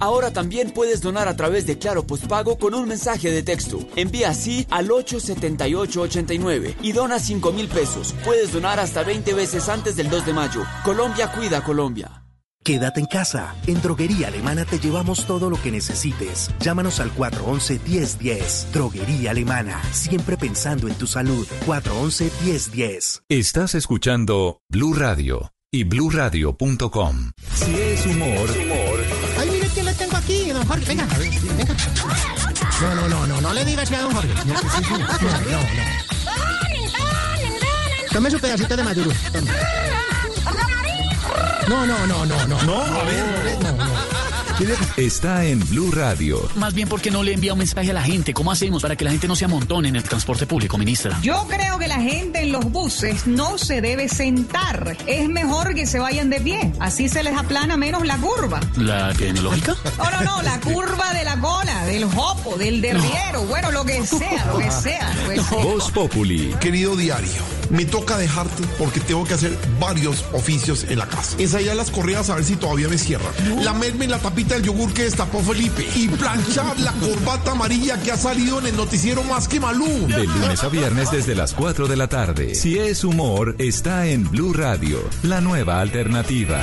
Speaker 42: Ahora también puedes donar a través de Claro Postpago con un mensaje de texto. Envía así al 87889 y dona 5 mil pesos. Puedes donar hasta 20 veces antes del 2 de mayo. Colombia cuida a Colombia.
Speaker 31: Quédate en casa. En Droguería Alemana te llevamos todo lo que necesites. Llámanos al 411-1010. Droguería Alemana. Siempre pensando en tu salud. 411-1010.
Speaker 5: Estás escuchando Blue Radio y bluradio.com. Si es humor,
Speaker 13: Jorge. Venga, venga. No, no, no, no, no le digas a don Jorge. No, no, no. Tome su pedacito de maduro. tome. No, no, no, no, no.
Speaker 77: No, a ver.
Speaker 13: No, no.
Speaker 5: Está en Blue Radio.
Speaker 18: Más bien porque no le envía un mensaje a la gente. ¿Cómo hacemos para que la gente no se amontone en el transporte público, ministra?
Speaker 6: Yo creo que la gente en los buses no se debe sentar. Es mejor que se vayan de pie. Así se les aplana menos la curva.
Speaker 18: ¿La epidemiológica?
Speaker 6: No, no, no, la curva de la cola, del jopo, del derriero, bueno, lo que sea, lo que sea. Lo que sea.
Speaker 5: Voz Populi.
Speaker 11: Querido diario, me toca dejarte porque tengo que hacer varios oficios en la casa. Ensayar las correas a ver si todavía me cierran. Lamerme la tapita del yogur que destapó Felipe. Y planchar la corbata amarilla que ha salido en el noticiero más que Malú.
Speaker 5: De lunes a viernes desde las 4 de la tarde. Si es humor, está en Blue Radio, la nueva alternativa.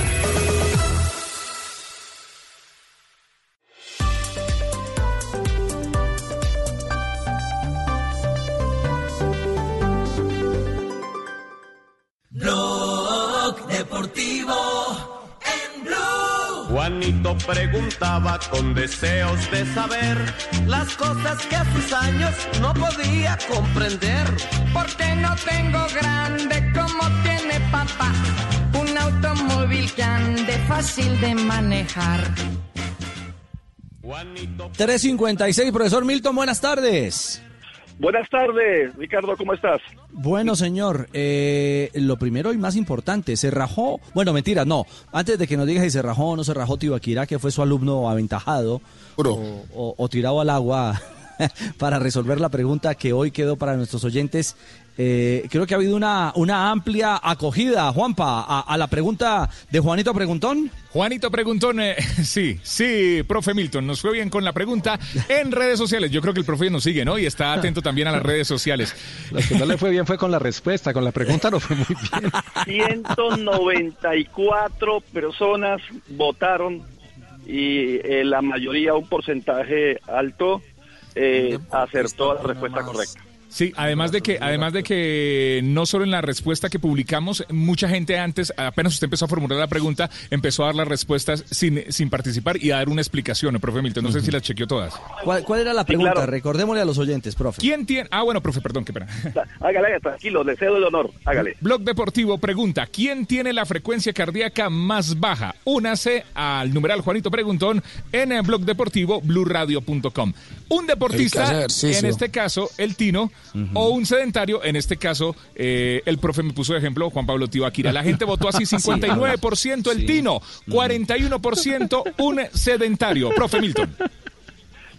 Speaker 90: Con deseos de saber las cosas que a sus años no podía comprender.
Speaker 23: Porque no tengo grande como tiene papá. Un automóvil que ande fácil de manejar.
Speaker 16: 356, profesor Milton, buenas tardes.
Speaker 91: Buenas tardes, Ricardo, ¿cómo estás?
Speaker 16: Bueno, señor, eh, lo primero y más importante, se rajó, bueno, mentira, no, antes de que nos digas si se rajó o no se rajó Tibaquirá, que fue su alumno aventajado o, o- o tirado al agua para resolver la pregunta que hoy quedó para nuestros oyentes. Eh, creo que ha habido una, una amplia acogida, Juanpa, a, a la pregunta de Juanito Preguntón.
Speaker 25: Juanito Preguntón, eh, sí, sí, profe Milton, nos fue bien con la pregunta en redes sociales. Yo creo que el profe nos sigue, ¿no? Y está atento también a las redes sociales.
Speaker 19: Lo que no le fue bien fue con la respuesta, con la pregunta no fue muy bien.
Speaker 91: 194 personas votaron y eh, la mayoría, un porcentaje alto, eh, acertó la respuesta correcta.
Speaker 25: Sí, además de que, además de que no solo en la respuesta que publicamos, mucha gente antes, apenas usted empezó a formular la pregunta, empezó a dar las respuestas sin, sin participar y a dar una explicación, ¿no, profe Milton. No sé si las chequeó todas.
Speaker 16: ¿Cuál, cuál era la
Speaker 91: Sí,
Speaker 16: pregunta?
Speaker 91: claro.
Speaker 16: Recordémosle a los oyentes, profe.
Speaker 25: ¿Quién tiene? Ah, bueno, profe, perdón, qué pena.
Speaker 91: Hágale, hágale, tranquilo, le cedo el honor, hágale.
Speaker 25: Blog Deportivo pregunta, ¿quién tiene la frecuencia cardíaca más baja? Únase al numeral Juanito Preguntón en el blog deportivo bluradio.com. Un deportista, en este caso el Tino, o un sedentario, en este caso eh, el profe me puso de ejemplo Juan Pablo Tibaquira. La gente votó así, 59% el Tino, 41% un sedentario. Profe Milton.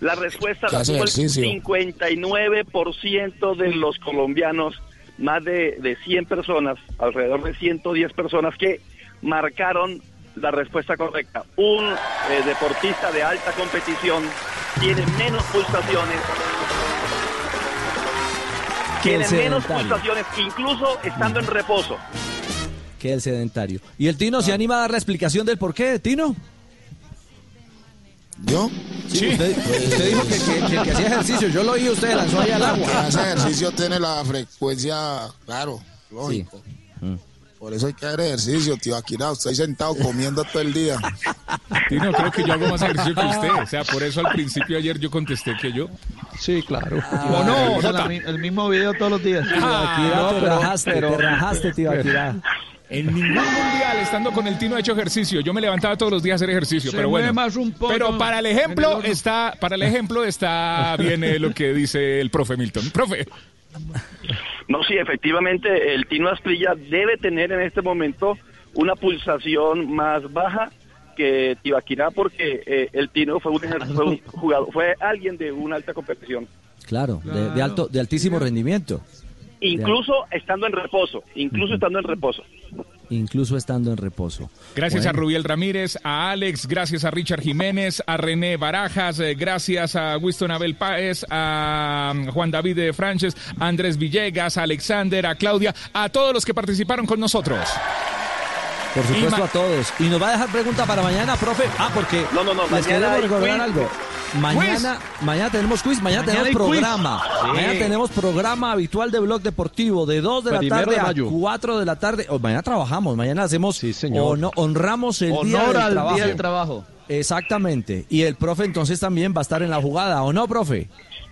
Speaker 91: La respuesta la tuvo el
Speaker 27: ejercicio.
Speaker 91: 59% de los colombianos, más de, de 100 personas, alrededor de 110 personas que marcaron la respuesta correcta. Un eh, deportista de alta competición tiene menos pulsaciones,
Speaker 16: Que
Speaker 91: tiene menos pulsaciones, incluso estando en reposo.
Speaker 16: Que el sedentario. ¿Y el Tino se anima a dar la explicación del por qué, Tino?
Speaker 27: ¿Yo?
Speaker 16: Sí, usted, usted dijo que, que- que el que hacía ejercicio, yo lo oí, usted lanzó ahí al
Speaker 27: El
Speaker 16: agua.
Speaker 27: que hace ejercicio tiene la frecuencia, claro, lógico. Por eso hay que hacer ejercicio, tío Aquina. Estoy sentado comiendo todo el día.
Speaker 25: Tino, creo que yo hago más ejercicio que usted. O sea, por eso al principio ayer yo contesté que yo.
Speaker 19: Sí, claro.
Speaker 25: ¿O no,
Speaker 21: la el mismo video todos los días.
Speaker 25: Ah, no,
Speaker 16: te
Speaker 25: pero-
Speaker 16: rajaste,
Speaker 25: pero-
Speaker 16: te rajaste, Tibaquirá.
Speaker 25: En ningún mundial, estando con el Tino, he hecho ejercicio. Yo me levantaba todos los días a hacer ejercicio,
Speaker 92: Se
Speaker 25: pero bueno.
Speaker 92: más un pollo
Speaker 25: pero para el
Speaker 92: el
Speaker 25: ejemplo
Speaker 92: horno.
Speaker 25: está, para el ejemplo está bien eh, lo que dice el profe Milton. Profe.
Speaker 91: No, sí, efectivamente, el Tino Asprilla debe tener en este momento una pulsación más baja que Tibaquirá porque eh, el Tino fue un, fue un jugador, fue alguien de una alta competición.
Speaker 16: Claro, de, de alto, de altísimo rendimiento,
Speaker 91: Incluso estando en reposo, incluso estando en reposo.
Speaker 16: Incluso estando en reposo.
Speaker 25: Gracias
Speaker 16: Bueno.
Speaker 25: a Rubiel Ramírez, a Alex, gracias a Richard Jiménez, a René Barajas, eh, gracias a Winston Abel Páez, a mm, Juan David de Franches, a Andrés Villegas, a Alexander, a Claudia, a todos los que participaron con nosotros.
Speaker 16: Por supuesto a todos. Y nos va a dejar pregunta para mañana, profe. Ah, porque
Speaker 91: No, no, no,
Speaker 16: les
Speaker 91: mañana
Speaker 16: queremos recordar
Speaker 91: quiz.
Speaker 16: algo. Mañana, mañana tenemos quiz, mañana,
Speaker 21: Mañana
Speaker 16: tenemos programa.
Speaker 21: Sí.
Speaker 16: Mañana tenemos programa habitual de Blog Deportivo de 2 de la
Speaker 19: Primero
Speaker 16: tarde
Speaker 19: de
Speaker 16: a
Speaker 19: mayo.
Speaker 16: 4 de la tarde. O mañana trabajamos, mañana hacemos
Speaker 19: señor.
Speaker 16: ono- honramos el día
Speaker 21: Honor
Speaker 16: del
Speaker 21: al
Speaker 16: trabajo.
Speaker 21: día del trabajo.
Speaker 16: Exactamente. Y el profe entonces también va a estar en la jugada, ¿o no, profe?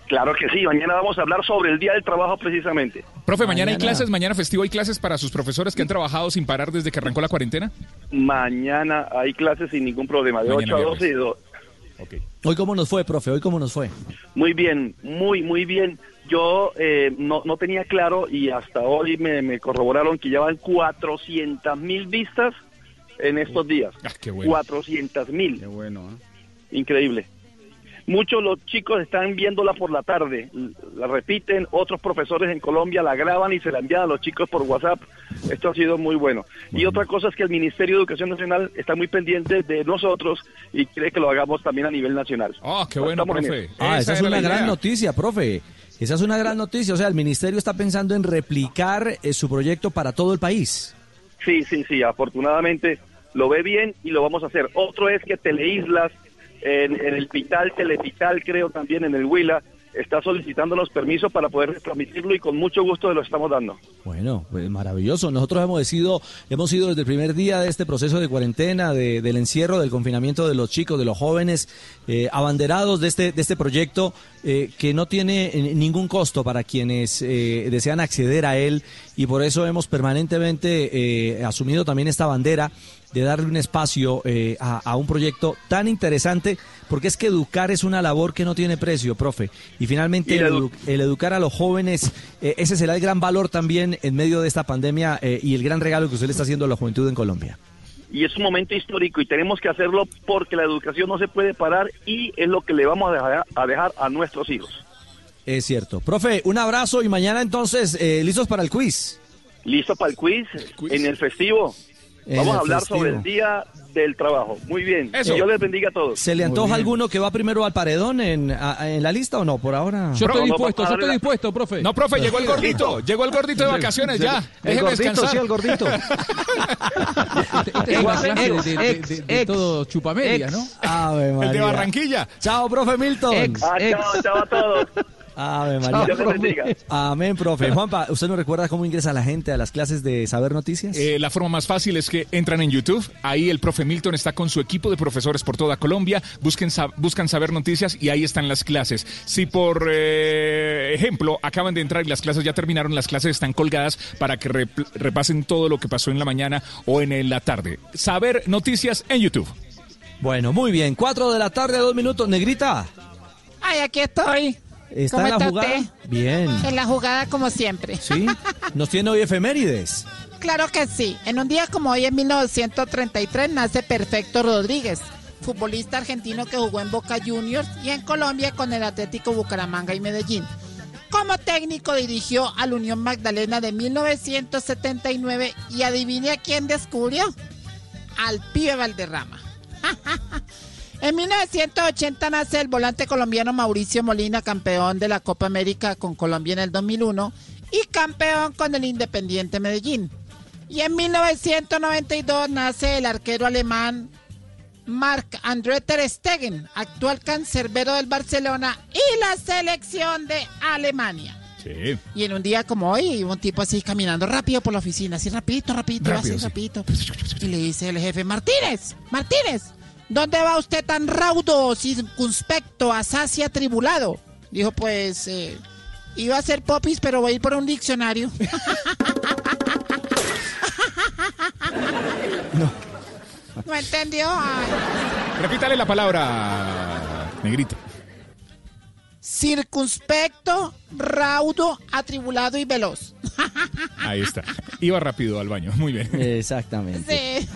Speaker 91: Claro que sí, mañana vamos a hablar sobre el Día del Trabajo precisamente.
Speaker 25: Profe, mañana, hay clases, mañana festivo hay clases para sus profesores que han trabajado sin parar desde que arrancó la cuarentena.
Speaker 91: Mañana hay clases sin ningún problema, de
Speaker 25: Mañana
Speaker 91: 8 a 12 y, do-
Speaker 16: Hoy cómo nos fue, profe, hoy cómo nos fue.
Speaker 91: Muy bien, muy, muy bien. Yo eh, no, no tenía claro y hasta hoy me, me corroboraron que llevan 400 mil vistas en estos días.
Speaker 25: Ah, qué bueno.
Speaker 91: 400 mil.
Speaker 93: Qué bueno, ¿eh?
Speaker 91: Increíble. Muchos los chicos están viéndola por la tarde, la repiten, otros profesores en Colombia la graban y se la envían a los chicos por WhatsApp. Esto ha sido muy bueno. Y otra cosa es que el Ministerio de Educación Nacional está muy pendiente de nosotros y quiere que lo hagamos también a nivel nacional.
Speaker 25: Ah, qué bueno,
Speaker 91: Estamos
Speaker 25: profe.
Speaker 16: Ah, esa es una gran
Speaker 25: idea.
Speaker 16: noticia, profe. Esa es una gran noticia. O sea, el ministerio está pensando en replicar eh, su proyecto para todo el país.
Speaker 91: Sí, sí, sí, afortunadamente lo ve bien y lo vamos a hacer. Otro es que Teleislas, en, el Pital, Telepital, creo también en el Huila, está solicitándonos permiso para poder transmitirlo y con mucho gusto lo estamos dando.
Speaker 16: Bueno, pues maravilloso. Nosotros hemos sido, hemos sido desde el primer día de este proceso de cuarentena, de- del encierro, del confinamiento de los chicos, de los jóvenes, eh, abanderados de este, de este proyecto eh, que no tiene eh, ningún costo para quienes eh, desean acceder a él y por eso hemos permanentemente eh, asumido también esta bandera de darle un espacio a, a un proyecto tan interesante, porque es que educar es una labor que no tiene precio, profe. Y finalmente
Speaker 91: Y
Speaker 16: el,
Speaker 91: edu-
Speaker 16: el educar a los jóvenes, ese será el gran valor también en medio de esta pandemia y el gran regalo que usted le está haciendo a la juventud en Colombia.
Speaker 91: Y es un momento histórico y tenemos que hacerlo porque la educación no se puede parar y es lo que le vamos a dejar a, dejar a nuestros hijos.
Speaker 16: Es cierto. Profe, un abrazo y mañana entonces, eh, listos para el quiz.
Speaker 91: ¿Listo para el quiz? En el festivo. Vamos a hablar
Speaker 16: festivo.
Speaker 91: sobre el Día del Trabajo. Muy bien.
Speaker 16: Eso.
Speaker 91: Dios les bendiga a todos.
Speaker 16: ¿Se le antoja alguno que va primero al paredón en, a- en la lista o no? Por ahora.
Speaker 93: Yo estoy
Speaker 91: no,
Speaker 93: dispuesto, yo estoy
Speaker 91: la-
Speaker 93: dispuesto, profe.
Speaker 25: No, profe, llegó el gordito. Llegó el gordito de vacaciones ya.
Speaker 94: El
Speaker 25: Déjeme
Speaker 94: gordito,
Speaker 25: descansar.
Speaker 94: sí, el gordito.
Speaker 93: Esta es de, de- de- de todo chupamedia, ¿no?
Speaker 16: Ave
Speaker 25: El de. Barranquilla.
Speaker 16: Chao, profe Milton.
Speaker 94: Ex.
Speaker 91: Ah, chao, chao a todos.
Speaker 16: Ave María.
Speaker 91: Dios les bendiga.
Speaker 16: Amén, profe. Juanpa, ¿usted no recuerda cómo ingresa la gente a las clases de Saber Noticias?
Speaker 25: Eh, la forma más fácil es que entran en YouTube. Ahí el profe Milton está con su equipo de profesores por toda Colombia. Busquen buscan saber noticias y ahí están las clases. Si por eh, ejemplo acaban de entrar y las clases ya terminaron, las clases están colgadas para que rep- repasen todo lo que pasó en la mañana o en la tarde. Saber noticias en YouTube.
Speaker 16: Bueno, muy bien. Cuatro de la tarde, dos minutos. Negrita,
Speaker 26: Ay, aquí estoy.
Speaker 16: ¿Está
Speaker 26: ¿Cómo
Speaker 16: en la jugada? Bien.
Speaker 26: En la jugada como siempre.
Speaker 16: ¿Sí? Nos tiene hoy efemérides.
Speaker 26: Claro que sí. En un día como hoy, en 1933, nace Perfecto Rodríguez, futbolista argentino que jugó en Boca Juniors y en Colombia con el Atlético Bucaramanga y Medellín. Como técnico dirigió al Unión Magdalena de 1979 y adivine a quién descubrió. Al pibe Valderrama. En 1980 nace el volante colombiano Mauricio Molina, campeón de la Copa América con Colombia en el 2001 y campeón con el Independiente Medellín. Y en 1992 nace el arquero alemán Marc-André Ter Stegen, actual cancerbero del Barcelona y la selección de Alemania.
Speaker 25: Sí.
Speaker 26: Y en un día como hoy, un tipo así caminando rápido por la oficina, así rapidito, rapidito,
Speaker 25: Rápido,
Speaker 26: así
Speaker 25: sí.
Speaker 26: rapidito. Y le dice el jefe, Martínez, Martínez, ¿dónde va usted tan raudo, circunspecto, asaz y atribulado? Dijo, pues, eh, iba a ser popis, pero voy a ir por un diccionario.
Speaker 16: No.
Speaker 26: ¿No entendió? Ay.
Speaker 25: Repítale la palabra, negrito.
Speaker 26: Circunspecto, raudo, atribulado y veloz.
Speaker 25: Ahí está. Iba rápido al baño. Muy bien.
Speaker 16: Exactamente.
Speaker 26: Sí.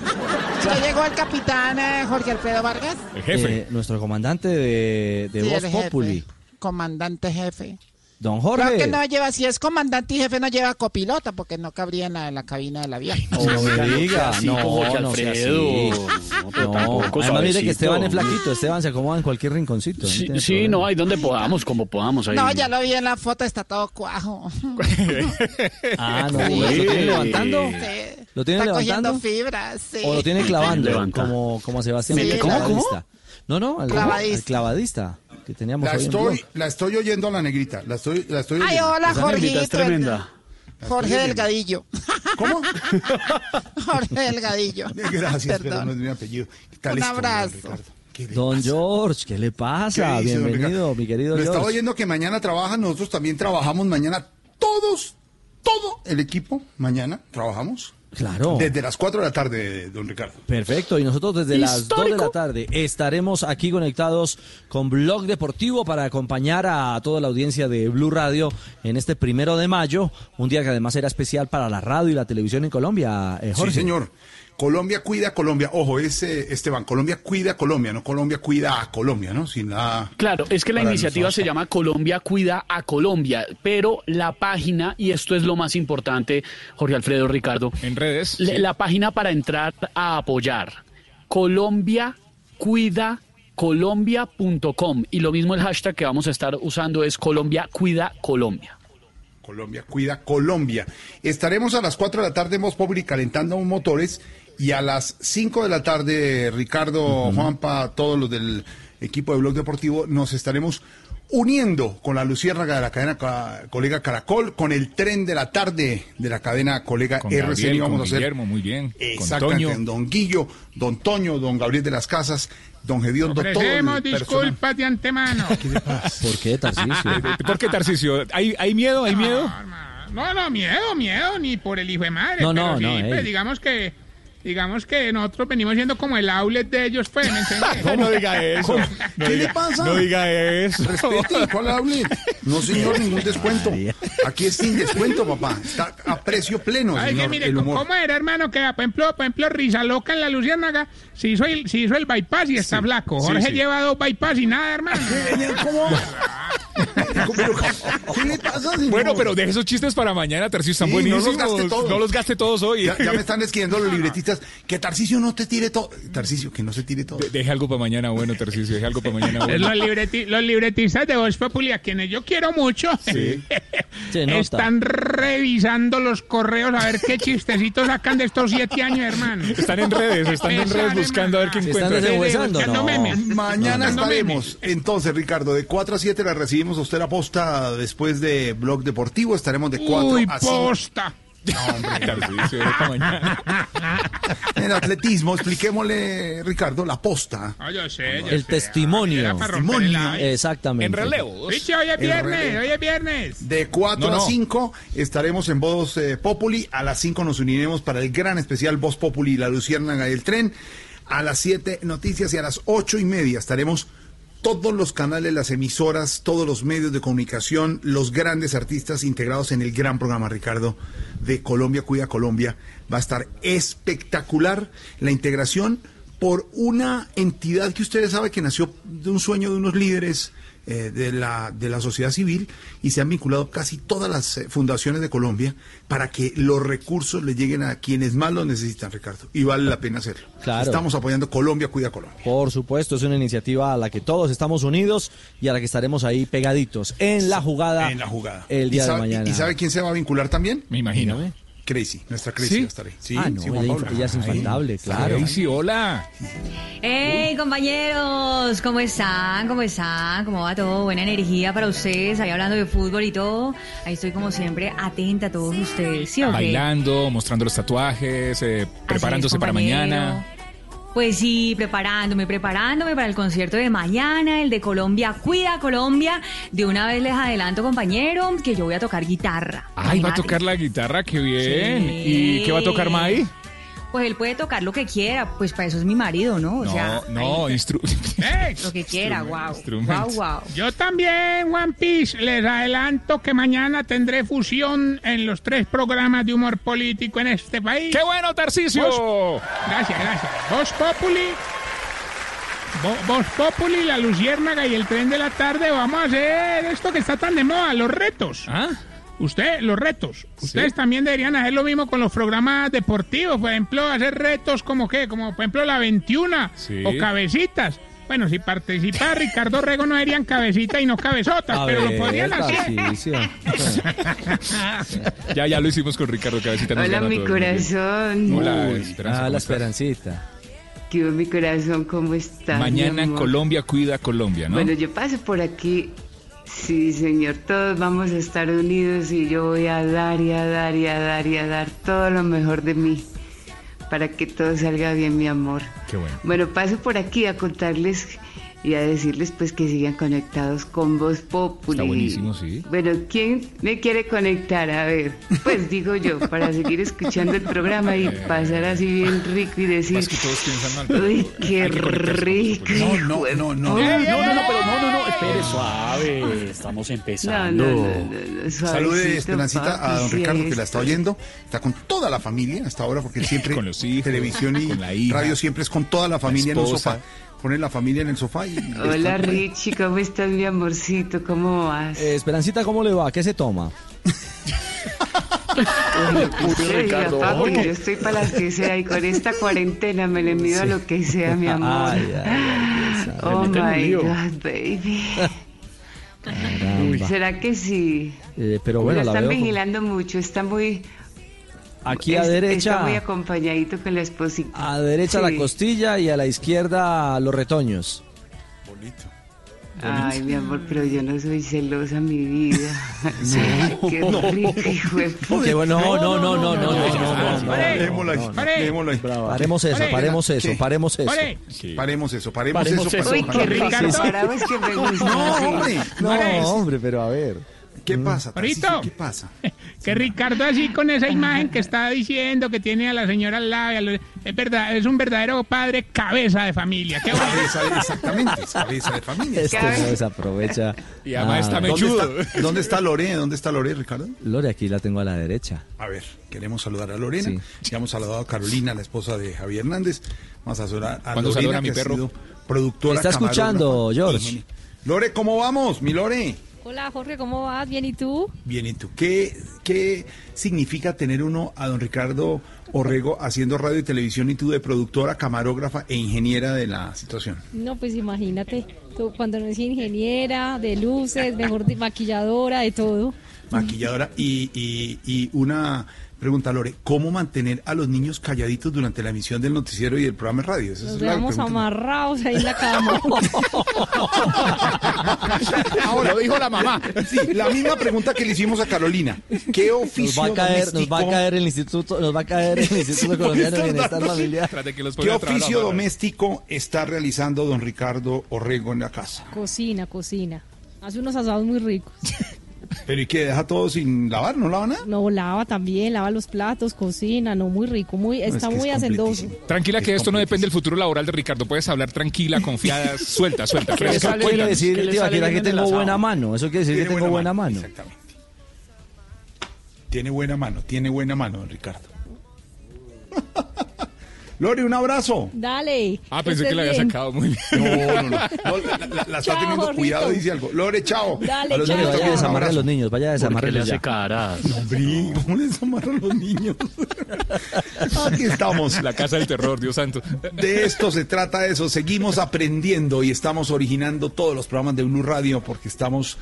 Speaker 26: Ya llegó el capitán eh, Jorge Alfredo Vargas.
Speaker 25: El jefe.
Speaker 16: Eh, nuestro comandante de, de
Speaker 26: Sí,
Speaker 16: Voz. Populi,
Speaker 26: Comandante jefe.
Speaker 16: Don
Speaker 26: Creo
Speaker 16: Jorge.
Speaker 26: que no lleva, si es comandante y jefe, no lleva copilota porque no cabría en la, en la cabina del avión.
Speaker 16: No me diga, no, no sea
Speaker 90: Alfredo.
Speaker 16: así.
Speaker 90: No,
Speaker 16: No, además mire que. Esteban es flaquito, Esteban se acomoda en cualquier rinconcito.
Speaker 90: Sí,
Speaker 16: tiene
Speaker 90: sí, no, ahí donde podamos, como podamos. Ahí.
Speaker 26: No, ya lo vi en la foto, está todo cuajo.
Speaker 16: Ah, no,
Speaker 90: Sí.
Speaker 16: ¿lo tiene levantando?
Speaker 26: Sí.
Speaker 16: ¿Lo tiene
Speaker 26: está
Speaker 16: levantando?
Speaker 26: cogiendo fibras, sí.
Speaker 16: ¿O lo tiene clavando? Como, como Sebastián
Speaker 26: ¿cómo,
Speaker 90: cómo?
Speaker 16: clavadista. No, no, al
Speaker 26: Clavadista.
Speaker 16: al clavadista que teníamos
Speaker 93: La
Speaker 16: hoy en
Speaker 93: estoy,
Speaker 16: blog.
Speaker 93: la estoy oyendo a la negrita. La estoy, la estoy
Speaker 26: Ay,
Speaker 93: oyendo.
Speaker 26: hola,
Speaker 90: Esa negrita
Speaker 26: Jorgito.
Speaker 90: es tremenda.
Speaker 26: Jorge. Delgadillo.
Speaker 93: ¿Cómo?
Speaker 26: Jorge Delgadillo.
Speaker 93: Gracias, pero
Speaker 26: Perdón.
Speaker 93: no es mi apellido. ¿Qué tal
Speaker 26: Un abrazo.
Speaker 16: Don
Speaker 93: pasa?
Speaker 16: George, ¿qué le pasa?
Speaker 93: ¿Qué dice, don
Speaker 16: Bienvenido, mi querido
Speaker 93: Le estaba
Speaker 16: George.
Speaker 93: oyendo que mañana trabajan, nosotros también trabajamos mañana. Todos, todo el equipo, mañana trabajamos.
Speaker 16: Claro.
Speaker 30: Desde las 4 de la tarde, don Ricardo.
Speaker 16: Perfecto, y nosotros desde las 2 de la tarde estaremos aquí conectados con Blog Deportivo para acompañar a toda la audiencia de Blue Radio en este primero de mayo, un día que además era especial para la radio y la televisión en Colombia, eh, Jorge.
Speaker 30: Sí, señor. Colombia cuida a Colombia. Ojo, es eh, Esteban, Colombia cuida a Colombia, no Colombia cuida a Colombia, ¿no? Sin nada.
Speaker 90: Claro, es que la iniciativa
Speaker 30: nosotros.
Speaker 90: se llama Colombia Cuida a Colombia, pero la página, y esto es lo más importante, Jorge Alfredo Ricardo.
Speaker 25: En redes.
Speaker 90: La página para entrar a apoyar. Colombia Cuida colombia.com y lo mismo el hashtag que vamos a estar usando es Colombia Cuida Colombia.
Speaker 30: Colombia cuida Colombia. Estaremos a las 4 de la tarde en Voz Populi calentando motores y a las 5 de la tarde, Ricardo, Juanpa, todos los del equipo de Blog Deportivo, nos estaremos uniendo con la luciérnaga de la cadena ca- colega Caracol, con el tren de la tarde de la cadena colega
Speaker 25: Con
Speaker 30: RCN.
Speaker 25: Gabriel,
Speaker 30: vamos
Speaker 25: con
Speaker 30: a hacer
Speaker 25: Guillermo, muy bien. Con
Speaker 30: Exactamente,
Speaker 25: Toño.
Speaker 30: don Guillo, don Toño, don Gabriel de las Casas, don Gediondo,
Speaker 95: Ofrecemos disculpas de antemano.
Speaker 16: ¿Por qué, Tarcisio?
Speaker 25: ¿Por qué, Tarcisio? ¿Hay, hay miedo? ¿Hay miedo?
Speaker 95: No, no, miedo, miedo, ni por el hijo de madre.
Speaker 25: No,
Speaker 95: pero
Speaker 25: no,
Speaker 95: sí,
Speaker 25: no,
Speaker 95: pues digamos que, digamos que nosotros venimos siendo como el outlet de ellos, pues, ¿me?
Speaker 25: No diga eso. No
Speaker 30: ¿Qué
Speaker 25: diga-
Speaker 30: le pasa?
Speaker 25: No diga eso.
Speaker 30: Respete, ¿cuál hable? No, señor, ningún descuento. Aquí es sin descuento, papá. Está a precio pleno,
Speaker 95: Ay, que mire,
Speaker 30: el humor.
Speaker 95: ¿cómo era, hermano? Que, por ejemplo, por ejemplo, Risa Loca en la Luciérnaga se hizo el, se hizo el bypass y está flaco.
Speaker 25: sí,
Speaker 95: Jorge
Speaker 25: sí.
Speaker 95: lleva dos bypass y nada, hermano.
Speaker 30: ¿Cómo? ¿Qué le pasa, señor?
Speaker 25: Bueno, pero deje esos chistes para mañana, Tarcisio, están
Speaker 30: Sí, no los
Speaker 25: buenísimos.
Speaker 30: gaste todos.
Speaker 25: No los gaste todos hoy.
Speaker 30: Ya, ya me están escribiendo los libretistas que Tarcisio no te tire todo. Tarcisio, que no se tire todo.
Speaker 25: De- Deje algo para mañana bueno, Tarcisio. Deje algo para mañana bueno.
Speaker 95: Los, libreti- los libretistas de Voz Populi, a quienes yo quiero mucho,
Speaker 25: Sí.
Speaker 16: Se nota.
Speaker 95: están revisando los correos a ver qué chistecitos sacan de estos siete años, hermano.
Speaker 25: Están en redes, están en redes buscando a ver qué
Speaker 16: ¿Se están
Speaker 25: encuentran.
Speaker 16: deshuesando?
Speaker 95: buscando
Speaker 16: No.
Speaker 30: Mañana
Speaker 95: Buscando
Speaker 30: estaremos. Entonces, Ricardo, de 4 a 7 la recibimos a usted la posta después de Blog Deportivo. Estaremos de 4
Speaker 95: Uy,
Speaker 30: a 5.
Speaker 95: posta.
Speaker 30: No. En atletismo, expliquémosle, Ricardo, la posta.
Speaker 95: Ah, yo sé, yo
Speaker 16: El
Speaker 95: sé.
Speaker 16: testimonio.
Speaker 95: El aire.
Speaker 16: Exactamente.
Speaker 25: En relevos.
Speaker 95: Piche, hoy es viernes,
Speaker 30: relevo.
Speaker 95: hoy es viernes.
Speaker 30: De 4
Speaker 25: No,
Speaker 30: a
Speaker 25: no.
Speaker 30: 5 estaremos en Voz eh, Populi. A las 5 nos uniremos para el gran especial Voz Populi, la Luciérnaga y el tren. A las 7 noticias y a las ocho y media estaremos todos los canales, las emisoras, todos los medios de comunicación, los grandes artistas integrados en el gran programa, Ricardo, de Colombia Cuida Colombia. Va a estar espectacular la integración por una entidad que ustedes saben que nació de un sueño de unos líderes eh, de, la, de la sociedad civil y se han vinculado casi todas las eh, fundaciones de Colombia para que los recursos le lleguen a quienes más los necesitan, Ricardo. Y vale la pena hacerlo.
Speaker 16: Claro.
Speaker 30: Estamos apoyando Colombia Cuida Colombia.
Speaker 16: Por supuesto, es una iniciativa a la que todos estamos unidos y a la que estaremos ahí pegaditos en la jugada.
Speaker 30: En la jugada.
Speaker 16: El
Speaker 30: ¿Y
Speaker 16: día de mañana.
Speaker 30: ¿Y sabe quién se va a vincular también?
Speaker 25: Me imagino.
Speaker 16: Dígame.
Speaker 30: Crazy, nuestra Crazy
Speaker 25: ¿Sí?
Speaker 30: va a estar ahí. Sí,
Speaker 16: ah, no,
Speaker 30: sí, Juan
Speaker 16: ella,
Speaker 30: Pablo.
Speaker 16: ella es infaltable, claro.
Speaker 25: Sí, hola.
Speaker 96: ¡Hey, compañeros! ¿Cómo están? ¿Cómo están? ¿Cómo va todo? Buena energía para ustedes, ahí hablando de fútbol y todo. Ahí estoy como siempre atenta a todos ustedes, ¿sí o qué?
Speaker 25: Bailando, mostrando los tatuajes, eh, preparándose para mañana.
Speaker 96: Pues sí, preparándome, preparándome para el concierto de mañana, el de Colombia, Cuida Colombia. De una vez les adelanto, compañero, que yo voy a tocar guitarra.
Speaker 25: Ay, va a tocar la guitarra, qué bien.
Speaker 96: Sí.
Speaker 25: ¿Y qué va a tocar Mai?
Speaker 96: Pues él puede tocar lo que quiera, pues para eso es mi marido, ¿no? O
Speaker 25: No,
Speaker 96: sea,
Speaker 25: no, instru...
Speaker 95: ¡Ey!
Speaker 96: lo que quiera, wow. Wow, wow.
Speaker 95: Yo también, One Piece, les adelanto que mañana tendré fusión en los tres programas de humor político en este país.
Speaker 25: ¡Qué bueno, Tarcisio!
Speaker 95: Vos- Gracias, gracias. Voz Populi, Vo- Voz Populi, La Luciérnaga y el Tren de la Tarde. Vamos a hacer esto que está tan de moda, los retos.
Speaker 25: ¿Ah?
Speaker 95: Usted, los retos. Ustedes también deberían hacer lo mismo con los programas deportivos. Por ejemplo, hacer retos como qué, como por ejemplo la 21
Speaker 25: Sí.
Speaker 95: o cabecitas. Bueno, si participa Ricardo Rego no serían cabecita y no cabezotas,
Speaker 16: A
Speaker 95: pero
Speaker 16: ver,
Speaker 95: lo podrían hacer.
Speaker 25: Ya, ya lo hicimos con Ricardo Cabecita. nos
Speaker 97: Hola, mi corazón.
Speaker 25: Hola, Esperanza.
Speaker 16: ah,
Speaker 25: ¿cómo
Speaker 16: la
Speaker 25: estás?
Speaker 16: esperancita.
Speaker 97: ¿Qué mi corazón? ¿Cómo estás?
Speaker 25: Mañana
Speaker 97: amor?
Speaker 25: Colombia cuida a Colombia, ¿no?
Speaker 97: Bueno, yo paso por aquí. Sí, señor, todos vamos a estar unidos y yo voy a dar y a dar y a dar y a dar todo lo mejor de mí para que todo salga bien, mi amor.
Speaker 25: Qué bueno.
Speaker 97: Bueno, paso por aquí a contarles y a decirles pues que sigan conectados con Voz Populi.
Speaker 25: Está buenísimo, sí.
Speaker 97: Bueno, ¿quién me quiere conectar? A ver, pues digo yo, para seguir escuchando el programa y pasar así bien rico y decir,
Speaker 25: Es que todos piensan mal.
Speaker 97: uy, qué rico.
Speaker 30: No, no, no, no.
Speaker 90: No, no, no, pero no, no, no, espere, suave. Estamos
Speaker 97: No,
Speaker 90: empezando.
Speaker 97: no, no, no, no,
Speaker 30: Salude Esperancita a don Ricardo que la está oyendo. Está con toda la familia hasta ahora porque siempre
Speaker 25: Con los hijos,
Speaker 30: televisión y
Speaker 25: con la hija,
Speaker 30: radio siempre es con toda la familia en un sofá. Pone la familia en el sofá y
Speaker 97: Hola Richie, ¿cómo estás mi amorcito? ¿Cómo vas?
Speaker 16: Eh, Esperancita, ¿cómo le va? ¿Qué se toma?
Speaker 97: Papi, yo estoy para las que sea y con esta cuarentena me le mido a lo que sea, mi amor.
Speaker 16: Ay, ay, ay, Dios
Speaker 97: oh my God, baby.
Speaker 16: Caramba.
Speaker 97: ¿Será que sí?
Speaker 16: Eh, pero bueno, la
Speaker 97: están
Speaker 16: veo
Speaker 97: vigilando mucho, está muy...
Speaker 16: Aquí a derecha.
Speaker 97: Está muy acompañadito con la esposita.
Speaker 16: A derecha
Speaker 97: sí.
Speaker 16: la costilla y a la izquierda los retoños. Bonito.
Speaker 97: Ay, mi amor, pero yo no soy celosa, mi vida. No, qué rico,
Speaker 16: no, no, no, no, no, no,
Speaker 30: Parémosla ahí.
Speaker 16: Paremos eso, paremos eso, paremos eso.
Speaker 30: Paremos eso, paremos eso.
Speaker 97: Uy, qué rico.
Speaker 30: No, hombre,
Speaker 16: pero a ver.
Speaker 30: ¿Qué pasa? Tarcisio? ¿Qué pasa?
Speaker 95: que Ricardo así con esa imagen que estaba diciendo que tiene a la señora al lado, es verdad, es un verdadero padre cabeza de familia. Qué bueno.
Speaker 30: Cabeza de- exactamente, es cabeza de familia.
Speaker 16: Este no desaprovecha.
Speaker 25: Y además está
Speaker 16: nada.
Speaker 30: ¿Dónde
Speaker 25: mechudo.
Speaker 30: está, ¿Dónde está Lore? ¿Dónde está Lore, Ricardo?
Speaker 16: Lore, aquí la tengo a la derecha.
Speaker 30: A ver, queremos saludar a Lorena.
Speaker 16: Sí.
Speaker 30: Ya hemos saludado a Carolina, la esposa de Javier Hernández. Vamos a saludar a
Speaker 25: ¿Cuándo
Speaker 30: Lorena,
Speaker 25: a mi
Speaker 30: que ha
Speaker 25: perro?
Speaker 30: sido productora.
Speaker 16: Está escuchando. George.
Speaker 30: Lore, ¿cómo vamos? Mi Lore.
Speaker 98: Hola Jorge, ¿cómo vas? ¿Bien y tú?
Speaker 30: Bien, ¿y tú? ¿Qué, ¿Qué significa tener uno a don Ricardo Orrego haciendo radio y televisión y tú de productora, camarógrafa e ingeniera de la situación?
Speaker 98: No, pues imagínate, tú cuando no es ingeniera, de luces, mejor de maquilladora, de todo.
Speaker 30: Maquilladora. Y, y, y una pregunta, Lore, ¿cómo mantener a los niños calladitos durante la emisión del noticiero y del programa de radio? Esa
Speaker 98: Nos
Speaker 30: es la
Speaker 98: amarrados ahí en la cama.
Speaker 25: Ahora lo dijo la mamá.
Speaker 30: Sí, la misma pregunta que le hicimos a Carolina. ¿Qué
Speaker 16: Nos
Speaker 30: oficio
Speaker 16: va a caer, nos
Speaker 30: doméstico,
Speaker 16: va a caer el instituto, nos va a caer el Instituto Colombiano de Bienestar Familiar.
Speaker 25: Tras de que los
Speaker 30: ¿Qué oficio doméstico está realizando don Ricardo Orrego en la casa?
Speaker 98: cocina, cocina. Hace unos asados muy ricos.
Speaker 30: Pero ¿y qué? ¿Deja todo sin lavar? ¿No lava nada?
Speaker 98: No, lava también, lava los platos, cocina, no, muy rico, muy, está
Speaker 30: que es
Speaker 98: muy hacendoso.
Speaker 25: Tranquila que esto no depende del futuro laboral de Ricardo. Puedes hablar tranquila, confiada, suelta, suelta.
Speaker 16: Eso
Speaker 25: fresca.
Speaker 16: quiere
Speaker 25: Cuéntanos.
Speaker 16: decir,
Speaker 90: ¿Qué le
Speaker 16: tío,
Speaker 90: sale
Speaker 16: aquí
Speaker 90: bien
Speaker 16: que tengo buena mano. Eso quiere decir que tengo buena
Speaker 30: buena
Speaker 16: mano.
Speaker 30: Exactamente. Tiene buena mano, tiene buena mano, don Ricardo. Lore, un abrazo.
Speaker 98: Dale.
Speaker 25: Ah, pensé que la había sacado muy bien.
Speaker 30: No, no, no. No, la, la- la está
Speaker 98: Chao,
Speaker 30: teniendo
Speaker 98: Jorgito.
Speaker 30: cuidado, dice algo. Lore, chao.
Speaker 98: Dale,
Speaker 30: A los
Speaker 98: chao.
Speaker 30: niños
Speaker 16: Vaya a desamarrar a los niños, vaya a
Speaker 90: ¿Por qué le hace caras?
Speaker 30: Hombre, ¿cómo les amarran los niños? Aquí estamos.
Speaker 25: La casa del terror, Dios santo.
Speaker 30: De esto se trata eso. Seguimos aprendiendo y estamos originando todos los programas de Blue Radio porque estamos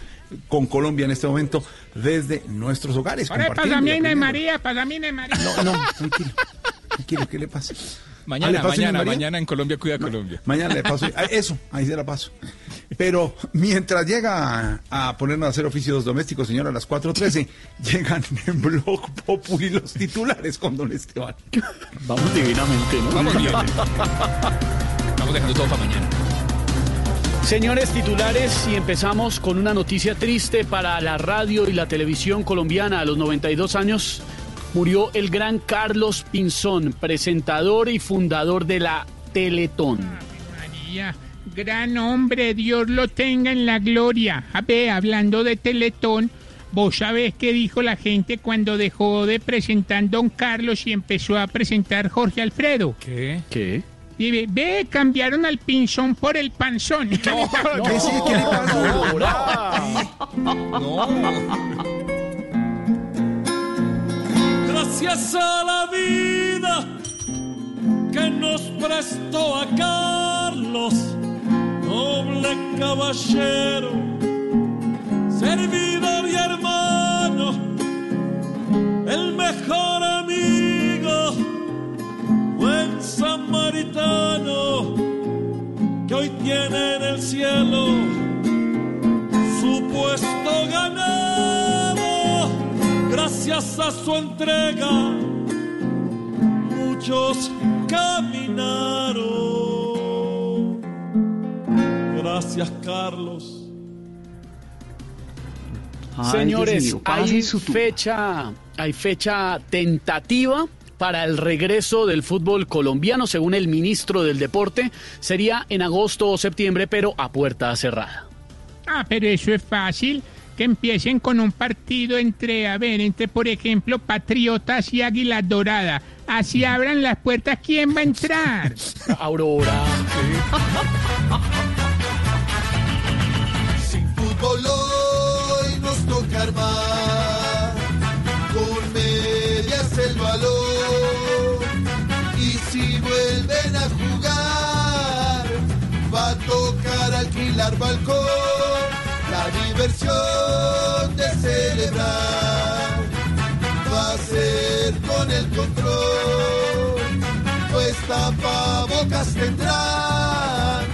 Speaker 30: con Colombia en este momento desde nuestros hogares.
Speaker 95: Ahora
Speaker 30: y.
Speaker 95: María, pasa a Inés María.
Speaker 30: No, no, tranquilo. Tranquilo, ¿qué le pasa? Ah, ¿le
Speaker 25: Mañana,
Speaker 30: paso, Inés
Speaker 25: mañana, mañana en Colombia Cuida Colombia.
Speaker 30: Mañana le paso. ah, Eso, ahí se la paso. Pero mientras llega a, a ponernos a hacer oficios domésticos, señor, a las 4.13, llegan en Blog Populi los titulares con don Esteban.
Speaker 90: Vamos divinamente, ¿no?
Speaker 25: Vamos bien. Estamos dejando todo para mañana.
Speaker 90: Señores titulares, y empezamos con una noticia triste para la radio y la televisión colombiana. A los 92 años murió el gran Carlos Pinzón, presentador y fundador de la Teletón.
Speaker 95: María, gran hombre, Dios lo tenga en la gloria. A ver, hablando de Teletón, vos sabés qué dijo la gente cuando dejó de presentar Don Carlos y empezó a presentar Jorge Alfredo.
Speaker 25: ¿Qué?
Speaker 90: ¿Qué?
Speaker 95: Y ve, ve, cambiaron al pinzón por el panzón.
Speaker 30: ¿Qué sí? ¿Qué le pasa?
Speaker 99: Gracias a la vida que nos prestó a Carlos, noble caballero, servidor y hermano, el mejor amigo, buen samaritano, que hoy tiene en el cielo su puesto ganado gracias a su entrega, muchos caminaron. Gracias, Carlos.
Speaker 90: Señores, hay fecha, hay fecha tentativa para el regreso del fútbol colombiano, según el ministro del Deporte, sería en agosto o septiembre, pero a puerta cerrada.
Speaker 95: Ah, pero eso es fácil. Que empiecen con un partido entre, a ver, entre, por ejemplo, Patriotas y Águila Dorada. Así abran las puertas, ¿quién va a entrar?
Speaker 90: Aurora.
Speaker 99: Sin fútbol hoy nos toca armar. Con medias el balón. Y si vuelven a jugar, va a tocar alquilar balcón. Diversión de celebrar va a ser con el control. Pues tapabocas tendrán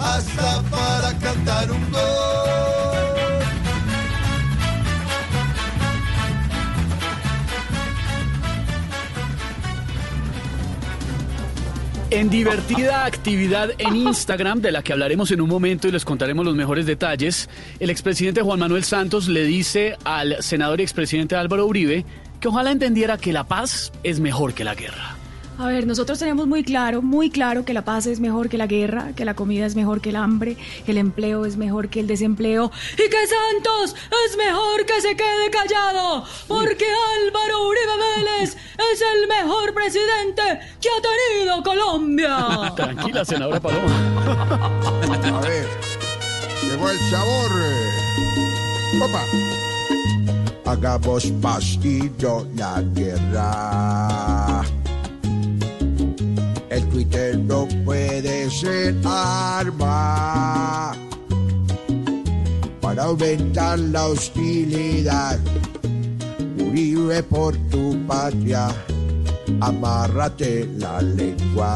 Speaker 99: hasta para cantar un gol.
Speaker 90: En divertida actividad en Instagram, de la que hablaremos en un momento y les contaremos los mejores detalles, el expresidente Juan Manuel Santos le dice al senador y expresidente Álvaro Uribe que ojalá entendiera que la paz es mejor que la guerra.
Speaker 100: A ver, nosotros tenemos muy claro, muy claro que la paz es mejor que la guerra, que la comida es mejor que el hambre, que el empleo es mejor que el desempleo y que Santos es mejor que se quede callado, porque Álvaro Uribe Vélez es el mejor presidente que ha tenido Colombia.
Speaker 90: Tranquila, senadora Paloma.
Speaker 101: A ver, llegó el sabor. Opa. Hagamos paz y no la guerra. El Twitter no puede ser arma para aumentar la hostilidad. Uribe por tu patria, amárrate la lengua.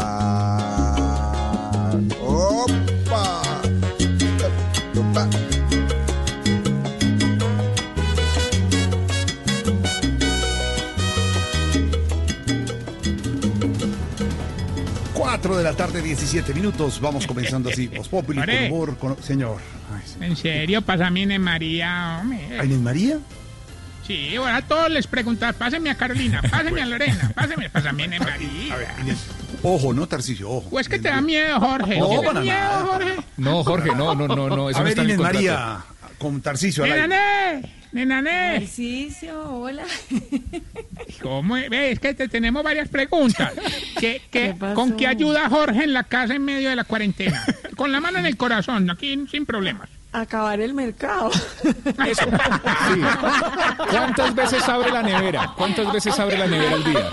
Speaker 101: ¡Opa!
Speaker 30: 4 de la tarde, 17 minutos. Vamos comenzando así. Los Populi, con humor, con... Señor.
Speaker 95: Ay, ¿En serio? Pasa a mí, María. Hombre.
Speaker 30: ¿A Inés María?
Speaker 95: Sí, ahora bueno, todos les preguntan, pásame a Carolina, pásame a Lorena, pásame, pásame a Inés María. A ver, Inés.
Speaker 30: Ojo, no, Tarcicio, ojo.
Speaker 95: ¿O es que Inés te da miedo, Jorge?
Speaker 30: No, para
Speaker 95: miedo,
Speaker 30: nada.
Speaker 95: Jorge?
Speaker 25: No, Jorge, no, no, no, no. Eso
Speaker 30: a
Speaker 25: no está
Speaker 30: Inés
Speaker 25: en
Speaker 30: María, con Tarcicio.
Speaker 95: ¡Nenané! ¡Nenané!
Speaker 100: Ejercicio, hola.
Speaker 95: ¿Cómo es? Ve, es que te tenemos varias preguntas. ¿Qué, qué,
Speaker 100: ¿Qué pasó?
Speaker 95: ¿Con qué ayuda Jorge en la casa en medio de la cuarentena? Con la mano en el corazón, aquí sin problemas.
Speaker 100: Acabar el mercado.
Speaker 25: Eso. Sí. ¿Cuántas veces abre la nevera? ¿Cuántas veces abre la nevera al día?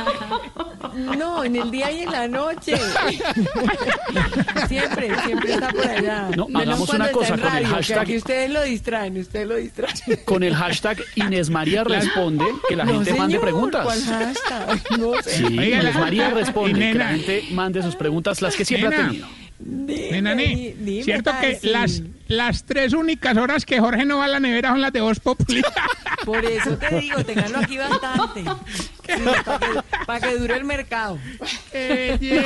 Speaker 100: No, en el día y en la noche. siempre, siempre está por allá.
Speaker 90: No,
Speaker 100: Menos
Speaker 90: hagamos una cosa con el
Speaker 100: radio, que
Speaker 90: hashtag.
Speaker 100: Aquí ustedes lo distraen, ustedes lo distraen.
Speaker 90: Con el hashtag Inés María responde, que la
Speaker 100: No,
Speaker 90: gente mande preguntas.
Speaker 100: ¿cuál hashtag? No sé.
Speaker 90: Sí,
Speaker 95: Oiga,
Speaker 90: Inés
Speaker 95: la-
Speaker 90: María responde, que la gente mande sus preguntas, las que siempre
Speaker 95: Nena.
Speaker 90: ha tenido.
Speaker 95: Nenané,
Speaker 100: di- dime,
Speaker 95: ¿cierto que
Speaker 100: Tarsi.
Speaker 95: las, las tres únicas horas que Jorge no va a la nevera son las de Voz Populi?
Speaker 100: Por eso te digo, tenganlo aquí bastante. para, que, que dure el mercado.
Speaker 95: Eh, y es,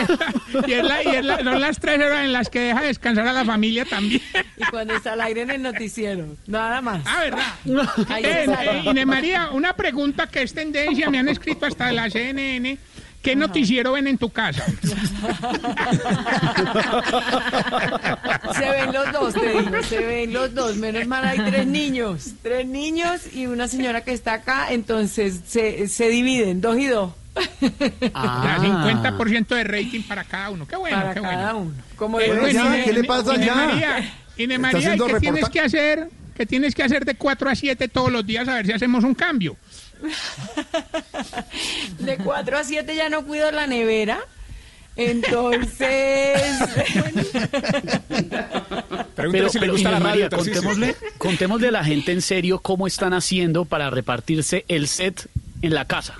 Speaker 95: y es la- y es la- son las tres horas en las que deja descansar a la familia también.
Speaker 100: Y cuando está al aire en el noticiero. Nada más.
Speaker 95: Ah, ¿verdad?
Speaker 100: Ahí
Speaker 95: Eh,
Speaker 100: está.
Speaker 95: eh, Inés María, una pregunta que es tendencia, me han escrito hasta de la CNN. ¿Qué noticiero ven en tu casa?
Speaker 100: Se ven los dos, te digo, se ven los dos. Menos mal hay tres niños, tres niños y una señora que está acá, entonces se, se dividen, dos y dos.
Speaker 95: Ya, 50% de rating para cada uno. Qué bueno,
Speaker 100: Para
Speaker 95: qué
Speaker 100: cada
Speaker 95: bueno.
Speaker 100: uno. Como
Speaker 95: Eh,
Speaker 100: le
Speaker 95: bueno, Inés-
Speaker 30: ¿qué le pasa
Speaker 95: Inés
Speaker 30: ya?
Speaker 95: María,
Speaker 30: Está
Speaker 95: María, ¿y
Speaker 30: haciendo
Speaker 95: ¿qué tienes
Speaker 30: reporta-
Speaker 95: que hacer? ¿Qué tienes que hacer de 4 a 7 todos los días a ver si hacemos un cambio?
Speaker 100: De 4 a 7 ya no cuido la nevera. Entonces,
Speaker 25: Pregúntale si le gusta la radio,
Speaker 90: contémosle, contémosle a la gente en serio cómo están haciendo para repartirse el set en la casa.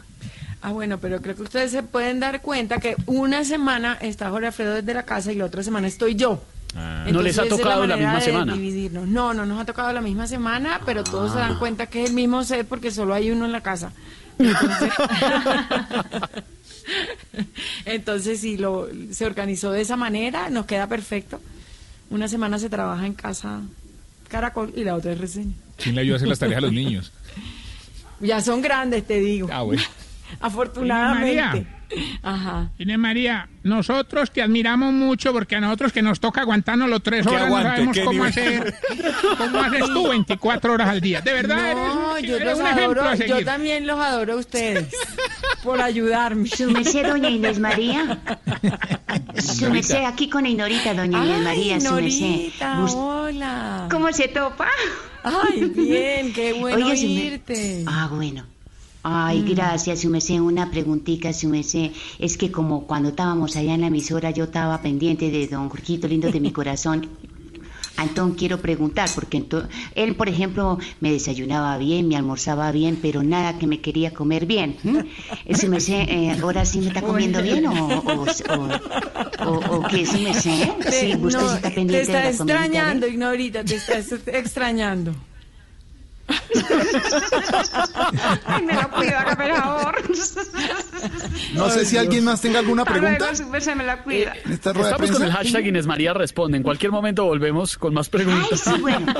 Speaker 100: ah bueno, pero creo que ustedes se pueden dar cuenta que una semana está Jorge Alfredo desde la casa y la otra semana estoy yo.
Speaker 90: ¿No les ha tocado la misma semana?
Speaker 100: dividirnos. No, no nos ha tocado la misma semana, pero todos se
Speaker 90: Ah.
Speaker 100: dan cuenta que es el mismo set porque solo hay uno en la casa. Entonces, Entonces, si lo, se organizó de esa manera, nos queda perfecto. Una semana se trabaja en casa Caracol y la otra es reseña.
Speaker 25: ¿Quién le ayuda a hacer las tareas a los niños?
Speaker 100: Ya son grandes, te digo.
Speaker 25: Ah, bueno.
Speaker 100: Afortunadamente. Ajá.
Speaker 95: Inés María, nosotros te admiramos mucho porque a nosotros que nos toca aguantarnos los tres horas
Speaker 25: aguante,
Speaker 95: no sabemos cómo
Speaker 25: nivel.
Speaker 95: hacer. ¿Cómo haces tú 24 horas al día? De verdad,
Speaker 100: No,
Speaker 95: eres,
Speaker 100: yo
Speaker 95: eres
Speaker 100: los
Speaker 95: un ejemplo
Speaker 100: adoro, yo también los adoro a ustedes por ayudarme.
Speaker 102: Su merced, doña Inés María. Su merced, aquí con Inorita, doña Inés
Speaker 100: Ay,
Speaker 102: María, su merced.
Speaker 100: Norita,
Speaker 102: Bus-
Speaker 100: hola.
Speaker 102: ¿Cómo se topa?
Speaker 100: Ay, bien, qué bueno
Speaker 102: mer-
Speaker 100: oírte.
Speaker 102: Ah, bueno. Ay,
Speaker 100: Mm.
Speaker 102: gracias, su merced. Una preguntita, su merced. Es que como cuando estábamos allá en la emisora, yo estaba pendiente de don Jorgito lindo de mi corazón. Entonces quiero preguntar, porque él, por ejemplo, me desayunaba bien, me almorzaba bien, pero nada que me quería comer bien. ¿m? Eh, Su merced, eh, ¿ahora sí me está comiendo bien o, o, o, o- qué, su merced?
Speaker 100: Te,
Speaker 102: Sí, usted
Speaker 100: no,
Speaker 102: sí está
Speaker 100: te
Speaker 102: pendiente
Speaker 100: está
Speaker 102: de la comidita, ¿eh?
Speaker 100: extrañando, Ignorita, te está extrañando.
Speaker 102: Ay, me lo cuida, por favor.
Speaker 30: No sé si alguien más tenga alguna pregunta.
Speaker 102: luego, me la cuida.
Speaker 30: En esta rueda de
Speaker 90: Estamos con el hashtag Inés María Responde. En cualquier momento volvemos con más preguntas.
Speaker 102: Ay, sí, bueno.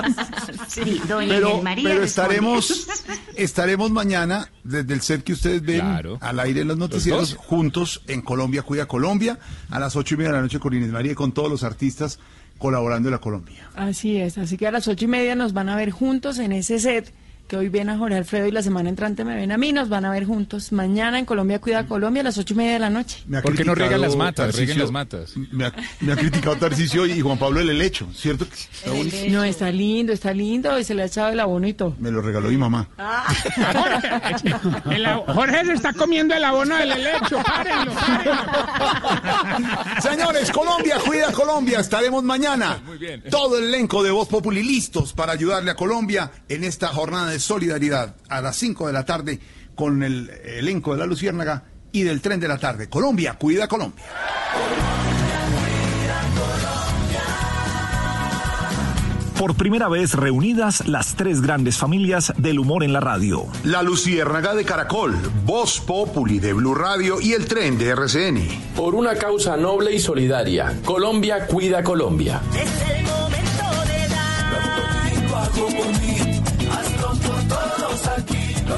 Speaker 102: Sí, doña
Speaker 30: Pero,
Speaker 102: Inés María
Speaker 30: pero estaremos, estaremos mañana desde el set que ustedes ven
Speaker 25: Claro.
Speaker 30: al aire en los noticieros juntos en Colombia Cuida Colombia a las ocho y media de la noche con Inés María y con todos los artistas colaborando en la Colombia.
Speaker 100: Así es, así que a las ocho y media nos van a ver juntos en ese set que hoy ven a Jorge Alfredo y la semana entrante me ven a mí, nos van a ver juntos mañana en Colombia Cuida Colombia a las ocho y media de la noche.
Speaker 25: ¿Por qué no riegan las matas?
Speaker 30: Tarcisio-
Speaker 25: Rieguen las matas.
Speaker 30: Me ha, me ha criticado Tarcicio y Juan Pablo el helecho, ¿cierto? que está bonito?
Speaker 100: No, está lindo, está lindo y se le ha echado el abono y todo.
Speaker 30: Me lo regaló mi mamá.
Speaker 95: El a- Jorge se está comiendo el abono del helecho. Párenlo, párenlo.
Speaker 30: Señores, Colombia, cuida Colombia. Estaremos mañana.
Speaker 25: Muy bien.
Speaker 30: Todo el elenco de Voz Populi listos para ayudarle a Colombia en esta jornada de solidaridad a las 5 de la tarde con el elenco de la Luciérnaga y del tren de la tarde. Colombia, cuida Colombia.
Speaker 103: Por primera vez reunidas las tres grandes familias del humor en la radio.
Speaker 30: La Luciérnaga de Caracol, Voz Populi de Blue Radio y el tren de RCN.
Speaker 20: Por una causa noble y solidaria, Colombia cuida Colombia.
Speaker 104: Es el momento de dar.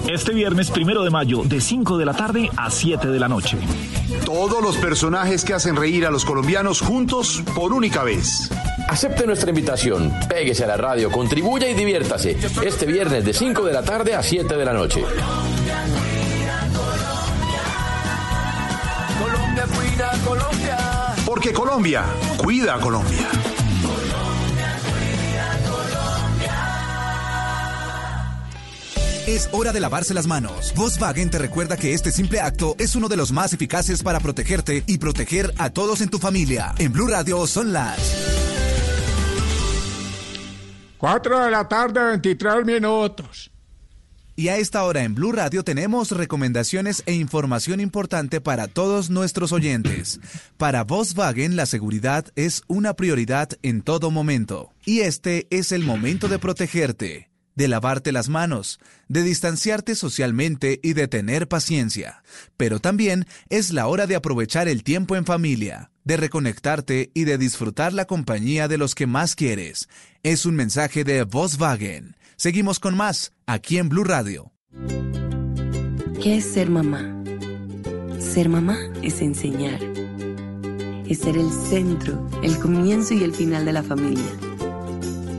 Speaker 103: Este viernes primero de mayo, de 5 de la tarde a 7 de la noche.
Speaker 30: Todos los personajes que hacen reír a los colombianos juntos por única vez.
Speaker 20: Acepte nuestra invitación, péguese a la radio, contribuya y diviértase. Este viernes de 5 de la tarde a 7 de la noche.
Speaker 104: Colombia cuida Colombia.
Speaker 30: Porque Colombia, cuida a Colombia.
Speaker 105: Es hora de lavarse las manos. Volkswagen te recuerda que este simple acto es uno de los más eficaces para protegerte y proteger a todos en tu familia. En Blue Radio son las
Speaker 95: 4 de la tarde, 23 minutos.
Speaker 105: Y a esta hora en Blue Radio tenemos recomendaciones e información importante para todos nuestros oyentes. Para Volkswagen la seguridad es una prioridad en todo momento. Y este es el momento de protegerte, de lavarte las manos, de distanciarte socialmente y de tener paciencia. Pero también es la hora de aprovechar el tiempo en familia, de reconectarte y de disfrutar la compañía de los que más quieres. Es un mensaje de Volkswagen. Seguimos con más aquí en Blue Radio.
Speaker 106: ¿Qué es ser mamá? Ser mamá es enseñar. Es ser el centro, el comienzo y el final de la familia.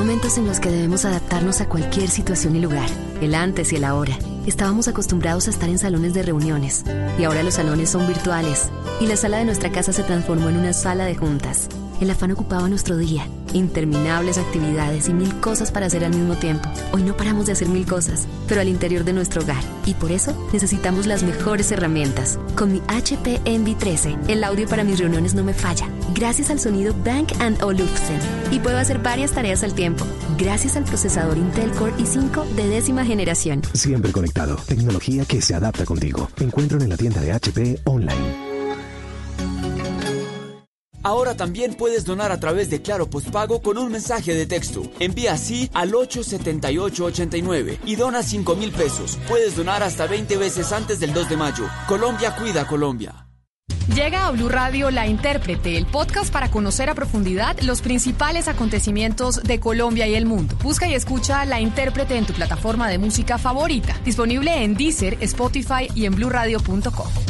Speaker 107: Momentos en los que debemos adaptarnos a cualquier situación y lugar, el antes y el ahora. Estábamos acostumbrados a estar en salones de reuniones y ahora los salones son virtuales y la sala de nuestra casa se transformó en una sala de juntas. El afán ocupaba nuestro día, interminables actividades y mil cosas para hacer al mismo tiempo. Hoy no paramos de hacer mil cosas, pero al interior de nuestro hogar. Y por eso necesitamos las mejores herramientas. Con mi HP Envy 13, el audio para mis reuniones no me falla, gracias al sonido Bank Olufsen. Y puedo hacer varias tareas al tiempo, gracias al procesador Intel Core i5 de décima generación.
Speaker 105: Siempre conectado. Tecnología que se adapta contigo. Encuentro en la tienda de HP online.
Speaker 42: Ahora también puedes donar a través de Claro Postpago con un mensaje de texto. Envía así al 87889 y dona 5 mil pesos. Puedes donar hasta 20 veces antes del 2 de mayo. Colombia cuida Colombia.
Speaker 108: Llega a Blue Radio La Intérprete, el podcast para conocer a profundidad los principales acontecimientos de Colombia y el mundo. Busca y escucha La Intérprete en tu plataforma de música favorita, disponible en Deezer, Spotify y en bluradio.com.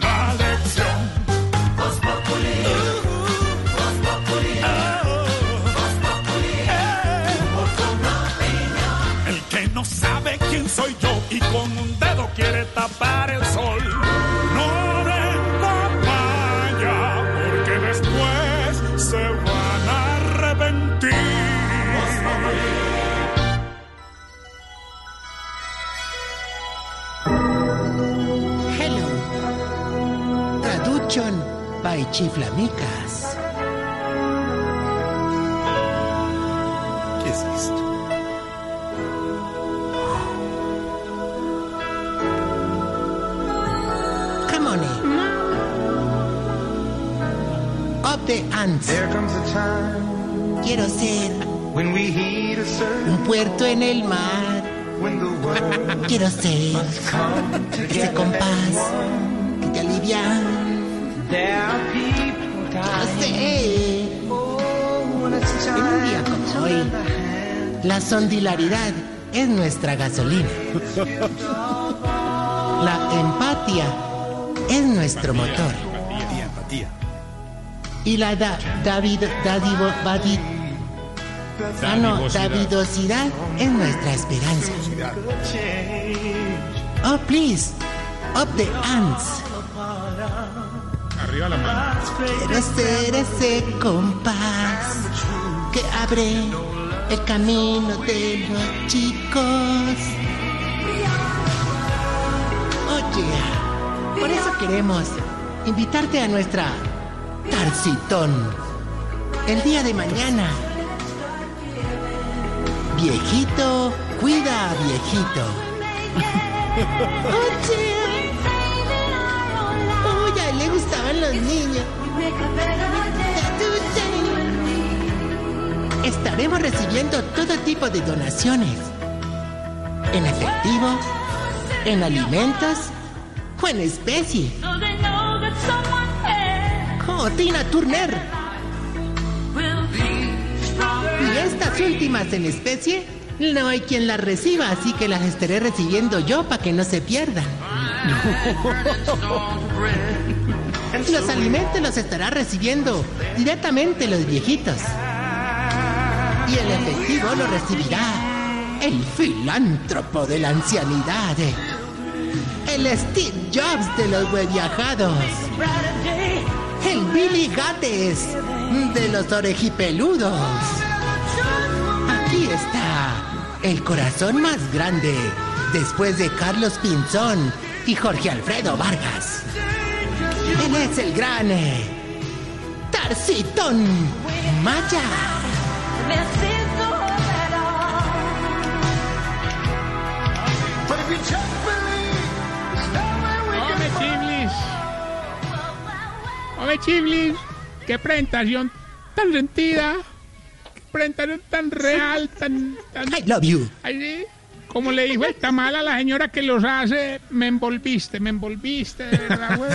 Speaker 90: la lección. El que no sabe quién soy yo y con
Speaker 109: Chiflamicas.
Speaker 30: ¿Qué es esto?
Speaker 109: Come on. eh. Up the ants. Quiero ser un puerto en el mar. Quiero ser ese compás que te alivia. En un día como hoy, la sondilaridad es nuestra gasolina. La empatía es nuestro motor. Y la da, David, Dadivo, Badid, ah, no, Davidosidad es nuestra esperanza. Oh, please, up the ants. Quiero ser ese compás que abre el camino de los chicos. Oye, por eso queremos invitarte a nuestra Tarcitón el día de mañana. Viejito, cuida a viejito. Oye, Uy, Estaremos recibiendo todo tipo de donaciones. En efectivo, en alimentos o en especie. Como Tina Turner. Y estas últimas en especie, no hay quien las reciba, así que las estaré recibiendo yo para que no se pierdan. Los alimentos los estará recibiendo directamente los viejitos. Y el efectivo lo recibirá el filántropo de la ancianidad. El Steve Jobs de los viajados. El Billy Gates de los orejipeludos. Aquí está el corazón más grande después de Carlos Pinzón y Jorge Alfredo Vargas. Él es el gran eh, Tarcitón Maya.
Speaker 95: Hombre, Chiblis. Hombre, Chiblis. Qué presentación tan sentida. presentación tan real, tan... tan
Speaker 109: I love you.
Speaker 95: Como le dijo el tamal a la señora que los hace, me envolviste, me envolviste, de verdad, güey.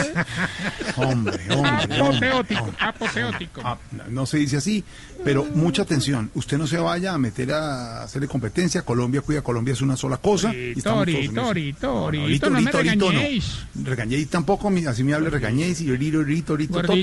Speaker 30: Hombre, hombre.
Speaker 95: Apoteótico, apoteótico.
Speaker 30: Ah, no- no se dice así, pero mucha atención. Usted no se vaya a meter a hacerle competencia. Colombia cuida Colombia es una sola cosa. y
Speaker 95: Tori. Tori, Tori,
Speaker 30: ahorita,
Speaker 95: no me
Speaker 30: ahorita no.
Speaker 95: regañéis.
Speaker 30: Regañéis tampoco, así me hable, regañéis y ahorita, ahorita,
Speaker 95: Gordito.
Speaker 30: todo.